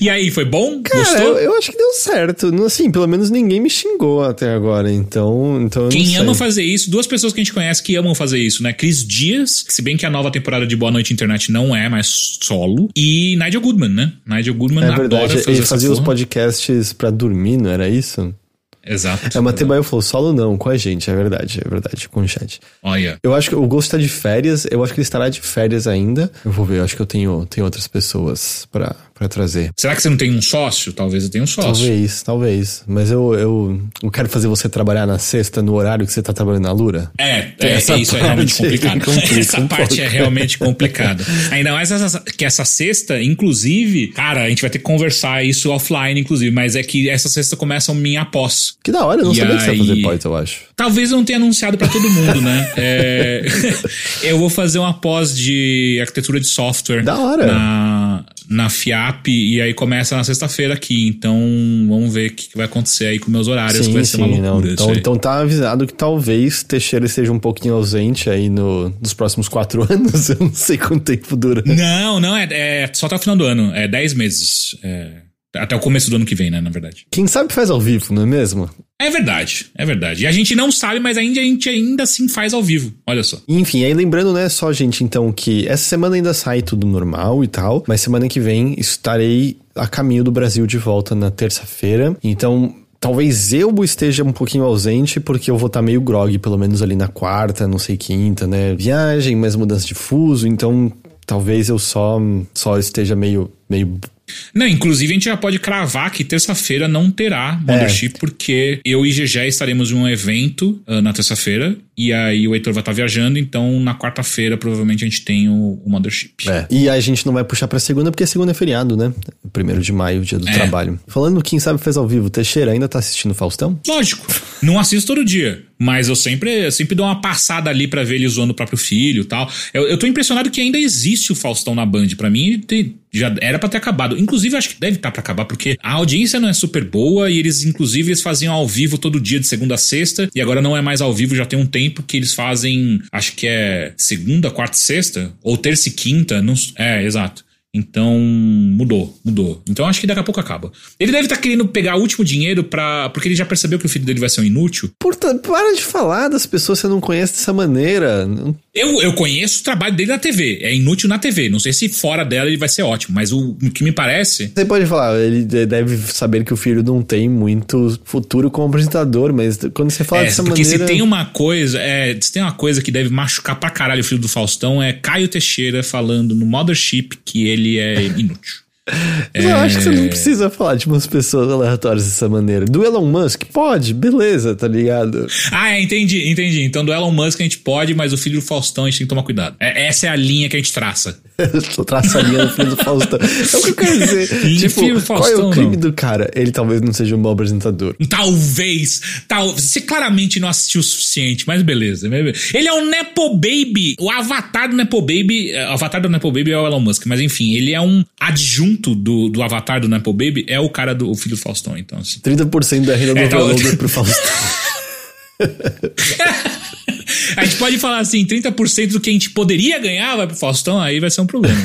Speaker 2: e aí, foi bom?
Speaker 1: Cara,
Speaker 2: Gostou?
Speaker 1: eu, eu acho que deu certo. Assim, pelo menos ninguém me xingou até agora, então, então
Speaker 2: Quem ama fazer isso, duas pessoas que a gente conhece que amam fazer isso, né? Cris Dias, que se bem que a nova temporada de Boa Noite Internet não é mais solo, e Nigel Goodman, né? Nigel Goodman
Speaker 1: É
Speaker 2: adora
Speaker 1: verdade,
Speaker 2: fazer
Speaker 1: ele fazia os
Speaker 2: porra.
Speaker 1: podcasts pra dormir, não era isso?
Speaker 2: Exato.
Speaker 1: É, o Matebaio falou, solo não, com a gente, é verdade, é verdade, com o chat.
Speaker 2: Olha.
Speaker 1: Eu acho que o Ghost tá de férias, eu acho que ele estará de férias ainda. Eu vou ver, eu acho que eu tenho, tenho outras pessoas pra, pra trazer.
Speaker 2: Será que você não tem um sócio? Talvez eu tenha um sócio.
Speaker 1: Talvez, talvez. Mas eu, eu, eu quero fazer você trabalhar na sexta, no horário que você tá trabalhando na Lura.
Speaker 2: É, é,
Speaker 1: essa
Speaker 2: isso é realmente complicado.
Speaker 1: complica
Speaker 2: essa
Speaker 1: um
Speaker 2: parte
Speaker 1: pouco.
Speaker 2: é realmente complicada. Ainda mais essa, que essa sexta, inclusive, cara, a gente vai ter que conversar isso offline, inclusive, mas é que essa sexta começa a minha pós.
Speaker 1: Que da hora, eu não
Speaker 2: E
Speaker 1: sabia que você ia
Speaker 2: aí-
Speaker 1: fazer pós, eu acho.
Speaker 2: Talvez eu não tenha anunciado pra todo mundo, né? É, eu vou fazer uma pós de arquitetura de software.
Speaker 1: Da hora.
Speaker 2: Na, na FIAP, e aí começa na sexta-feira aqui. Então, vamos ver o que vai acontecer aí com meus horários, que vai ser uma loucura.
Speaker 1: não. Então,
Speaker 2: aí.
Speaker 1: então tá avisado que talvez Teixeira esteja um pouquinho ausente aí no, nos próximos quatro anos. Eu não sei quanto tempo dura.
Speaker 2: Não, não, é, é só até o final do ano. É 10 meses. É, até o começo do ano que vem, né, na verdade.
Speaker 1: Quem sabe faz ao vivo, não é mesmo?
Speaker 2: É verdade, é verdade. E a gente não sabe, mas ainda, a gente ainda assim faz ao vivo. Olha só.
Speaker 1: Enfim, aí lembrando, né, só, gente, então, que essa semana ainda sai tudo normal e tal, mas semana que vem estarei a caminho do Brasil de volta na terça-feira. Então, talvez eu esteja um pouquinho ausente, porque eu vou estar meio grog, pelo menos ali na quarta, não sei, quinta, né? Viagem, mais mudança de fuso, então talvez eu só, só esteja meio, meio
Speaker 2: Não, inclusive a gente já pode cravar que terça-feira não terá Mothership, porque eu e GG estaremos em um evento ah, na terça-feira, e aí o Heitor vai estar viajando, então na quarta-feira provavelmente a gente tem o, o Mothership.
Speaker 1: É. E a gente não vai puxar pra segunda, porque segunda é feriado, né? Primeiro de maio, dia do
Speaker 2: É.
Speaker 1: trabalho. Falando quem sabe fez ao vivo, Teixeira ainda tá assistindo Faustão?
Speaker 2: Lógico, não assisto todo dia, Mas eu sempre, eu sempre dou uma passada ali para ver ele zoando o próprio filho tal. Eu, eu tô impressionado que ainda existe o Faustão na Band. para mim, tem, já era para ter acabado. Inclusive, acho que deve estar tá para acabar, porque a audiência não é super boa e eles, inclusive, eles faziam ao vivo todo dia de segunda a sexta, e agora não é mais ao vivo, já tem um tempo que eles fazem, acho que é segunda, quarta e sexta, ou terça e quinta, não, é, exato. Então, mudou, mudou. Então acho que daqui a pouco acaba. Ele deve estar tá querendo pegar o último dinheiro para Porque ele já percebeu que o filho dele vai ser um inútil.
Speaker 1: Porta, para de falar das pessoas que você não conhece dessa maneira.
Speaker 2: Eu, eu conheço o trabalho dele na TV. É inútil na TV. Não sei se fora dela ele vai ser ótimo, mas o, o que me parece.
Speaker 1: Você pode falar, ele deve saber que o filho não tem muito futuro como apresentador, mas quando você fala
Speaker 2: é,
Speaker 1: dessa
Speaker 2: porque
Speaker 1: maneira.
Speaker 2: Porque se tem uma coisa. É, se tem uma coisa que deve machucar pra caralho o filho do Faustão, é Caio Teixeira falando no Mothership que ele ele é inútil.
Speaker 1: Mas eu acho que você não é. precisa falar de umas pessoas aleatórias dessa maneira. Do Elon Musk, pode, beleza, tá ligado?
Speaker 2: Ah, é, entendi, entendi. Então do Elon Musk a gente pode, mas o filho do Faustão a gente tem que tomar cuidado. É, essa é a linha que a gente traça.
Speaker 1: eu traço a linha do filho do Faustão. É o que eu quero dizer. tipo, filho do Faustão, qual é o crime não. do cara? Ele talvez não seja um bom apresentador.
Speaker 2: Talvez. Tal, você claramente não assistiu o suficiente, mas beleza. Ele é um Nepo Baby. O avatar do Nepo Baby. O avatar do Nepo Baby é o Elon Musk, mas enfim, ele é um adjunto junto do, do avatar do Nepo Baby é o cara do o filho do Faustão, então assim.
Speaker 1: 30% da renda do é, tá, pro Faustão.
Speaker 2: a gente pode falar assim, 30% do que a gente poderia ganhar vai pro Faustão, aí vai ser um problema.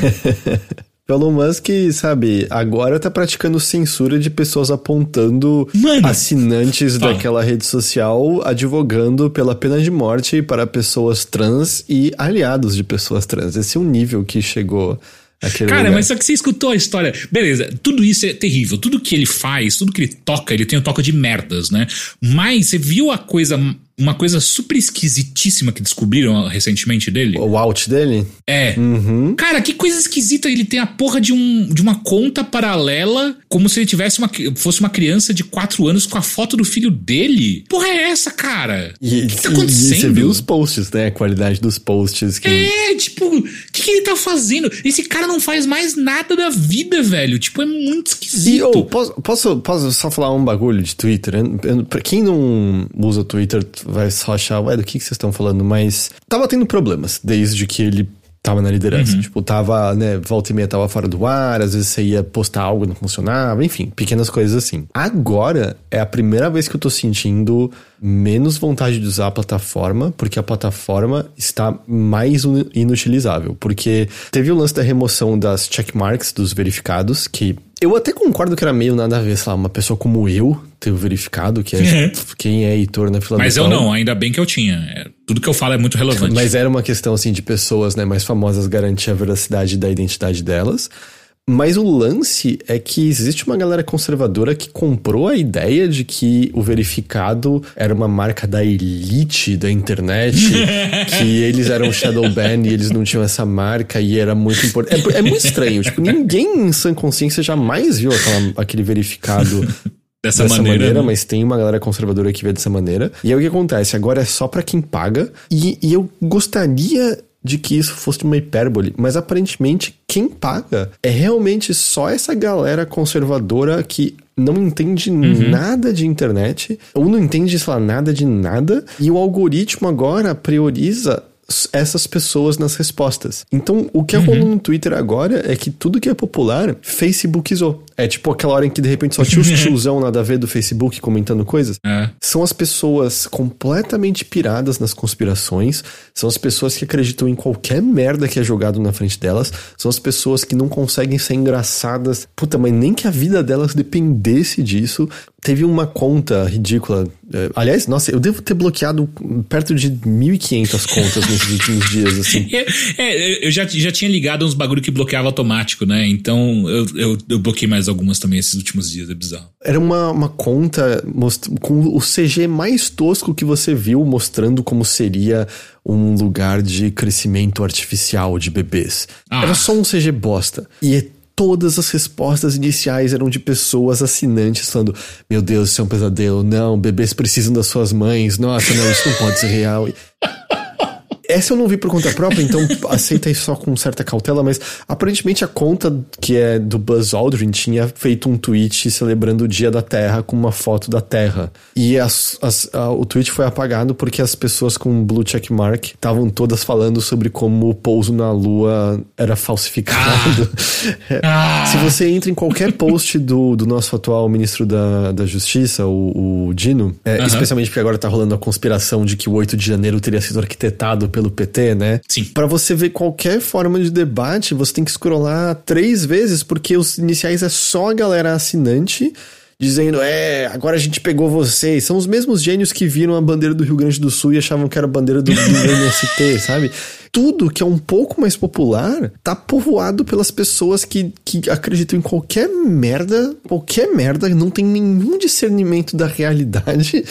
Speaker 1: Elon Musk, sabe, agora tá praticando censura de pessoas apontando Mano, assinantes daquela rede social advogando pela pena de morte para pessoas trans e aliados de pessoas trans. Esse é um nível que chegou
Speaker 2: Aquele Cara, lugar. mas só que você escutou a história. Beleza, tudo isso é terrível. Tudo que ele faz, tudo que ele toca, ele tem um toque de merdas, né? Mas você viu a coisa uma coisa super esquisitíssima que descobriram recentemente dele.
Speaker 1: O out dele?
Speaker 2: É. Uhum. Cara, que coisa esquisita. Ele tem a porra de, um, de uma conta paralela, como se ele tivesse uma, fosse uma criança de 4 anos com a foto do filho dele. Porra é essa, cara?
Speaker 1: E, o que tá acontecendo? E você viu os posts, né? A qualidade dos posts. Que...
Speaker 2: É, tipo, o que, que, ele tá fazendo? Esse cara não faz mais nada da vida, velho. Tipo, é muito esquisito. E,
Speaker 1: oh, posso, posso, posso só falar um bagulho de Twitter? Pra quem não usa Twitter vai só achar, ué, do que, que vocês estão falando? Mas tava tendo problemas desde que ele tava na liderança. Uhum. Tipo, tava, né, volta e meia tava fora do ar, às vezes você ia postar algo e não funcionava, enfim, pequenas coisas assim. Agora é a primeira vez que eu tô sentindo menos vontade de usar a plataforma, porque a plataforma está mais inutilizável. Porque teve o lance da remoção das checkmarks dos verificados, que eu até concordo que era meio nada a ver, sei lá, uma pessoa como eu ter verificado, que é uhum. quem é Heitor na fila
Speaker 2: Mas eu não, ainda bem que eu tinha. É, tudo que eu falo é muito relevante.
Speaker 1: Mas era uma questão, assim, de pessoas né, mais famosas garantir a veracidade da identidade delas. Mas o lance é que existe uma galera conservadora que comprou a ideia de que o verificado era uma marca da elite da internet, que eles eram shadow ban e eles não tinham essa marca e era muito importante. É, é, muito estranho. Tipo, ninguém em sã consciência jamais viu aquela, aquele verificado dessa, dessa maneira, maneira né? mas tem uma galera conservadora que vê dessa maneira. E aí o que acontece? Agora é só para quem paga. E, e eu gostaria de que isso fosse uma hipérbole, mas aparentemente quem paga é realmente só essa galera conservadora que não entende uhum. nada de internet, ou não entende, sei lá, nada de nada, e o algoritmo agora prioriza essas pessoas nas respostas. Então, o que uhum. rolou no Twitter agora é que tudo que é popular, Facebookizou. É tipo aquela hora em que de repente só tinha os tiozão nada a ver do Facebook comentando coisas. É. São as pessoas completamente piradas nas conspirações, são as pessoas que acreditam em qualquer merda que é jogado na frente delas, são as pessoas que não conseguem ser engraçadas. Puta, mas nem que a vida delas dependesse disso. Teve uma conta ridícula. É, aliás, nossa, eu devo ter bloqueado perto de 1.500 contas nesses últimos dias, assim.
Speaker 2: É, eu já, já tinha ligado uns bagulho que bloqueava automático, né? Então eu, eu, eu bloqueei mais algumas também esses últimos dias, é bizarro.
Speaker 1: Era uma, uma conta com o CG mais tosco que você viu, mostrando como seria um lugar de crescimento artificial de bebês. Ah. Era só um CG bosta. E é todas as respostas iniciais eram de pessoas assinantes falando: Meu Deus, isso é um pesadelo. Não, bebês precisam das suas mães. Nossa, não, isso não pode ser real. essa eu não vi por conta própria, então aceita isso só com certa cautela, mas aparentemente a conta que é do Buzz Aldrin tinha feito um tweet celebrando o Dia da Terra com uma foto da Terra. E as, as, a, o tweet foi apagado porque as pessoas com blue check mark estavam todas falando sobre como o pouso na Lua era falsificado. Ah. Se você entra em qualquer post do, do nosso atual ministro da, da Justiça, o, o Dino, é, especialmente porque agora tá rolando a conspiração de que o 8 de janeiro teria sido arquitetado pelo PT, né?
Speaker 2: Sim.
Speaker 1: Para você ver qualquer forma de debate, você tem que scrollar três vezes, porque os iniciais é só a galera assinante dizendo: é, agora a gente pegou vocês. São os mesmos gênios que viram a bandeira do Rio Grande do Sul e achavam que era a bandeira do, do MST, sabe? Tudo que é um pouco mais popular tá povoado pelas pessoas que, que acreditam em qualquer merda, qualquer merda, não tem nenhum discernimento da realidade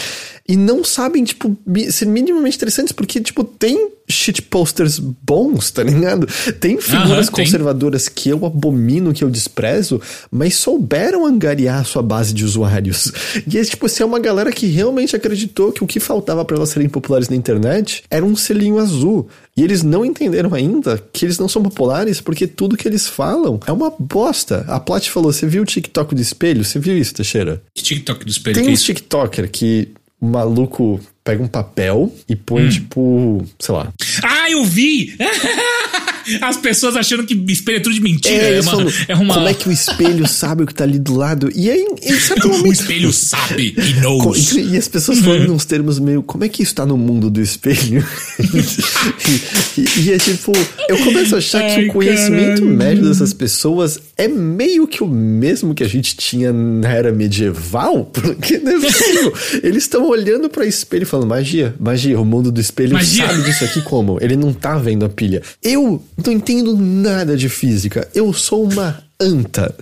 Speaker 1: e não sabem, tipo, ser minimamente interessantes, porque, tipo, tem shit posters bons, tá ligado? Tem figuras conservadoras que eu abomino, que eu desprezo, mas souberam angariar a sua base de usuários. E é, tipo, se é uma galera que realmente acreditou que o que faltava para elas serem populares na internet era um selinho azul. E eles não entenderam ainda que eles não são populares porque tudo que eles falam é uma bosta. A Plat falou: você viu o TikTok do espelho? Você viu isso, Teixeira?
Speaker 2: Que TikTok do espelho?
Speaker 1: Tem uns TikToker que o maluco pega um papel e põe, hum. tipo, sei lá.
Speaker 2: Ah, eu vi! As pessoas achando que espelho é tudo de mentira. É, é, uma, é uma...
Speaker 1: Como é que o espelho sabe o que tá ali do lado? E aí, em certo
Speaker 2: momento... O espelho sabe, he knows.
Speaker 1: E as pessoas falando uns termos meio, como é que isso tá no mundo do espelho? e, e, e, é tipo, eu começo a achar Ai, que o conhecimento caralho. médio dessas pessoas é meio que o mesmo que a gente tinha na era medieval, porque não é possível. Eles estão olhando para espelho e falando, magia, magia, o mundo do espelho magia. sabe disso aqui como? Ele não tá vendo a pilha. Eu não entendo nada de física. Eu sou uma anta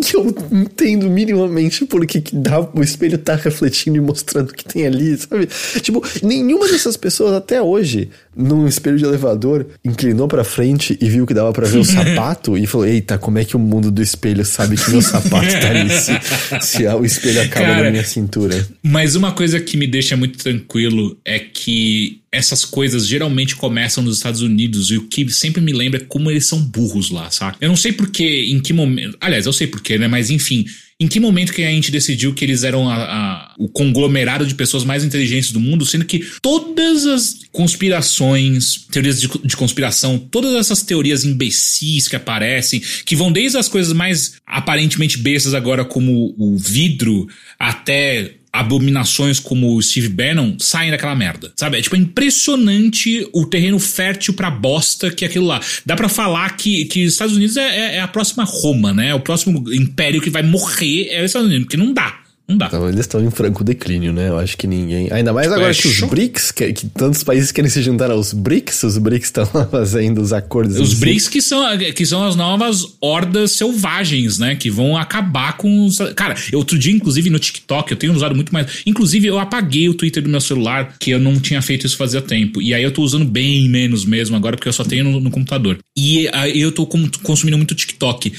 Speaker 1: que eu entendo minimamente por que dá, o espelho tá refletindo e mostrando o que tem ali, sabe? Tipo, nenhuma dessas pessoas até hoje, num espelho de elevador, inclinou pra frente e viu que dava para ver o sapato e falou: Eita, como é que o mundo do espelho sabe que meu sapato tá ali se, se o espelho acaba Cara, na minha cintura?
Speaker 2: Mas uma coisa que me deixa muito tranquilo é que essas coisas geralmente começam nos Estados Unidos e o que sempre me lembra é como eles são burros lá, sabe? Eu não sei porquê, em que momento. Aliás, eu sei porquê, né? Mas enfim. Em que momento que a gente decidiu que eles eram a, a, o conglomerado de pessoas mais inteligentes do mundo, sendo que todas as conspirações, teorias de, de, conspiração, todas essas teorias imbecis que aparecem, que vão desde as coisas mais aparentemente bestas agora, como o vidro, até abominações como o Steve Bannon saem daquela merda, sabe? É tipo é impressionante o terreno fértil pra bosta que é aquilo lá. Dá para falar que, que os Estados Unidos é, é, é, a próxima Roma, né? O próximo império que vai morrer é os Estados Unidos, porque não dá. Não dá.
Speaker 1: Então, eles estão em franco declínio, né? Eu acho que ninguém. Ainda mais agora é que os BRICS, que, que, tantos países querem se juntar aos BRICS, os BRICS estão lá fazendo os acordos.
Speaker 2: Os BRICS que são, que são as novas hordas selvagens, né? Que vão acabar com os. Cara, eu, outro dia, inclusive, no TikTok, eu tenho usado muito mais. Inclusive, eu apaguei o Twitter do meu celular, que eu não tinha feito isso fazia tempo. E aí eu tô usando bem menos mesmo agora, porque eu só tenho no, no computador. E aí eu tô consumindo muito TikTok.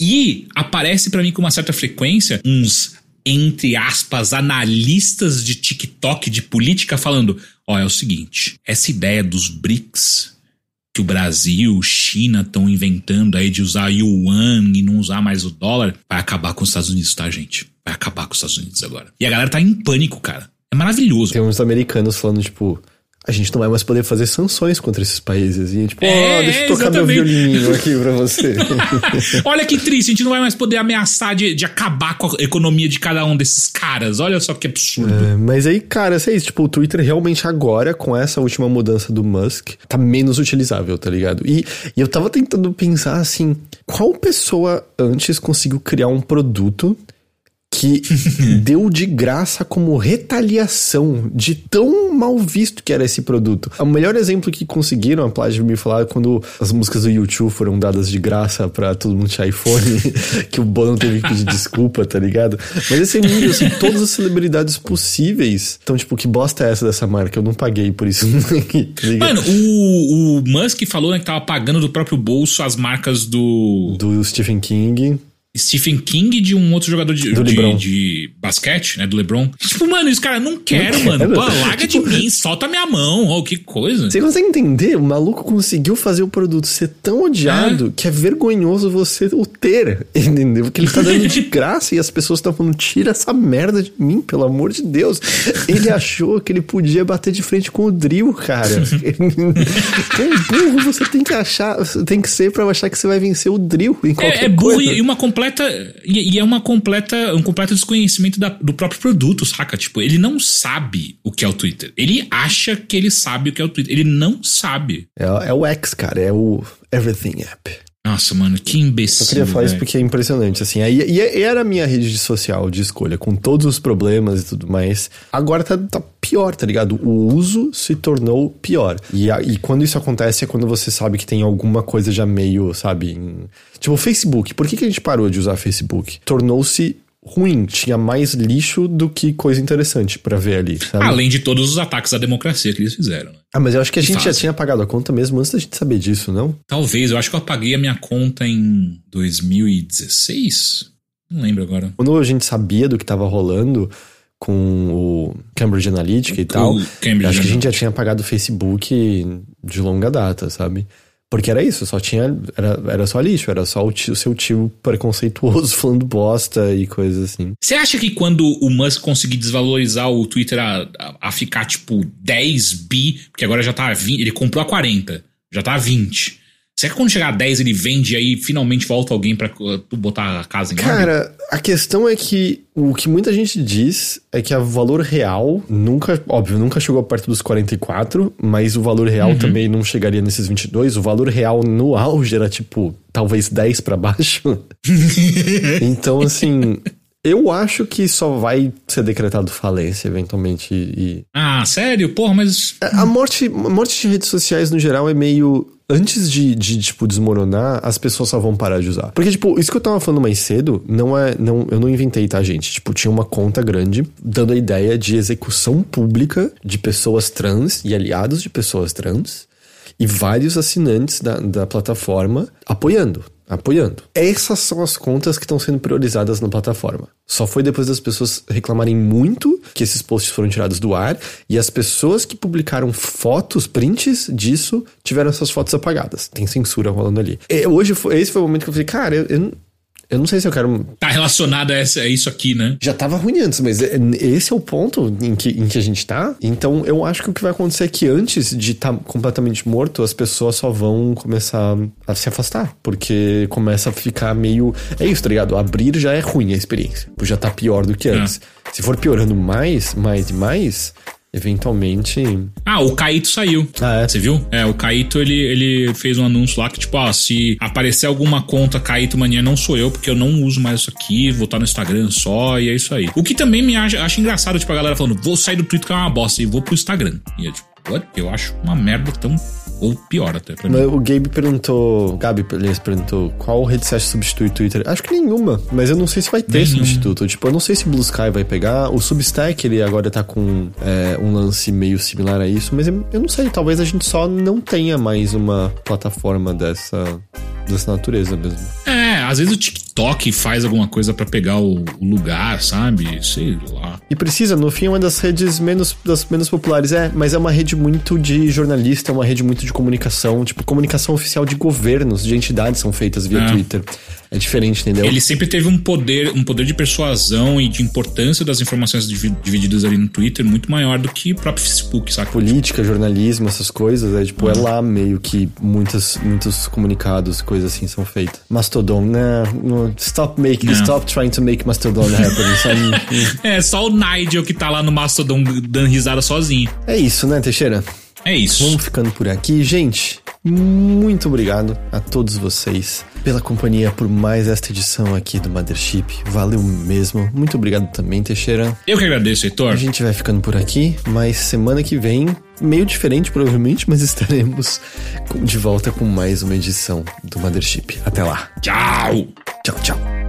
Speaker 2: E aparece para mim com uma certa frequência uns entre aspas, analistas de TikTok de política falando: ó, oh, é o seguinte, essa ideia dos BRICS que o Brasil, China estão inventando aí de usar yuan e não usar mais o dólar, vai acabar com os Estados Unidos, tá, gente? Vai acabar com os Estados Unidos agora. E a galera tá em pânico, cara. É maravilhoso.
Speaker 1: Tem uns americanos falando, tipo, a gente não vai mais poder fazer sanções contra esses países. E tipo, é, oh, deixa eu tocar exatamente. meu violininho aqui pra você.
Speaker 2: Olha que triste, a gente não vai mais poder ameaçar de, de acabar com a economia de cada um desses caras. Olha só que absurdo. É,
Speaker 1: mas aí, cara, sei isso, tipo, o Twitter realmente agora, com essa última mudança do Musk, tá menos utilizável, tá ligado? E, e eu tava tentando pensar assim, qual pessoa antes conseguiu criar um produto que deu de graça como retaliação de tão mal visto que era esse produto. O melhor exemplo que conseguiram, a Plágio me falar, quando as músicas do YouTube foram dadas de graça para todo mundo tinha iPhone, que o Bono teve que pedir desculpa, tá ligado? Mas esse nível, assim, todas as celebridades possíveis. Então, tipo, que bosta é essa dessa marca? Eu não paguei por isso.
Speaker 2: tá Mano, o, o Musk falou né, que tava pagando do próprio bolso as marcas do.
Speaker 1: Do Stephen King.
Speaker 2: Stephen King de um outro jogador de, de, de basquete, né? Do LeBron. Tipo, mano, esse cara não quero,
Speaker 1: Não
Speaker 2: mano.
Speaker 1: quero.
Speaker 2: Pô, larga
Speaker 1: Tipo-
Speaker 2: de mim, solta minha mão. Oh, que coisa.
Speaker 1: Você consegue entender? O maluco conseguiu fazer o produto ser tão odiado que é vergonhoso você o ter, entendeu? Porque ele tá dando de graça e as pessoas estão falando, tira essa merda de mim, pelo amor de Deus. Ele achou que ele podia bater de frente com o Drill, cara. Quão burro você tem que achar, tem que ser pra achar que você vai vencer o Drill em qualquer
Speaker 2: É, é burro
Speaker 1: coisa.
Speaker 2: e uma completa. E, é uma completa. Um completo desconhecimento da- do próprio produto, saca? Tipo, ele não sabe o que é o Twitter. Ele acha que ele sabe o que é o Twitter. Ele não sabe.
Speaker 1: É, é o X, cara, é o Everything App.
Speaker 2: Nossa, mano, que imbecil.
Speaker 1: Eu queria falar isso porque é impressionante, assim. Aí, e era a minha rede social de escolha, com todos os problemas e tudo mais. Agora tá, tá pior, tá ligado? O uso se tornou pior. E, a- e quando isso acontece é quando você sabe que tem alguma coisa já meio, sabe? em- Tipo, o Facebook. Por que, que a gente parou de usar Facebook? Tornou-se ruim. Tinha mais lixo do que coisa interessante pra ver ali, sabe?
Speaker 2: Além de todos os ataques à democracia que eles fizeram. né?
Speaker 1: Ah, mas eu acho que a
Speaker 2: Que
Speaker 1: gente já tinha pagado a conta mesmo antes da gente saber disso, não?
Speaker 2: Talvez, eu acho que eu apaguei a minha conta em 2016? Não lembro agora.
Speaker 1: Quando a gente sabia do que tava rolando com o Cambridge Analytica e tal,
Speaker 2: Cambridge
Speaker 1: acho que a gente já tinha pagado o Facebook de longa data, sabe? Porque era isso, só tinha. Era, era só lixo, era só o, tio- o seu tio preconceituoso falando bosta e coisas assim.
Speaker 2: Você acha que quando o Musk conseguir desvalorizar o Twitter a, a, a ficar tipo 10 bi, porque agora já tá a 20, ele comprou a 40, já tá a 20. Será que quando chegar a 10 ele vende e aí finalmente volta alguém pra uh, tu botar a casa em ordem?
Speaker 1: Cara, a questão é que o que muita gente diz é que o valor real nunca, óbvio, nunca chegou perto dos 44, mas o valor real também não chegaria nesses 22. O valor real no auge era tipo, talvez 10 pra baixo. então, assim, eu acho que só vai ser decretado falência eventualmente e
Speaker 2: Ah, sério? Porra, mas.
Speaker 1: a morte, a morte de redes sociais no geral é meio. Antes de, de, tipo, desmoronar, as pessoas só vão parar de usar. Porque, tipo, isso que eu tava falando mais cedo, não é. Não, eu não inventei, tá, gente? Tipo, tinha uma conta grande dando a ideia de execução pública de pessoas trans e aliados de pessoas trans. E vários assinantes da, da plataforma apoiando. Apoiando. Essas são as contas que estão sendo priorizadas na plataforma. Só foi depois das pessoas reclamarem muito que esses posts foram tirados do ar e as pessoas que publicaram fotos, prints disso, tiveram essas fotos apagadas. Tem censura rolando ali. E hoje, foi, esse foi o momento que eu falei, cara, eu, eu, eu não sei se eu quero
Speaker 2: Tá relacionado a, essa, a isso aqui, né?
Speaker 1: já tava ruim antes, mas é- esse é o ponto em que, em que a gente tá. Então eu acho que o que vai acontecer é que antes de estar completamente morto, as pessoas só vão começar a se afastar. Porque começa a ficar meio. É isso, tá ligado? Abrir já é ruim a experiência. Já tá pior do que antes. Se for piorando mais, mais e mais, eventualmente.
Speaker 2: Ah, o Caíto saiu.
Speaker 1: Ah, é?
Speaker 2: Você viu? É, o Caíto, ele, ele fez um anúncio lá que, tipo, ah, se aparecer alguma conta Caíto Mania, não sou eu, porque eu não uso mais isso aqui, vou estar no Instagram só, e é isso aí. O que também me acha, acho engraçado, tipo, a galera falando, vou sair do Twitter que é uma bosta, e vou pro Instagram. E é tipo, what? Eu acho uma merda tão... Ou pior até pra mim.
Speaker 1: O Gabe perguntou, Gabi, aliás, perguntou qual rede você acha que substitui o Twitter? Acho que nenhuma, mas eu não sei se vai ter
Speaker 2: Nenhuma.
Speaker 1: substituto. Tipo, eu não sei se o Blue Sky vai pegar. O Substack, ele agora tá com é, um lance meio similar a isso, mas eu, eu não sei, talvez a gente só não tenha mais uma plataforma dessa, dessa natureza mesmo.
Speaker 2: É, às vezes o TikTok faz alguma coisa pra pegar o, o lugar, sabe? Sei lá.
Speaker 1: E precisa, no fim, é uma das redes menos, das menos populares. É, mas é uma rede muito de jornalista, é uma rede muito de comunicação. Tipo, comunicação oficial de governos, de entidades são feitas via
Speaker 2: É.
Speaker 1: Twitter. É diferente, entendeu?
Speaker 2: Ele sempre teve um poder, um poder de persuasão e de importância das informações divi- divididas ali no Twitter muito maior do que o próprio Facebook, saca?
Speaker 1: política, jornalismo, essas coisas, é tipo, é lá meio que muitas, muitos comunicados, coisas assim são feitas. Mastodon, né? Stop make,
Speaker 2: Não.
Speaker 1: stop trying to make Mastodon happen.
Speaker 2: É, só o Nigel que tá lá no Mastodon dando risada sozinho.
Speaker 1: é isso, né, Teixeira?
Speaker 2: É isso.
Speaker 1: Vamos ficando por aqui. Gente, muito obrigado a todos vocês pela companhia por mais esta edição aqui do Mothership. Valeu mesmo. Muito obrigado também, Teixeira.
Speaker 2: Eu que agradeço, Heitor.
Speaker 1: A gente vai ficando por aqui, mas semana que vem, meio diferente provavelmente, mas estaremos de volta com mais uma edição do Mothership. Até lá.
Speaker 2: Tchau!
Speaker 1: Tchau, tchau.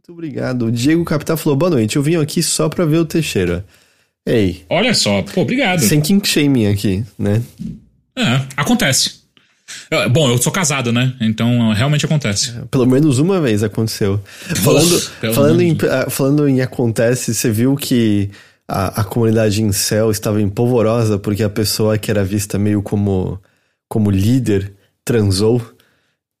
Speaker 1: Muito obrigado. O Diego Capital falou: boa noite, eu vim aqui só pra ver o Teixeira. Ei.
Speaker 2: Olha só, pô, obrigado.
Speaker 1: Sem kink shaming aqui, né?
Speaker 2: É, acontece. Bom, eu sou casado, né? Então realmente acontece.
Speaker 1: Pelo menos uma vez aconteceu. Falando, falando, em, ah, falando em acontece, você viu que a, a comunidade em céu estava empolvorosa porque a pessoa que era vista meio como, como líder transou.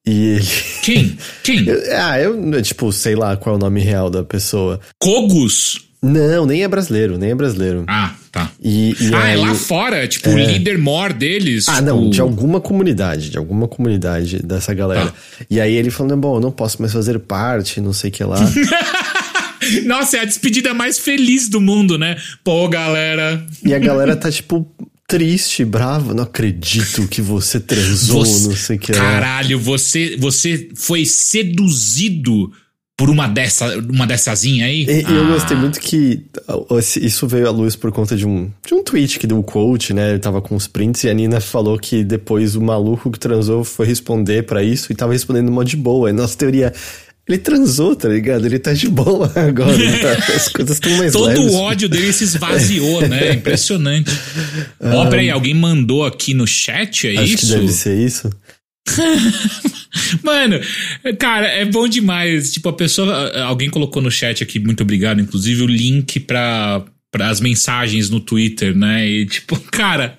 Speaker 1: E ele.
Speaker 2: Quem? Quem?
Speaker 1: ah, eu, tipo, sei lá qual é o nome real da pessoa.
Speaker 2: Cogos?
Speaker 1: Não, nem é brasileiro, nem é brasileiro.
Speaker 2: Ah, tá.
Speaker 1: E, e
Speaker 2: ah,
Speaker 1: aí,
Speaker 2: é lá fora, tipo, é... o líder mor deles.
Speaker 1: Ah,
Speaker 2: tipo...
Speaker 1: não, de alguma comunidade, de alguma comunidade dessa galera. Tá. E aí ele falando, bom, eu não posso mais fazer parte, não sei o que lá.
Speaker 2: Nossa, é a despedida mais feliz do mundo, né? Pô, galera.
Speaker 1: E a galera tá, tipo, triste, bravo. Não acredito que você transou, você... não sei o que.
Speaker 2: Caralho, você, você foi seduzido por uma dessa, uma dessazinha aí.
Speaker 1: E, ah. eu gostei muito que isso veio à luz por conta de um, de um tweet que deu um coach, né? Ele tava com os prints e a Nina falou que depois o maluco que transou foi responder para isso e tava respondendo mó de boa. E nossa teoria ele transou, tá ligado? Ele tá de boa agora. Tá, as coisas estão mais
Speaker 2: Todo
Speaker 1: leves.
Speaker 2: o ódio dele se esvaziou, né? Impressionante. Ó, oh, peraí, alguém mandou aqui no chat, é
Speaker 1: acho
Speaker 2: isso?
Speaker 1: Que deve ser isso.
Speaker 2: Mano, cara, é bom demais. Tipo, a pessoa. Alguém colocou no chat aqui, muito obrigado, inclusive, o link pra, para as mensagens no Twitter, né? E tipo, cara,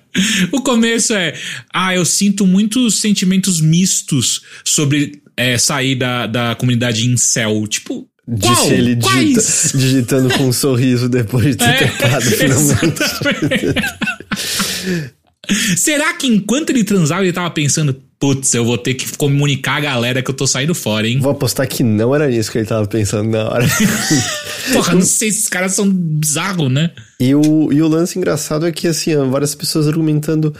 Speaker 2: o começo é: ah, eu sinto muitos sentimentos mistos sobre é, sair da, da comunidade incel. Tipo.
Speaker 1: Disse
Speaker 2: Qual?
Speaker 1: ele digita, digitando com um sorriso depois de ter é, teclado finalmente.
Speaker 2: Será que enquanto ele transava ele tava pensando, putz, eu vou ter que comunicar a galera que eu tô saindo fora, hein?
Speaker 1: Vou apostar que não era nisso que ele tava pensando na hora.
Speaker 2: Porra, não sei, esses caras são bizarros, né?
Speaker 1: E o, e o lance engraçado é que, assim, várias pessoas argumentando,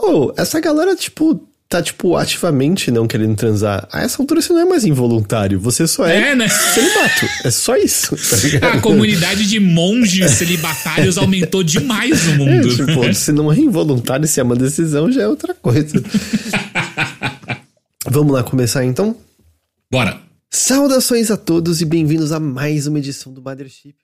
Speaker 1: oh, essa galera, tipo, tá, tipo, ativamente não querendo transar, a essa altura você não é mais involuntário, você só é,
Speaker 2: é né?
Speaker 1: celibato. É só isso.
Speaker 2: Tá a comunidade de monges celibatários aumentou demais no mundo.
Speaker 1: É, tipo, se não é involuntário, se é uma decisão, já é outra coisa. Vamos lá começar então?
Speaker 2: Bora!
Speaker 1: Saudações a todos e bem-vindos a mais uma edição do Mothership